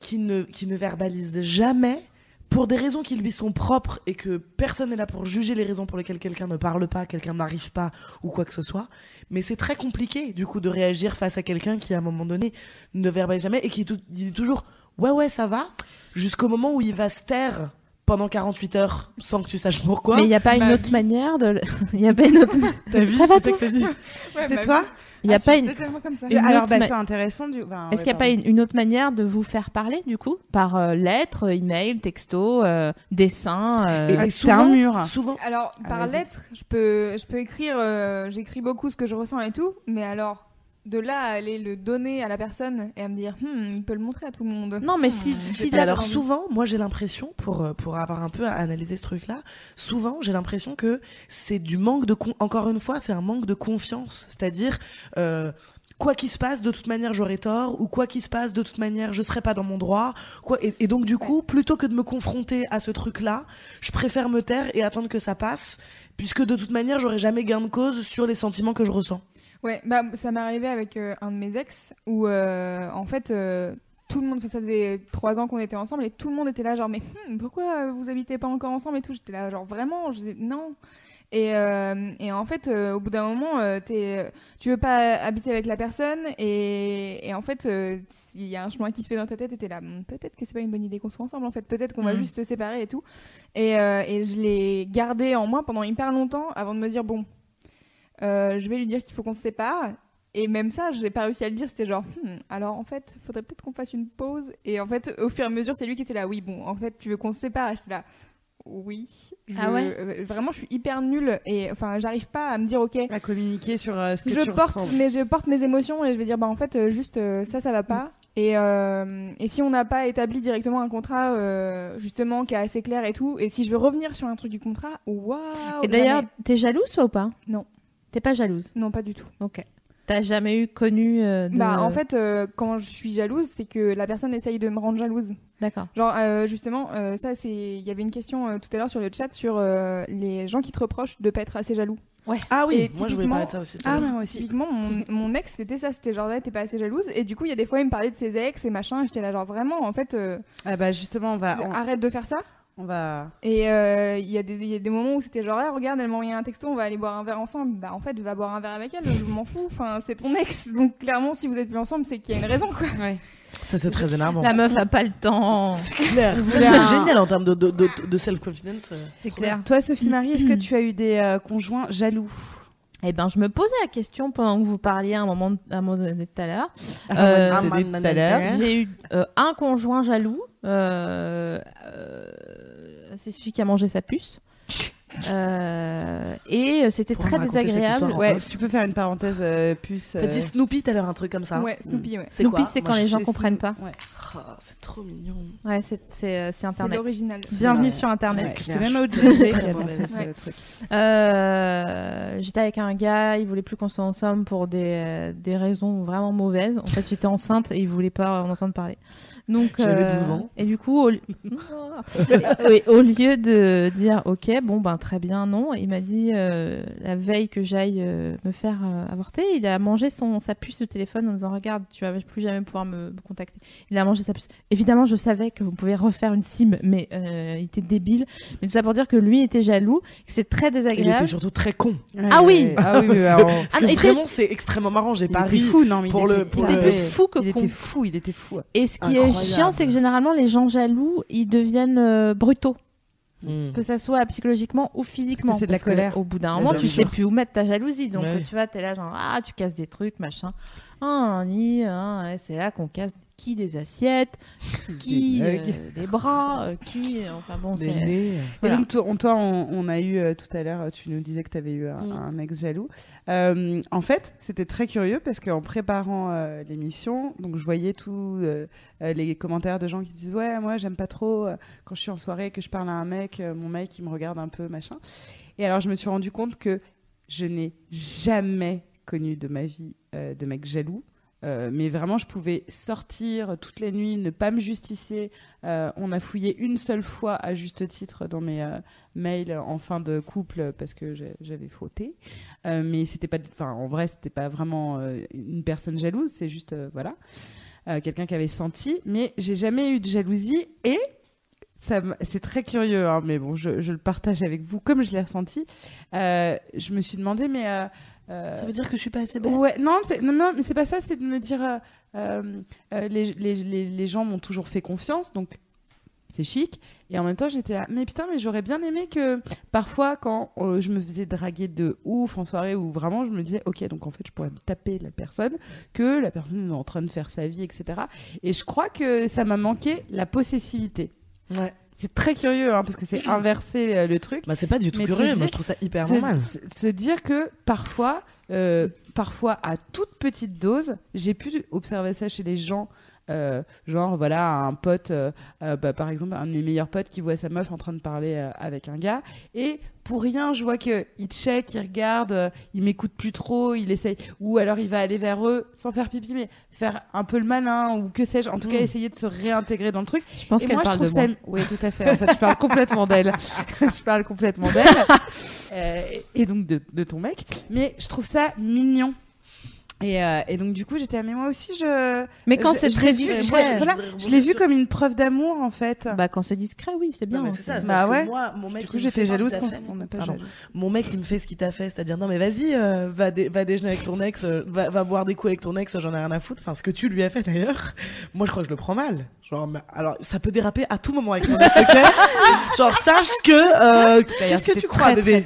qui ne, qui ne verbalise jamais, pour des raisons qui lui sont propres et que personne n'est là pour juger les raisons pour lesquelles quelqu'un ne parle pas, quelqu'un n'arrive pas ou quoi que ce soit. Mais c'est très compliqué du coup de réagir face à quelqu'un qui à un moment donné ne verbalise jamais et qui tout- dit toujours ouais ouais ça va jusqu'au moment où il va se taire pendant 48 heures sans que tu saches pourquoi. Mais il n'y a pas une autre vie. manière de. Il y a pas une autre. T'as vu, Ça va, que dit. Ouais, C'est toi. Il y a Ah, pas c'est une. comme ça. Une Alors, bah, ma- c'est intéressant. Du... enfin, Est-ce ouais, qu'il n'y a pas une, une autre manière de vous faire parler du coup? Par euh, lettre, email, texto, euh, dessin euh, Et- Ah, mais c'est un souvent- mur. Souvent, Alors, Ah, par lettre, je peux, je peux écrire, euh, j'écris beaucoup ce que je ressens et tout, mais alors, de là à aller le donner à la personne et à me dire, Hmm, il peut le montrer à tout le monde. Non, mais si, Hmm, si alors envie. souvent, moi j'ai l'impression, pour, euh, pour avoir un peu analysé ce truc-là, souvent j'ai l'impression que c'est du manque de... con- Encore une fois, c'est un manque de confiance. C'est-à-dire, euh, quoi qu'il se passe, de toute manière j'aurai tort, ou quoi qu'il se passe, de toute manière je serai pas dans mon droit. Quoi... Et, et donc du coup, plutôt que de me confronter à ce truc-là, je préfère me taire et attendre que ça passe, puisque de toute manière j'aurai jamais gain de cause sur les sentiments que je ressens. Ouais, bah ça m'est arrivé avec euh, un de mes ex où euh, en fait euh, tout le monde, ça faisait trois ans qu'on était ensemble et tout le monde était là genre mais hmm, pourquoi vous habitez pas encore ensemble et tout? J'étais là genre vraiment, je dis, non. Et, et en fait, au bout d'un moment, t'es- tu veux pas habiter avec la personne et, et en fait, il y a un chemin qui se fait dans ta tête et t'es là, Hmm, peut-être que c'est pas une bonne idée qu'on soit ensemble en fait, peut-être qu'on va Mm. juste se séparer et tout. Et, et je l'ai gardé en moi pendant hyper longtemps avant de me dire bon, euh, je vais lui dire qu'il faut qu'on se sépare. Et même ça, j'ai pas réussi à le dire. C'était genre, Hmm, alors en fait, faudrait peut-être qu'on fasse une pause. Et en fait, au fur et à mesure, c'est lui qui était là. Oui, bon, en fait, tu veux qu'on se sépare? J'étais là. Oui. Je- Ah ouais? euh, Vraiment, je suis hyper nulle. Et enfin, j'arrive pas à me dire, ok, À communiquer sur euh, ce que je tu porte, ressens. mais je porte mes émotions et je vais dire, bah en fait, euh, juste euh, ça, ça va pas. Et, euh, et si on n'a pas établi directement un contrat, euh, justement, qui est assez clair et tout, et si je veux revenir sur un truc du contrat, waouh Et d'ailleurs, t'es jalouse ou pas? Non. T'es pas jalouse non, pas du tout. Ok. T'as jamais eu connu euh, de... Bah, en fait, euh, quand je suis jalouse, c'est que la personne essaye de me rendre jalouse. D'accord. Genre, euh, justement, euh, ça, c'est. Il y avait une question euh, tout à l'heure sur le chat sur euh, les gens qui te reprochent de pas être assez jaloux. Ah oui, Et moi je voulais typiquement- parler de ça aussi. Ah, mais moi aussi. Typiquement, mon, mon ex, c'était ça, c'était genre, ouais, t'es pas assez jalouse. Et du coup, il y a des fois, il me parlait de ses ex et machin, et j'étais là, genre, vraiment, en fait, euh, Ah bah justement, on va, on, arrête de faire ça. On va. Et euh, il y, a des- il y a des moments où c'était genre, ah, regarde, elle m'a envoyé un texto, on va aller boire un verre ensemble. Bah, en fait, va boire un verre avec elle, je m'en fous. Enfin, c'est ton ex. Donc, clairement, si vous êtes plus ensemble, c'est qu'il y a une raison, quoi. Ouais. Ça c'est très énervant. La meuf a pas le temps. C'est clair. C'est un- génial en termes de, de, de, de self-confidence. C'est clair. Toi, Sophie Marie, est-ce que tu as eu des euh, conjoints jaloux? Eh ben, je me posais la question pendant que vous parliez à un moment, à un moment donné tout à l'heure. Euh, tout à l'heure. J'ai eu euh, un conjoint jaloux. euh, euh, c'est celui qui a mangé sa puce. Euh, et c'était très me raconter cette désagréable. histoire en Ouais, off. tu peux faire une parenthèse euh, puce. T'as euh, dit Snoopy tout à l'heure, un truc comme ça. Ouais, Snoopy, ouais. C'est Snoopy, quoi c'est Moi, quand je les gens sais comprennent pas. Ouais. Oh, c'est trop mignon. Ouais, c'est c'est, euh, c'est C'est Internet. l'original. Bienvenue sur Internet. Clair, C'est même je OJ suis qui très a mauvaise. lancé ce Ouais. truc. Euh, j'étais avec un gars, il voulait plus qu'on soit ensemble pour des, des raisons vraiment mauvaises. En fait, j'étais enceinte et il voulait pas en entendre parler. Donc, J'avais euh, 12 ans. Et du coup, au, li- oui, au lieu de dire OK, bon ben très bien, non, il m'a dit euh, la veille que j'aille euh, me faire euh, avorter, il a mangé son sa puce de téléphone en me disant regarde, tu vas plus jamais pouvoir me, me contacter. Il a mangé sa puce. Évidemment, je savais que vous pouvez refaire une sim, mais euh, il était débile. Mais tout ça pour dire que lui était jaloux, que c'est très Il désagréable. était surtout très con. Ah oui. Ah oui, Parce que- Ah, il était- vraiment, c'est extrêmement marrant. J'ai il pas ri. fou, non, mais pour il le- était, pour Il était plus fou que il con. était fou, il était fou. Et ce qui est Chiant, c'est que généralement, les gens jaloux, ils deviennent euh, brutaux. Mm. Que ça soit psychologiquement ou physiquement. C'est de la colère. Au bout d'un moment, tu sais plus où mettre ta jalousie. Donc, Ouais. tu vois, t'es là, genre, ah, tu casses des trucs, machin. Ah, ni, ah, c'est là qu'on casse qui des assiettes, qui Des euh, des bras, euh, qui. Enfin bon, Des c'est. Et donc, toi, on, toi, on, on a eu euh, tout à l'heure, tu nous disais que tu avais eu un, Mm. un ex jaloux. Euh, en fait, c'était très curieux parce qu'en préparant euh, l'émission, donc je voyais tous les commentaires de gens qui disent Ouais, moi, j'aime pas trop euh, quand je suis en soirée que je parle à un mec, euh, mon mec, il me regarde un peu, machin. Et alors, je me suis rendu compte que je n'ai jamais connu de ma vie euh, de mec jaloux. Euh, mais vraiment, je pouvais sortir toutes les nuits, ne pas me justifier. Euh, on a fouillé une seule fois à juste titre dans mes euh, mails en fin de couple parce que j'avais fauté. Mais c'était pas, en vrai, c'était pas vraiment une personne jalouse. C'est juste, voilà, quelqu'un qui avait senti. Mais j'ai jamais eu de jalousie et c'est très curieux, hein, mais bon, je, je le partage avec vous comme je l'ai ressenti. Je me suis demandé, mais Ça veut dire que je suis pas assez belle. Ouais, non, non, non, mais c'est pas ça, c'est de me dire, euh, euh, euh, les, les, les, les gens m'ont toujours fait confiance, donc c'est chic. Et en même temps, j'étais là, mais putain, mais j'aurais bien aimé que parfois, quand euh, je me faisais draguer de ouf en soirée, ou vraiment, je me disais, ok, donc en fait, je pourrais me taper la personne, que la personne est en train de faire sa vie, etc. Et je crois que ça m'a manqué la possessivité. Ouais. C'est très curieux, hein, parce que c'est inversé euh, le truc. Bah, c'est pas du tout Mais curieux. dire- Moi, je trouve ça hyper se, normal. se- se dire que parfois, euh, parfois à toute petite dose, j'ai pu observer ça chez les gens. Euh, genre voilà un pote euh, euh, bah, par exemple un de mes meilleurs potes qui voit sa meuf en train de parler euh, avec un gars et pour rien je vois que il check il regarde il m'écoute plus trop il essaye ou alors il va aller vers eux sans faire pipi mais faire un peu le malin ou que sais-je en tout cas Mm. essayer de se réintégrer dans le truc Je pense qu'elle moi, je parle de trouve moi. ça. Oui, tout à fait. En fait, je parle complètement d'elle. je parle complètement d'elle. Et donc de, de ton mec. Mais je trouve ça mignon. Et, euh, et donc, du coup, j'étais, ah, mais moi aussi, je. Mais quand c'est très discret. je- voilà, je l'ai vu comme une preuve d'amour, en fait. Bah, quand c'est discret, oui, c'est bien. Non, mais c'est ça. Bah ouais. Moi, mon mec, du coup, il me j'étais fait ce qu'il jalouse on n'a pas jaloux. Mon mec, il me fait ce qu'il t'a fait, c'est-à-dire non mais vas-y, euh, va, dé- va déjeuner avec ton ex, euh, va, va boire des coups avec ton ex, j'en ai rien à foutre. Enfin, ce que tu lui as fait d'ailleurs, moi je crois que je le prends mal. Genre, mais- alors ça peut déraper à tout moment avec mon ex, ok? Genre sache que euh, qu'est-ce que tu crois, bébé?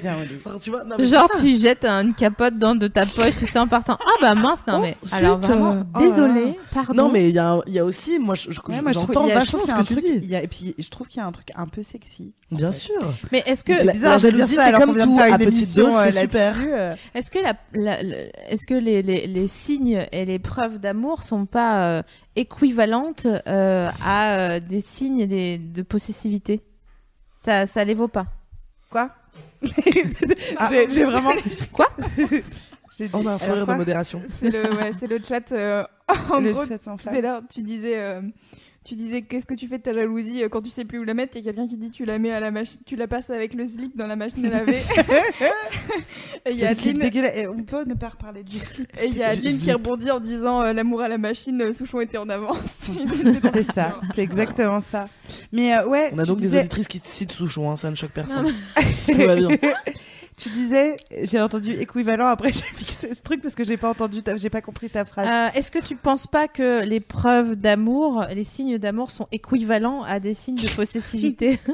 Genre, tu jettes une capote dans de ta poche, tu sais, en partant. Ah bah mince, non Oh, mais. zut, Alors vraiment, euh, oh désolé, là. pardon. Non mais il y, y a aussi, moi je- je- Ouais, moi, j'entends je vachement ce que tu truc- dis. y a- Et puis, je trouve qu'il y a un truc un peu sexy. Bien sûr. Mais est-ce que C'est bizarre la jalousie, c'est comme tout, à petite dose, euh, c'est super. là-dessus, euh. Est-ce que, la, la- le- est-ce que les, les, les signes et les preuves d'amour sont pas euh, équivalentes euh, à euh, des signes des, de possessivité? Ça, ça les vaut pas. Quoi? J'ai j'ai vraiment. Quoi? On a un fourrure de modération. C'est le, ouais, c'est le chat. euh, en Le gros, chat sans tout fin. à l'heure, tu disais, euh, tu disais, qu'est-ce que tu fais de ta jalousie euh, quand tu sais plus où la mettre? Il y a quelqu'un qui dit, tu la mets à la machine, tu la passes avec le slip dans la machine à laver. et il y a Adeline. Et on peut ne pas reparler du slip. et il y a Adeline qui rebondit en disant, euh, l'amour à la machine, Souchon était en avance. C'est ça, c'est exactement ça. Mais euh, ouais, On a donc des auditrices qui citent Souchon, hein, ça ne choque personne. Non, Tout va bien. Tu disais, j'ai entendu équivalent, après j'ai fixé ce truc parce que j'ai pas entendu, ta- j'ai pas compris ta phrase. Euh, Est-ce que tu penses pas que les preuves d'amour, les signes d'amour sont équivalents à des signes de possessivité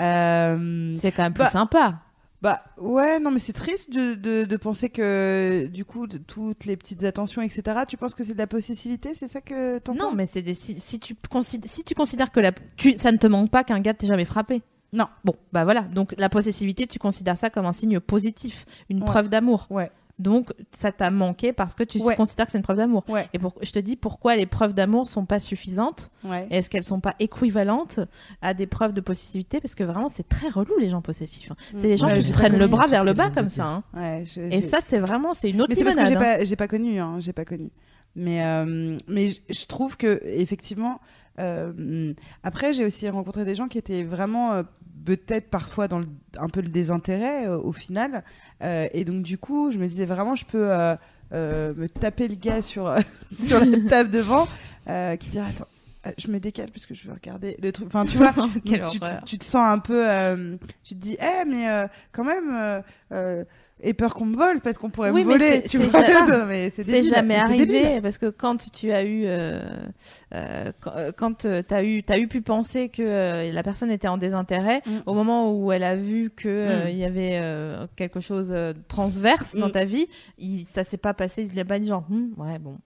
Euh, C'est quand même plus Bah, sympa. bah ouais, non mais c'est triste de, de, de penser que du coup de- toutes les petites attentions, etc. Tu penses que c'est de la possessivité, c'est ça que t'entends? Non, mais c'est des si, si tu considères si tu considères que la tu ça ne te manque pas qu'un gars t'ait jamais frappé. Non. Bon, bah voilà. Donc la possessivité, tu considères ça comme un signe positif, une Ouais. preuve d'amour. Ouais. Donc ça t'a manqué parce que tu Ouais. considères que c'est une preuve d'amour. Ouais. Et pour, je te dis pourquoi les preuves d'amour sont pas suffisantes. Ouais. Est-ce qu'elles sont pas équivalentes à des preuves de possessivité? Parce que vraiment, c'est très relou les gens possessifs. hein. C'est des gens qui se prennent le bras vers le bas comme ça. hein. Je- Et ça, c'est vraiment, c'est une autre Mais c'est parce que j'ai hein. pas, j'ai pas connu, hein, j'ai pas connu. Mais, euh, mais je- je trouve que effectivement, euh, après j'ai aussi rencontré des gens qui étaient vraiment euh, peut-être parfois dans le- un peu le désintérêt euh, au final. Et donc du coup, je me disais vraiment, je peux me taper le gars sur sur la table devant, qui dirait attends. Je me décale parce que je veux regarder le truc. Enfin, tu vois, tu, te- horreur. tu te sens un peu. tu te dis, eh, mais quand même, et peur qu'on me vole parce qu'on pourrait Oui, me voler. c'est- jamais arrivé parce que quand tu as eu, euh, euh, quand, euh, euh, t'as eu, t'as eu pu penser que euh, la personne était en désintérêt, Mm. au moment où elle a vu que Mm. il y avait euh, quelque chose euh, de transverse dans Mm. ta vie, il, ça s'est pas passé, il a pas dit genre, Hmm, ouais bon,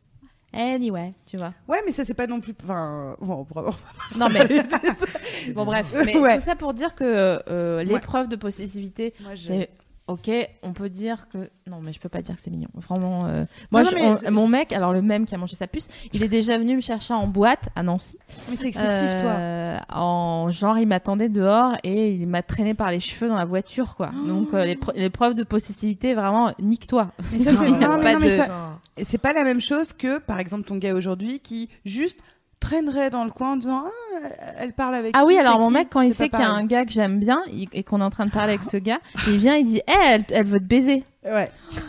anyway, tu vois. Ouais, mais ça c'est pas non plus. Enfin, bon, bravo. Non mais bon bref, mais Ouais. tout ça pour dire que euh, Ouais. l'épreuve de possessivité, c'est ok, on peut dire que non, mais je peux pas dire que c'est mignon. Vraiment, euh, moi, non, je- mais on- c'est- mon mec, alors le même qui a mangé sa puce, il est déjà venu me chercher en boîte à Nancy. Mais c'est excessif, toi. Euh, En genre, il m'attendait dehors et il m'a traîné par les cheveux dans la voiture, quoi. Donc euh, les l'épreuve de possessivité, vraiment, nique-toi. Mais ça, c'est- pas de- pas la même chose que, par exemple, ton gars aujourd'hui qui juste traînerait dans le coin en disant Ah, elle parle avec Ah qui, oui, alors mon qui mec, quand il sait qu'il y a un gars que j'aime bien il- et qu'on est en train de parler avec ce gars, il vient, il dit, Eh, elle, elle veut te baiser. Ouais.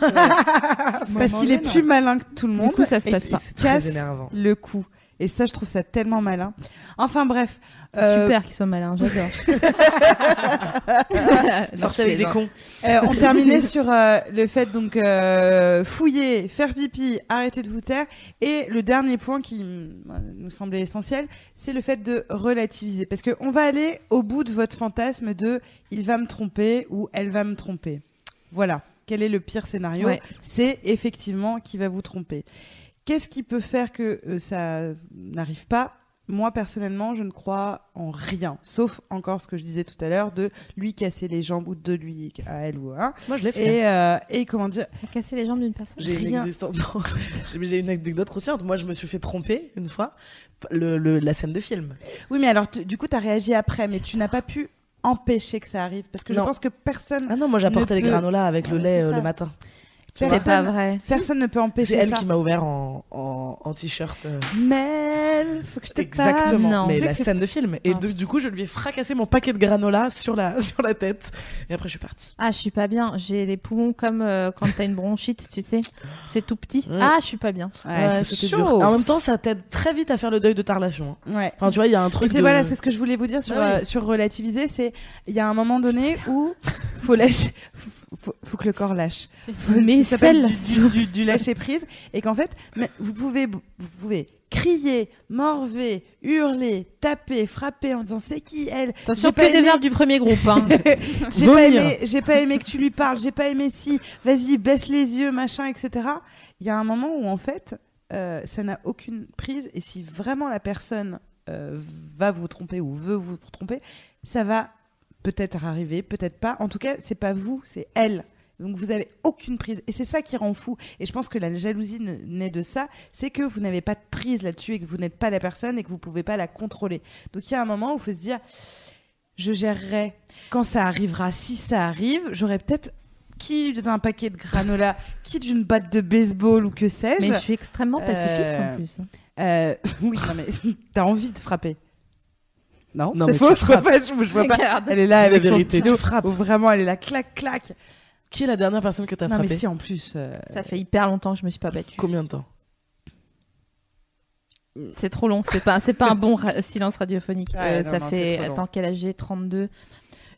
Parce qu'il est plus malin que tout le monde. Du coup, ça se et passe il pas. se Très casse énervant. le cou. Et ça, je trouve ça tellement malin. Enfin bref. euh, Super qu'il soit malin, j'adore. Sortez avec des cons. Euh, on terminait sur euh, le fait donc euh, fouiller, faire pipi, arrêter de vous taire. Et le dernier point qui mm, nous semblait essentiel, c'est le fait de relativiser. Parce qu'on va aller au bout de votre fantasme de il va me tromper ou elle va me tromper. Voilà. Quel est le pire scénario? Ouais. C'est effectivement qui va vous tromper. Qu'est-ce qui peut faire que euh, ça n'arrive pas? Moi personnellement, je ne crois en rien, sauf encore ce que je disais tout à l'heure de lui casser les jambes ou de lui à elle ou à un. Moi, je l'ai fait. Et, euh, et comment dire? T'as cassé les jambes d'une personne? J'ai une, existence- j'ai- une anecdote consciente. Moi, je me suis fait tromper une fois. Le, le- la scène de film. Oui, mais alors tu- du coup, tu as réagi après, mais tu n'as pas pu empêcher que ça arrive parce que Non. je pense que personne, Ah non, moi j'apportais les peut- granolas avec le lait euh, le matin. C'est personne, pas vrai. personne ne peut empêcher C'est elle ça. qui m'a ouvert en, en, en t-shirt. euh, Mel, faut que je te Exactement. Non. Mais la c'est- scène de film. Et Ah, de- du coup, je lui ai fracassé mon paquet de granola sur la, sur la tête. Et après, je suis partie. Ah, je suis pas bien. J'ai les poumons comme euh, quand t'as une bronchite, tu sais. C'est tout petit. Ouais. Ah, je suis pas bien. Ouais, Ouais, c'était c'était chaud. En même temps, ça t'aide très vite à faire le deuil de ta relation. hein. Ouais. Enfin, tu vois, il y a un truc. c'est de- voilà, c'est ce que je voulais vous dire sur, Ah oui. euh, sur relativiser, c'est il y a un moment donné où faut lâcher, faut, faut- que le corps lâche. Mais Ça s'appelle celle. du, du, du lâcher prise et qu'en fait, mais vous pouvez, vous pouvez crier, morver, hurler, taper, frapper en disant c'est qui elle? Attention, que pas des aimé- verbes du premier groupe. Hein. J'ai pas aimé, j'ai pas aimé que tu lui parles, j'ai pas aimé si, vas-y baisse les yeux, machin, etc. Il y a un moment où en fait, euh, ça n'a aucune prise et si vraiment la personne euh, va vous tromper ou veut vous tromper, ça va peut-être arriver, peut-être pas. En tout cas, c'est pas vous, c'est elle. Donc vous avez aucune prise et c'est ça qui rend fou. Et je pense que la jalousie ne- naît de ça, c'est que vous n'avez pas de prise là-dessus et que vous n'êtes pas la personne et que vous pouvez pas la contrôler. Donc il y a un moment où il faut se dire, je gérerai quand ça arrivera. Si ça arrive, j'aurai peut-être qui d'un paquet de granola, qui d'une batte de baseball ou que sais-je. Mais je suis extrêmement pacifiste Euh, en plus. Euh, oui, non mais t'as envie de frapper. Non, Non, c'est faux, tu je vois frappes. pas, je, je vois pas. Elle est là C'est la avec son vérité, stylo. tu frappes. où vraiment, elle est là, clac, clac. Qui est la dernière personne que t'as Non mais si, en plus. euh, Ça fait hyper longtemps que je me suis pas battue. Combien de temps C'est trop long. C'est pas, c'est pas un bon ra- silence radiophonique. Ouais, Euh, non, ça non, fait. Attends, quel âge j'ai? 32.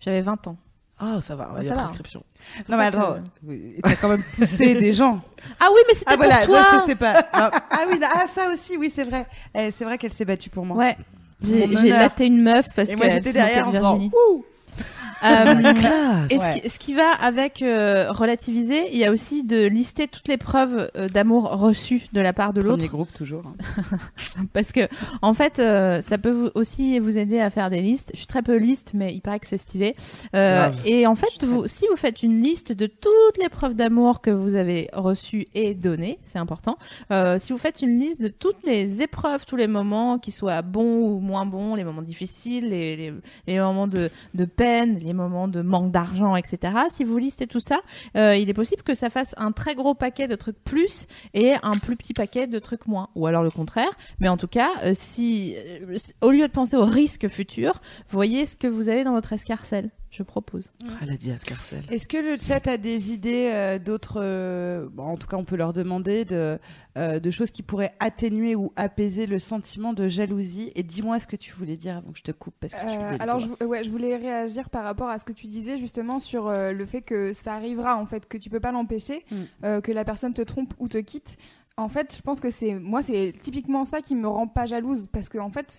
J'avais 20 ans. Ah, ça va, Ouais, il y ça a va. prescription. Non mais ça que- attends, oui, t'as quand même poussé des gens. Ah oui, mais c'était Ah voilà, pour non, toi. ça, c'est pas. non. Ah oui, non, ah ça aussi, oui c'est vrai. Elle- C'est vrai qu'elle s'est battue pour moi. Ouais. J'ai laté une meuf parce Et que moi j'étais derrière en disant Virginie. ouh. Euh, et ce, Ouais. qui, ce qui va avec euh, relativiser, il y a aussi de lister toutes les preuves euh, d'amour reçues de la part de l'autre. Premier groupe toujours. hein. Parce que, en fait, euh, ça peut vous- aussi vous aider à faire des listes. Je suis très peu liste, mais il paraît que c'est stylé. Euh, et en fait, vous, si vous faites une liste de toutes les preuves d'amour que vous avez reçues et données, c'est important. Euh, si vous faites une liste de toutes les épreuves, tous les moments, qui soient bons ou moins bons, les moments difficiles, les, les, les moments de, de peine, les moments de manque d'argent, etc. Si vous listez tout ça, euh, il est possible que ça fasse un très gros paquet de trucs plus et un plus petit paquet de trucs moins. Ou alors le contraire. Mais en tout cas, euh, si euh, au lieu de penser au risque futur, voyez ce que vous avez dans votre escarcelle. Je propose. Elle a dit Ascarcel. Est-ce que le chat a des idées euh, d'autres euh, bon, En tout cas, on peut leur demander de, euh, de choses qui pourraient atténuer ou apaiser le sentiment de jalousie? Et dis-moi ce que tu voulais dire avant que je te coupe parce que tu voulais le alors, je, ouais, je voulais réagir par rapport à ce que tu disais justement sur euh, le fait que ça arrivera, en fait, que tu peux pas l'empêcher, Mm. euh, que la personne te trompe ou te quitte. En fait, je pense que c'est moi, c'est typiquement ça qui me rend pas jalouse parce que en fait,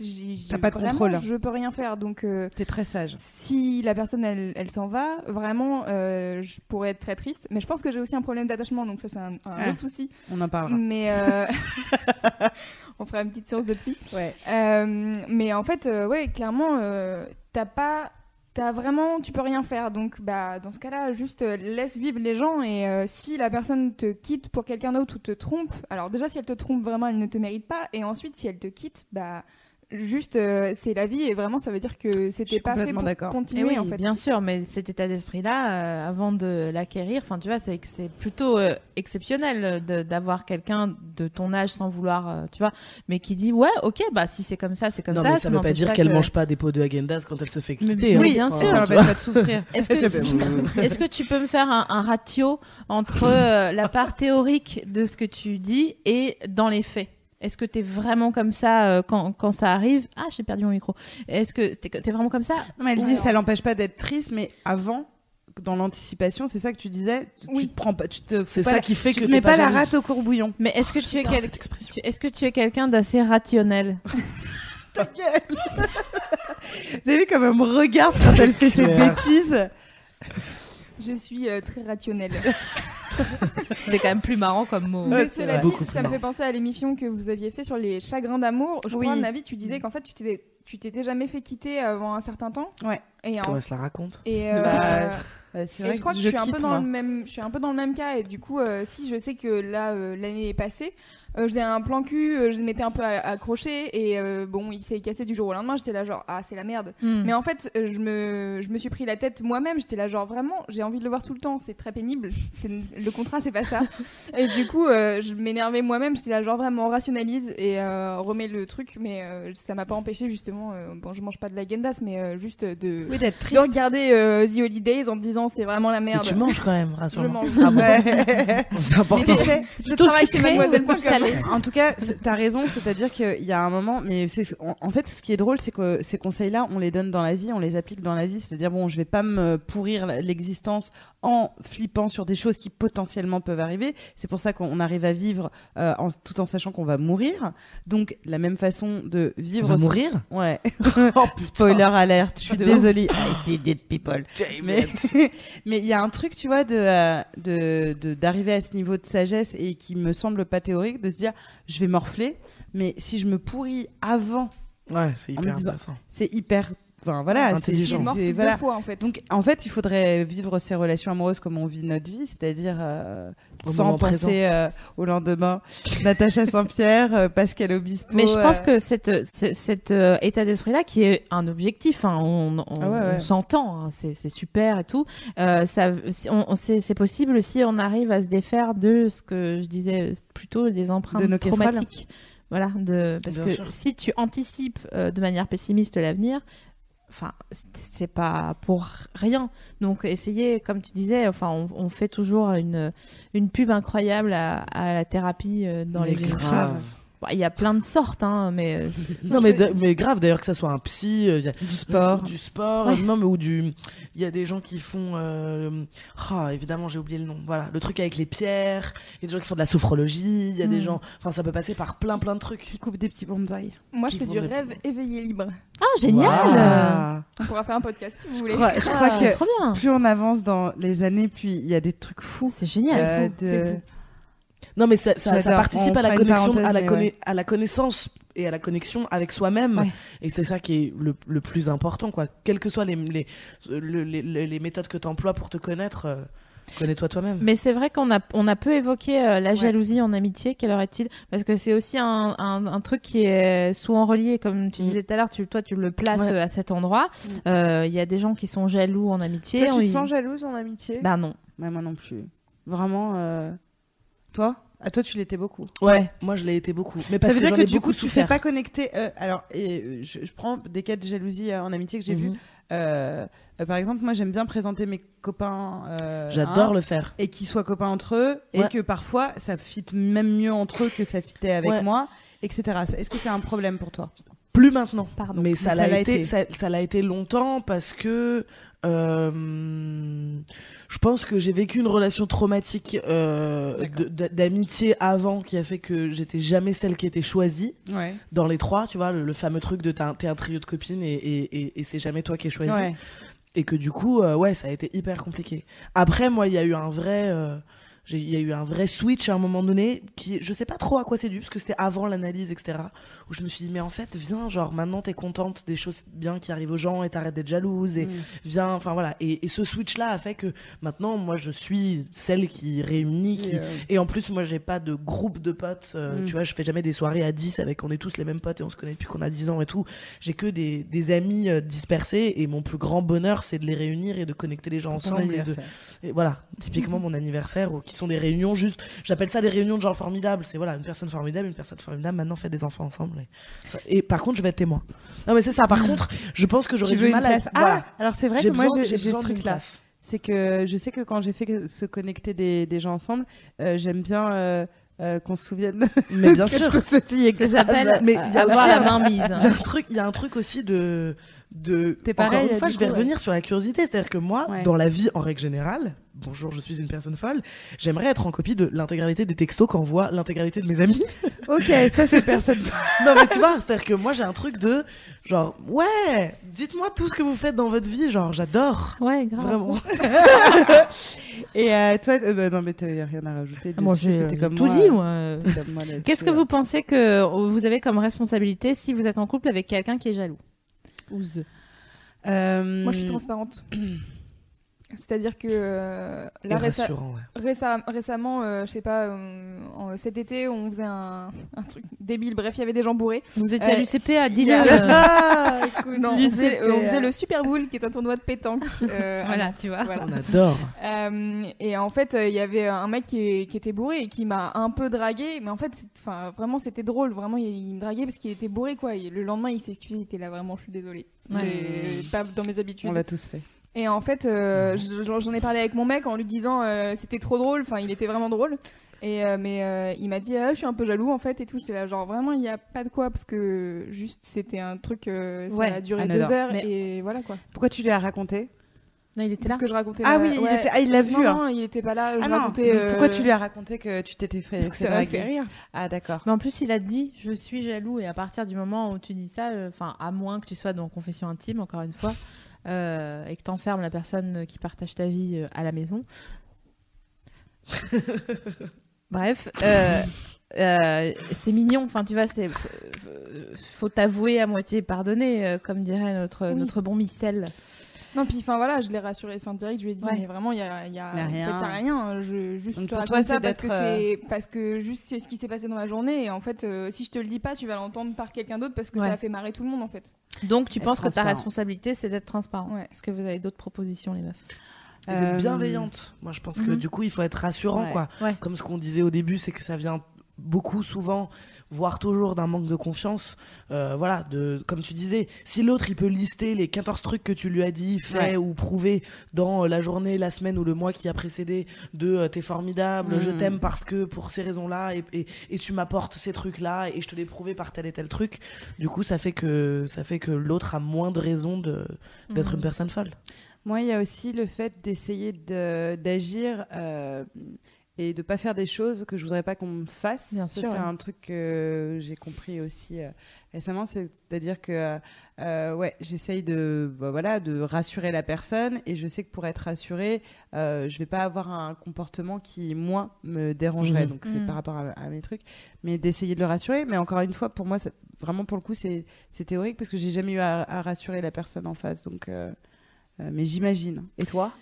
T'as pas de vraiment, contrôle. Je peux rien faire, donc. euh, T'es très sage. si la personne elle, elle s'en va, vraiment, euh, je pourrais être très triste. Mais je pense que j'ai aussi un problème d'attachement, donc ça c'est un, un Ah. autre souci. On en parlera. Mais euh, on fera une petite séance de psy. Ouais. Mais en fait, ouais, clairement, t'as pas, t'as vraiment, tu peux rien faire. Donc, bah, dans ce cas-là, juste euh, laisse vivre les gens. Et euh, si la personne te quitte pour quelqu'un d'autre ou te trompe, alors déjà, si elle te trompe vraiment, elle ne te mérite pas. Et ensuite, si elle te quitte, bah, juste, euh, c'est la vie. Et vraiment, ça veut dire que c'était pas fait pour. Et continuer. oui, en fait. bien sûr, mais cet état d'esprit-là, euh, avant de l'acquérir, enfin, tu vois, c'est que c'est plutôt euh, exceptionnel d'avoir quelqu'un de ton âge sans vouloir, euh, tu vois, mais qui dit ouais, ok, bah si c'est comme ça, c'est comme non, ça. mais ça, veut pas dire qu'elle que- mange pas des pots de Häagen-Dazs quand elle se fait Mais quitter. oui, hein. bien sûr. Ça l'empêche pas de souffrir. Est-ce que, est-ce que tu peux me faire un, un ratio entre euh, la part théorique de ce que tu dis et dans les faits? Est-ce que tu es vraiment comme ça euh, quand, quand ça arrive? Ah, j'ai perdu mon micro. Est-ce que tu es, vraiment comme ça? Non, mais elle dit ça l'empêche pas d'être triste, mais avant, dans l'anticipation, c'est ça que tu disais? Tu, Oui. tu te prends pas, tu te. C'est ça la- qui fait tu que te mets t'es pas la rate au courbouillon. Mais est-ce que tu es, quel- tu- est-ce que tu es quelqu'un d'assez rationnel? Vous avez vu comme elle me regarde quand elle fait ses bêtises? Je suis euh, très rationnelle. C'est quand même plus marrant comme mot. Mais c'est cela dit, ça me marrant. fait penser à l'émission que vous aviez fait sur les chagrins d'amour. Je Oui. crois, Navi, tu disais qu'en fait, tu t'étais, tu t'étais jamais fait quitter avant un certain temps. Ouais. Et, en- Comment elle se la raconte et, euh, Bah, c'est et je crois que, que je suis un peu dans moi. le même, je suis un peu dans le même cas. Et du coup, euh, si je sais que là, euh, l'année est passée, euh, j'ai un plan cul, euh, je m'étais un peu a- accroché et euh, bon, il s'est cassé du jour au lendemain. J'étais là genre ah c'est la merde. Hmm. Mais en fait, euh, je me, je me suis pris la tête moi-même. J'étais là, genre vraiment, j'ai envie de le voir tout le temps. C'est très pénible. C'est le contrat, c'est pas ça. et du coup, euh, je m'énervais moi-même. J'étais là, genre vraiment, on rationalise et euh, remet le truc. Mais euh, ça m'a pas empêché justement. euh, bon, je mange pas de la gendas, mais euh, juste de, Oui, d'être de regarder euh, The Holidays en me disant c'est vraiment la Mais merde. tu manges quand même, Je rassure-moi. mange. Ah bon. C'est Mais important. tu sais, Je travaille chez Mademoiselle En tout cas, t'as raison, c'est-à-dire qu'il y a un moment, mais c'est en en fait, ce qui est drôle, c'est que ces conseils-là, on les donne dans la vie, on les applique dans la vie, c'est-à-dire bon, je vais pas me pourrir l'existence en flippant sur des choses qui potentiellement peuvent arriver. C'est pour ça qu'on arrive à vivre euh, en- tout en sachant qu'on va mourir. Donc, la même façon de On vivre. va mourir Ouais. Oh Spoiler alerte. Je suis désolée. I did it, people. Mais mais il y a un truc, tu vois, de euh, de de- d'arriver à ce niveau de sagesse et qui me semble pas théorique, de se dire, je vais morfler, mais si je me pourris avant, Ouais, c'est hyper disant- intéressant. c'est hyper, enfin voilà, c'est- Intelligent. Deux voilà. fois en fait. Donc en fait, il faudrait vivre ses relations amoureuses comme on vit notre vie, c'est-à-dire euh, sans penser euh, au lendemain. Natacha Saint-Pierre, euh, Pascal Obispo. Mais je pense euh, que cette, cet euh, état d'esprit-là, qui est un objectif, hein, on, Ah ouais, ouais. on s'entend, hein, c'est super et tout. Euh, ça, c'est possible si on arrive à se défaire de ce que je disais plutôt des empreintes De traumatiques. Voilà, de, parce Bien que sûr. si tu anticipes euh, de manière pessimiste l'avenir, enfin, c'est- pas pour rien. Donc, essayez, comme tu disais, enfin, on, on fait toujours une, une pub incroyable à, à la thérapie euh, dans Mais les grave. Bah, Il y a plein de sortes, hein, mais euh, c'est- Non, mais, mais grave, d'ailleurs, que ça soit un psy, euh, il y a Du sport. du sport, Ouais. non, mais ou du. Il y a des gens qui font. euh, Ah, évidemment, j'ai oublié le nom. Voilà, le truc avec les pierres. Il y a des gens qui font de la sophrologie. Il y a des Mm. gens. Enfin, ça peut passer par plein, plein de trucs. Qui coupe des petits bonsaïs. Moi, je fais du rêve petits- éveillé libre. Ah, génial. On pourra faire un podcast si vous Je voulez. crois, je crois Ah, que Trop bien plus on avance dans les années, plus il y a des trucs fous. C'est génial euh, de-. Non, mais ça, ça, ça J'adore. participe à la connexion, à la, mais conna- ouais. à la connaissance et à la connexion avec soi-même. Ouais. Et c'est ça qui est le, le plus important, quoi. Quelles que soient les, les, le- les, les- les méthodes que tu emploies pour te connaître, euh, connais-toi toi-même. Mais c'est vrai qu'on a, on a peu évoqué euh, la jalousie en amitié. Quelle heure est-il? Parce que c'est aussi un, un, un truc qui est souvent relié, comme tu Mm. disais tout à l'heure, tu, toi tu le places Ouais. à cet endroit. Mm. Euh, Il y a des gens qui sont jaloux en amitié. Toi, tu on- te sens jalouse en amitié? Bah non. Bah, Moi non plus. Vraiment. euh, Toi? À toi, tu l'étais beaucoup. Ouais, moi je l'ai été beaucoup. Mais parce ça veut que dire que du coup, tu souffert. fais pas connecter. euh, alors, et, euh, je, je prends des cas de jalousie euh, en amitié que j'ai vu. Euh, euh, par exemple, moi, j'aime bien présenter mes copains. euh, J'adore hein, le faire. Et qu'ils soient copains entre eux. Et que parfois, ça fit même mieux entre eux que ça fitait avec Ouais. moi, etc. Est-ce que c'est un problème pour toi? Plus maintenant. Pardon. Mais ça Mais l'a ça l'a été, été. ça, ça l'a été longtemps parce que euh, je pense que j'ai vécu une relation traumatique euh, d'amitié avant qui a fait que j'étais jamais celle qui était choisie Ouais. dans les trois, tu vois, le, le fameux truc de t'es un, trio de copines et, et, et, et c'est jamais toi qui es choisi. Ouais. Et que du coup, euh, ouais, ça a été hyper compliqué. Après, moi, il y a eu un vrai, il y a eu un vrai switch à un moment donné qui, je sais pas trop à quoi c'est dû, parce que c'était avant l'analyse, etc. Où je me suis dit, mais en fait, viens, genre, maintenant t'es contente des choses bien qui arrivent aux gens et t'arrêtes d'être jalouse et Mm. viens, enfin voilà. Et, et ce switch-là a fait que maintenant, moi, je suis celle qui réunit, qui, euh, et en plus, moi, j'ai pas de groupe de potes. euh, Mm. Tu vois, je fais jamais des soirées à 10 avec on est tous les mêmes potes et on se connaît depuis qu'on a 10 ans et tout. J'ai que des, des amis euh, dispersés et mon plus grand bonheur, c'est de les réunir et de connecter les gens ensemble. Et de- et voilà, typiquement mon anniversaire, ou qui sont des réunions juste. J'appelle ça des réunions de gens formidables. C'est voilà, une personne formidable, une personne formidable. Maintenant, fait des enfants ensemble. Et, ça- et par contre, je vais être témoin. Non, mais c'est ça. Par contre, je pense que j'aurais du mal à. place Ah, voilà. alors c'est vrai que moi j'ai ce besoin d'une truc-là. C'est que je sais que quand j'ai fait se connecter des, des gens ensemble, euh, j'aime bien euh, euh, qu'on se souvienne Mais bien sûr. tout ceci Ça s'appelle Mais il y a avoir aussi la main mise. Il y a un truc, il y a un truc aussi de. De T'es Encore pareil, une fois, je vais coup, ouais. revenir sur la curiosité. C'est-à-dire que moi, Ouais. dans la vie en règle générale, bonjour, je suis une personne folle, j'aimerais être en copie de l'intégralité des textos qu'envoient l'intégralité de mes amis. Ok, ça c'est personne. non, mais tu vois, c'est-à-dire que moi, j'ai un truc de genre, ouais, dites-moi tout ce que vous faites dans votre vie. Genre, j'adore. Ouais, grave. Vraiment. Et euh, toi, euh, bah, non mais t'as rien à rajouter. Ah, Moi, j'ai euh, tout moi, dit, euh, moi. Qu'est-ce que euh. vous pensez que vous avez comme responsabilité si vous êtes en couple avec quelqu'un qui est jaloux? Euh, Moi, je suis transparente. C'est-à-dire que euh, là, réce- ouais. récem- récemment, euh, je sais pas, euh, en- cet été, on faisait un, un truc débile. Bref, il y avait des gens bourrés. Vous étiez à Euh, dis-le. y a- euh, Ah, Non, on faisait, t'es, on faisait euh, le Super Bowl, qui est un tournoi de pétanque. euh, à Voilà, tu vois. Voilà. On adore. Euh, et en fait, euh, il y avait un mec qui, était bourré et qui m'a un peu dragué. Mais en fait, enfin, vraiment, c'était drôle. Vraiment, il, il me draguait parce qu'il était bourré, quoi. Et le lendemain, il s'est excusé. Il était là, vraiment, je suis désolée. Ouais. C'est pas dans mes habitudes. On l'a tous fait. Et en fait, euh, je- j'en ai parlé avec mon mec en lui disant euh, c'était trop drôle. Enfin, il était vraiment drôle. Et euh, mais euh, il m'a dit ah, je suis un peu jaloux en fait et tout. C'est là genre vraiment il n'y a pas de quoi parce que juste c'était un truc. euh, ça Ouais, a duré deux heures Mais- et voilà quoi. Pourquoi tu lui as raconté? Non, il était là. Parce que je racontais. Ah oui, il, ouais. était... ah, il l'a vu. Non, hein. non, il était pas là. Je Ah racontais. pourquoi tu lui as raconté que tu t'étais fait, Parce que ça m'a fait rire. Ah d'accord. Mais en plus, il a dit je suis jaloux et à partir du moment où tu dis ça, euh, enfin à moins que tu sois dans confession intime, encore une fois, euh, et que t'enfermes la personne qui partage ta vie euh, à la maison. Bref, euh, euh, c'est mignon. Enfin, tu vois, c'est faut- t'avouer à moitié pardonner, comme dirait notre Oui. notre bon Micelle. Non, puis enfin voilà, je l'ai rassuré. Enfin, direct, je lui ai dit, Ouais. mais vraiment, il y a, il y a, Y a en fait, rien. y a rien. Je juste Donc pour raconte toi, ça parce que euh, c'est parce que juste c'est ce qui s'est passé dans ma journée. Et en fait, euh, si je te le dis pas, tu vas l'entendre par quelqu'un d'autre parce que Ouais. ça a fait marrer tout le monde en fait. Donc, tu Être penses que ta transparent. responsabilité, c'est d'être transparent. Ouais. Est-ce que vous avez d'autres propositions, les meufs? Et Euh, bienveillante. Moi, je pense que mhm. du coup, il faut être rassurant, Ouais. quoi. Ouais. Comme ce qu'on disait au début, c'est que ça vient beaucoup, souvent, voire toujours d'un manque de confiance. Euh, voilà, de, comme tu disais, si l'autre il peut lister les 14 trucs que tu lui as dit, fait Ouais. ou prouvé dans la journée, la semaine ou le mois qui a précédé, de euh, t'es formidable, je t'aime parce que pour ces raisons-là, et, et, et tu m'apportes ces trucs-là, et je te l'ai prouvé par tel et tel truc, du coup, ça fait que, ça fait que l'autre a moins de raisons de- d'être Mhm. une personne folle. Moi, il y a aussi le fait d'essayer de- d'agir euh, et de pas faire des choses que je voudrais pas qu'on me fasse. Bien sûr, c'est ouais. un truc que j'ai compris aussi euh, récemment. c'est- C'est-à-dire que euh, ouais, j'essaye de bah, voilà de rassurer la personne et je sais que pour être rassurée, euh, je vais pas avoir un comportement qui moi me dérangerait. Mhm. Donc c'est Mhm. par rapport à, à mes trucs, mais d'essayer de le rassurer. Mais encore une fois, pour moi, ça- vraiment pour le coup, c'est c'est théorique parce que j'ai jamais eu à, à rassurer la personne en face. Donc euh, euh, mais j'imagine. Et toi? Euh,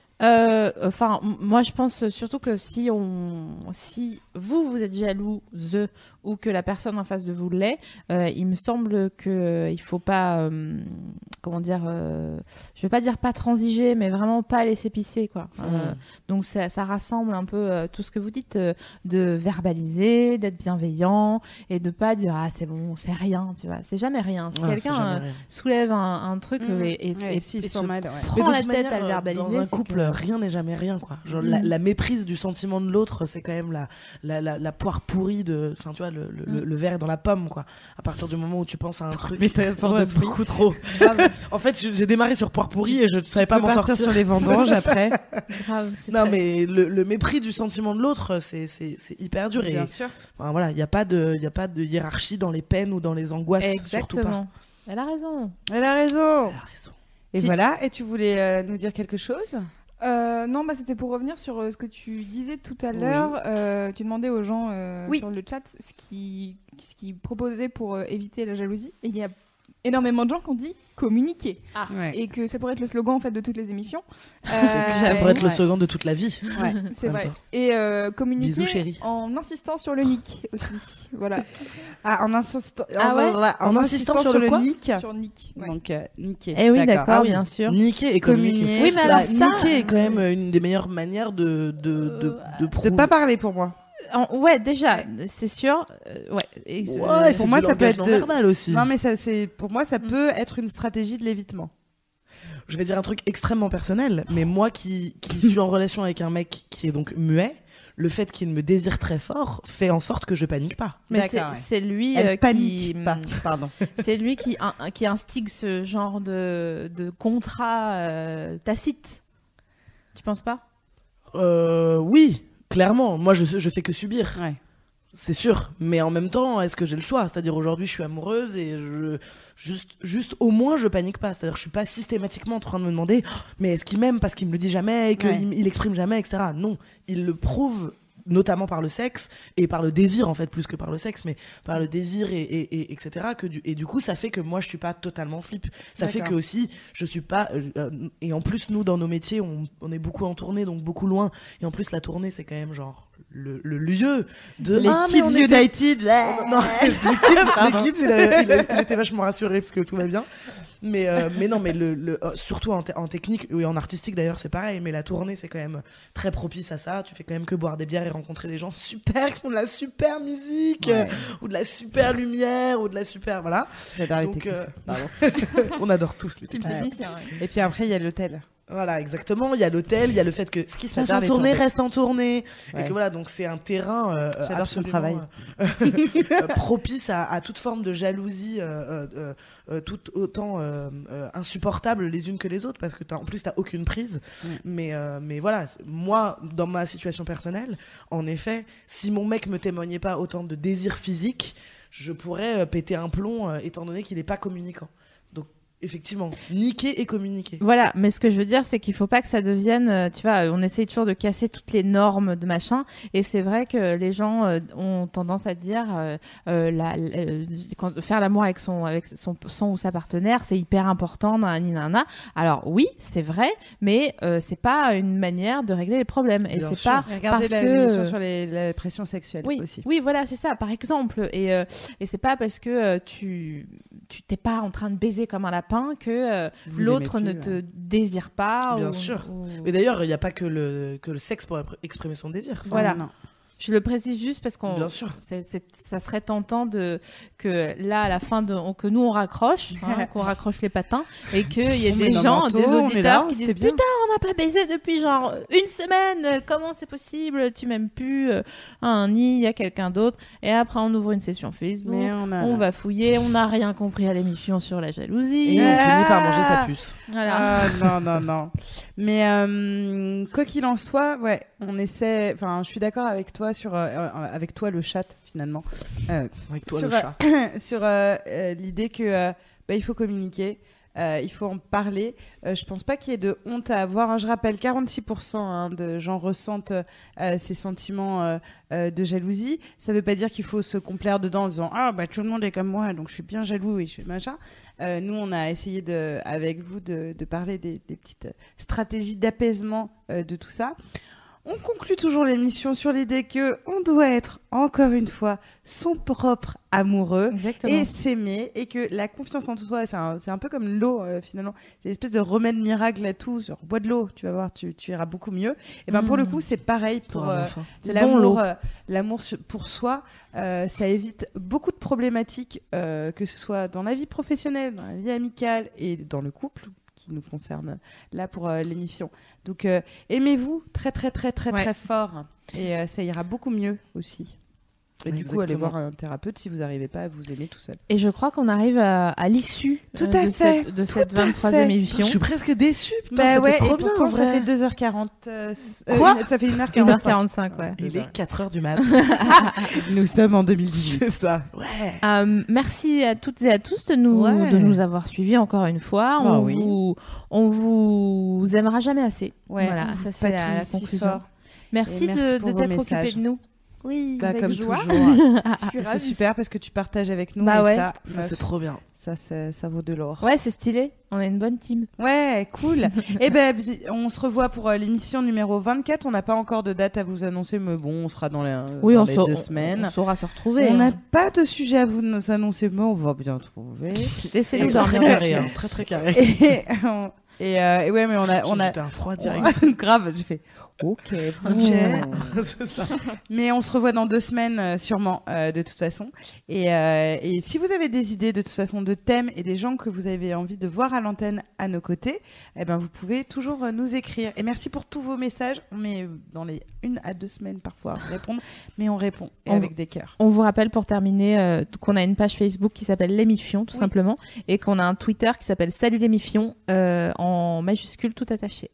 Enfin, m- moi, je pense surtout que si on, si vous vous êtes jalouse ou que la personne en face de vous l'est, euh, il me semble que euh, il faut pas, euh, comment dire, euh, je vais pas dire pas transiger, mais vraiment pas laisser pisser, quoi. Donc ça, ça rassemble un peu euh, tout ce que vous dites, euh, de verbaliser, d'être bienveillant et de pas dire ah c'est bon, c'est rien, tu vois, c'est jamais rien. Si Ouais, quelqu'un euh, soulève un, un truc Mhm. et, et, Ouais, et- se mal, ouais. Prend de la tête manière, à le verbaliser, Dans un couple, que- rien n'est jamais rien, quoi. Genre, la, Mm. la méprise du sentiment de l'autre, c'est quand même la, la, la, la poire pourrie de. Enfin, tu vois, le, le, Mm. le verre est dans la pomme, quoi. À partir du moment où tu penses à un truc. métaphore Ouais, de beaucoup trop. en fait, j'ai démarré sur poire pourrie et je ne savais pas m'en sortir. sur les vendanges après. grave, c'est Non, très- mais le, le mépris du sentiment de l'autre, c'est c'est- c'est hyper dur. Et Bien sûr. enfin, voilà, il n'y a, pas de- il y a pas de hiérarchie dans les peines ou dans les angoisses, surtout pas. Exactement. Elle a raison. Elle a raison. Elle a raison. Et Tu- voilà. Et tu voulais euh, nous dire quelque chose? Euh, non, bah, c'était pour revenir sur euh, ce que tu disais tout à l'heure. Euh, tu demandais aux gens Oui. sur le chat ce qu'ils ce qu'ils proposaient pour éviter la jalousie. Et il y a énormément de gens qui ont dit communiquer. Ouais. Et que ça pourrait être le slogan en fait de toutes les émissions. C'est- Euh, ça pourrait être le slogan de toute la vie. Ouais. C'est vrai. temps. Et euh, communiquer Bisous, chérie. en insistant sur le nick aussi. voilà. Ah, en insistant, Ah ouais en, En insistant, insistant sur, sur le quoi nick. sur nick. ouais. Donc, euh, niquer. Eh oui, d'accord, Ah oui. bien sûr. Niquer et communiquer. Oui, mais alors Bah, ça- niquer est quand même une des meilleures manières de, de, de, de De prouver. pas parler pour moi. En- ouais, déjà, c'est sûr. euh, ouais. Et, euh, pour moi, ça peut être de- aussi. Non, mais ça, c'est pour moi, ça Mm. peut être une stratégie de l'évitement. Je vais dire un truc extrêmement personnel, mais moi qui, qui suis en relation avec un mec qui est donc muet, le fait qu'il me désire très fort fait en sorte que je panique pas. mais c'est ouais. lui Elle euh, panique qui, pas. Pardon. c'est lui qui, qui instigue ce genre de, de contrat euh, tacite. Tu penses pas? Euh, oui, clairement. Moi, je, je fais que subir. Ouais. C'est sûr, mais en même temps, est-ce que j'ai le choix? C'est-à-dire aujourd'hui, je suis amoureuse et je juste, juste au moins, je panique pas. C'est-à-dire, je suis pas systématiquement en train de me demander, Oh, mais est-ce qu'il m'aime parce qu'il me le dit jamais et qu'il Ouais. il exprime jamais, etc. Non, il le prouve notamment par le sexe et par le désir en fait plus que par le sexe mais par le désir et, et, et- etc que du, et du coup ça fait que moi je suis pas totalement flip. Ça fait que aussi je suis pas euh, euh, et en plus nous dans nos métiers on, on est beaucoup en tournée donc beaucoup loin. Et en plus la tournée c'est quand même genre le, le lieu de Les Ah, Kids était- United, là. non, les kids, les kids, il, a- il a- il était vachement rassuré parce que tout va bien. Mais, euh, mais non, mais le, le- euh, surtout en, te- en technique et en artistique d'ailleurs, c'est pareil. Mais la tournée, c'est quand même très propice à ça. Tu fais quand même que boire des bières et rencontrer des gens super qui font de la super musique Ouais. euh, ou de la super lumière ou de la super. Voilà. J'adore les techniciens. euh. On adore tous les C'est le Ouais. technicien. ouais. Et puis après, il y a l'hôtel. Voilà, exactement. Il y a l'hôtel, il y a le fait que ce qui se passe J'adore en tournée reste en tournée. Et que voilà, donc c'est un terrain euh, J'adore son absolument, travail. euh, euh, propice à, à toute forme de jalousie, euh, euh, euh, euh, tout autant euh, euh, insupportable les unes que les autres, parce que t'as- en plus t'as aucune prise. Mm. Mais, euh, mais voilà, moi, dans ma situation personnelle, en effet, si mon mec me témoignait pas autant de désir physique, je pourrais euh, péter un plomb, euh, étant donné qu'il n'est pas communicant. Effectivement, niquer et communiquer. Voilà, mais ce que je veux dire, c'est qu'il faut pas que ça devienne, euh, tu vois, on essaye toujours de casser toutes les normes de machin, et c'est vrai que les gens euh, ont tendance à dire, euh, la, la- quand- faire l'amour avec son, avec son, son ou sa partenaire, c'est hyper important, nanani, nanana. Alors oui, c'est vrai, mais euh, c'est pas une manière de régler les problèmes, et c'est pas Regardez parce la que- sur les, la pression sexuelle oui, aussi. oui, voilà, c'est ça, par exemple. Et, euh, et c'est pas parce que euh, tu tu t'es pas en train de baiser comme un lapin que euh, l'autre ne te désire pas. Bien ou- sûr. ou- Mais d'ailleurs, il n'y a pas que le, que le sexe pour exprimer son désir. Enfin, Voilà. Non. Je le précise juste parce qu'on, ça serait tentant de que là à la fin de, on- que nous on raccroche, hein, qu'on raccroche les patins et qu'il y ait des gens, des auditeurs là, qui disent bien. putain on n'a pas baisé depuis genre une semaine, comment c'est possible, tu m'aimes plus, euh, un nid, il y a quelqu'un d'autre et après on ouvre une session Facebook, Mais on a. on va fouiller, on n'a rien compris à l'émission sur la jalousie, Et on finit par manger sa puce. voilà. Ah non, non, non. Mais euh, quoi qu'il en soit, ouais, on essaie. Enfin, je suis d'accord avec toi sur. euh, euh, avec toi, le chat, finalement. Euh, Avec toi, sur, le chat. euh, sur euh, euh, l'idée que euh, bah, il faut communiquer. euh, il faut en parler. Euh, je pense pas qu'il y ait de honte à avoir. hein. Je rappelle, 46% hein, de gens ressentent euh, ces sentiments euh, euh, de jalousie. Ça veut pas dire qu'il faut se complaire dedans en disant ah bah tout le monde est comme moi, donc je suis bien jaloux et je fais machin. Euh, nous, on a essayé de, avec vous de, de parler des, des petites stratégies d'apaisement euh, de tout ça. On conclut toujours l'émission sur l'idée que on doit être encore une fois son propre amoureux Exactement. et s'aimer et que la confiance en soi c'est un, c'est un peu comme l'eau euh, finalement. C'est une espèce de remède miracle à tout. Sur bois de l'eau tu vas voir tu, tu iras beaucoup mieux. Et ben pour le coup c'est pareil pour euh, l'amour euh, l'amour pour soi. Ça évite beaucoup de problématiques que ce soit dans la vie professionnelle dans la vie amicale et dans le couple qui nous concerne là pour euh, l'émission. Donc euh, aimez-vous très très très très Ouais. très fort. Et euh, ça ira beaucoup mieux aussi et du coup, allez voir un thérapeute si vous n'arrivez pas à vous aimer tout seul. Et je crois qu'on arrive à, à l'issue Tout euh, à de fait, cette, de cette à 23e fait. émission. Je suis presque déçu. Putain, Bah ouais, trop et bien. pourtant, en ça fait 2h40. euh, euh, Quoi une- Ça fait 1h45. 1h45, ouais. Il est 4h du mat. Nous sommes en 2018. C'est ça. Ouais. Euh, merci à toutes et à tous de nous, Ouais. de nous avoir suivis encore une fois. Bah on, oui. vous, on vous aimera jamais assez. Ouais, voilà, ça c'est la, la si conclusion. fort. Merci, merci de, t'être occupé de nous. Oui, Bah, avec comme joie. toujours. Suis c'est super parce que tu partages avec nous. Bah et ouais. ça, Ça, c'est trop bien. ça, ça vaut de l'or. Ouais, c'est stylé. On est une bonne team. Ouais, cool. Et ben, bi- on se revoit pour euh, l'émission numéro 24. On n'a pas encore de date à vous annoncer, mais bon, on sera dans les, Oui, dans on, les saura- deux on- semaines. on saura se retrouver. On hein. n'a pas de sujet à vous nous annoncer, mais on va bien trouver. Laissez-nous très carré, hein, très très carré. et, on- et, euh, et ouais, mais on a, on a J'ai un froid direct. grave. J'ai fait ok. Ok. bon. c'est ça. Mais on se revoit dans deux semaines, euh, sûrement, euh, de toute façon. Et, euh, et si vous avez des idées, de toute façon, de thèmes et des gens que vous avez envie de voir à l'antenne à nos côtés, eh ben, vous pouvez toujours nous écrire. Et merci pour tous vos messages. On met dans les une à deux semaines parfois à répondre, mais on répond et On- avec des cœurs. On vous rappelle pour terminer euh, qu'on a une page Facebook qui s'appelle L'émifion, tout Oui. simplement, et qu'on a un Twitter qui s'appelle Salut l'émifion, euh, en majuscule tout attaché.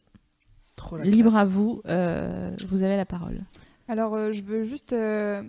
Trop la Libre classe. à vous, euh, vous avez la parole. Alors, euh, je veux juste. euh,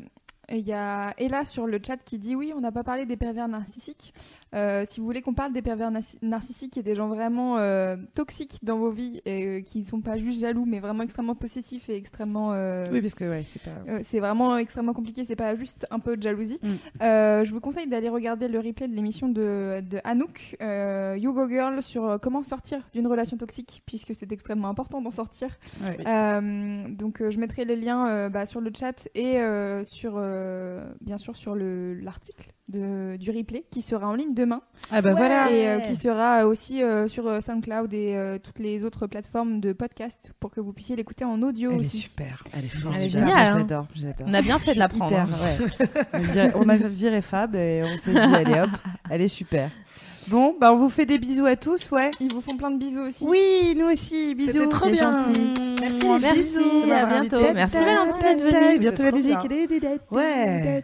Il y a Ella sur le chat qui dit oui, on n'a pas parlé des pervers narcissiques. Euh, si vous voulez qu'on parle des pervers narcissiques et des gens vraiment euh, toxiques dans vos vies et euh, qui ne sont pas juste jaloux, mais vraiment extrêmement possessifs et extrêmement. euh, Oui, parce que ouais, c'est pas. euh, c'est vraiment extrêmement compliqué, c'est pas juste un peu de jalousie. Mm. Euh, je vous conseille d'aller regarder le replay de l'émission de, de Anouk, euh, You Go Girl, sur comment sortir d'une relation toxique, puisque c'est extrêmement important d'en sortir. Ouais. Euh, donc euh, je mettrai les liens euh, bah, sur le chat et euh, sur, euh, bien sûr sur le- l'article de- du replay qui sera en ligne demain Ah bah Ouais. voilà. et euh, qui sera aussi euh, sur euh, SoundCloud et euh, toutes les autres plateformes de podcast pour que vous puissiez l'écouter en audio Elle est aussi. super. Elle est forte. Elle est super, géniale, Je hein. l'adore, je l'adore. On a bien fait de la prendre. Hyper, hein. ouais. on, dirait- on a viré Fab et on s'est dit, allez hop, elle est super. Bon, bah on vous fait des bisous à tous, ouais. Ils vous font plein de bisous aussi. Oui, nous aussi, bisous. C'était trop bien. gentil. Merci les Merci, bisous à bientôt. Merci Valentine d'être venue. Bientôt la musique. Ouais.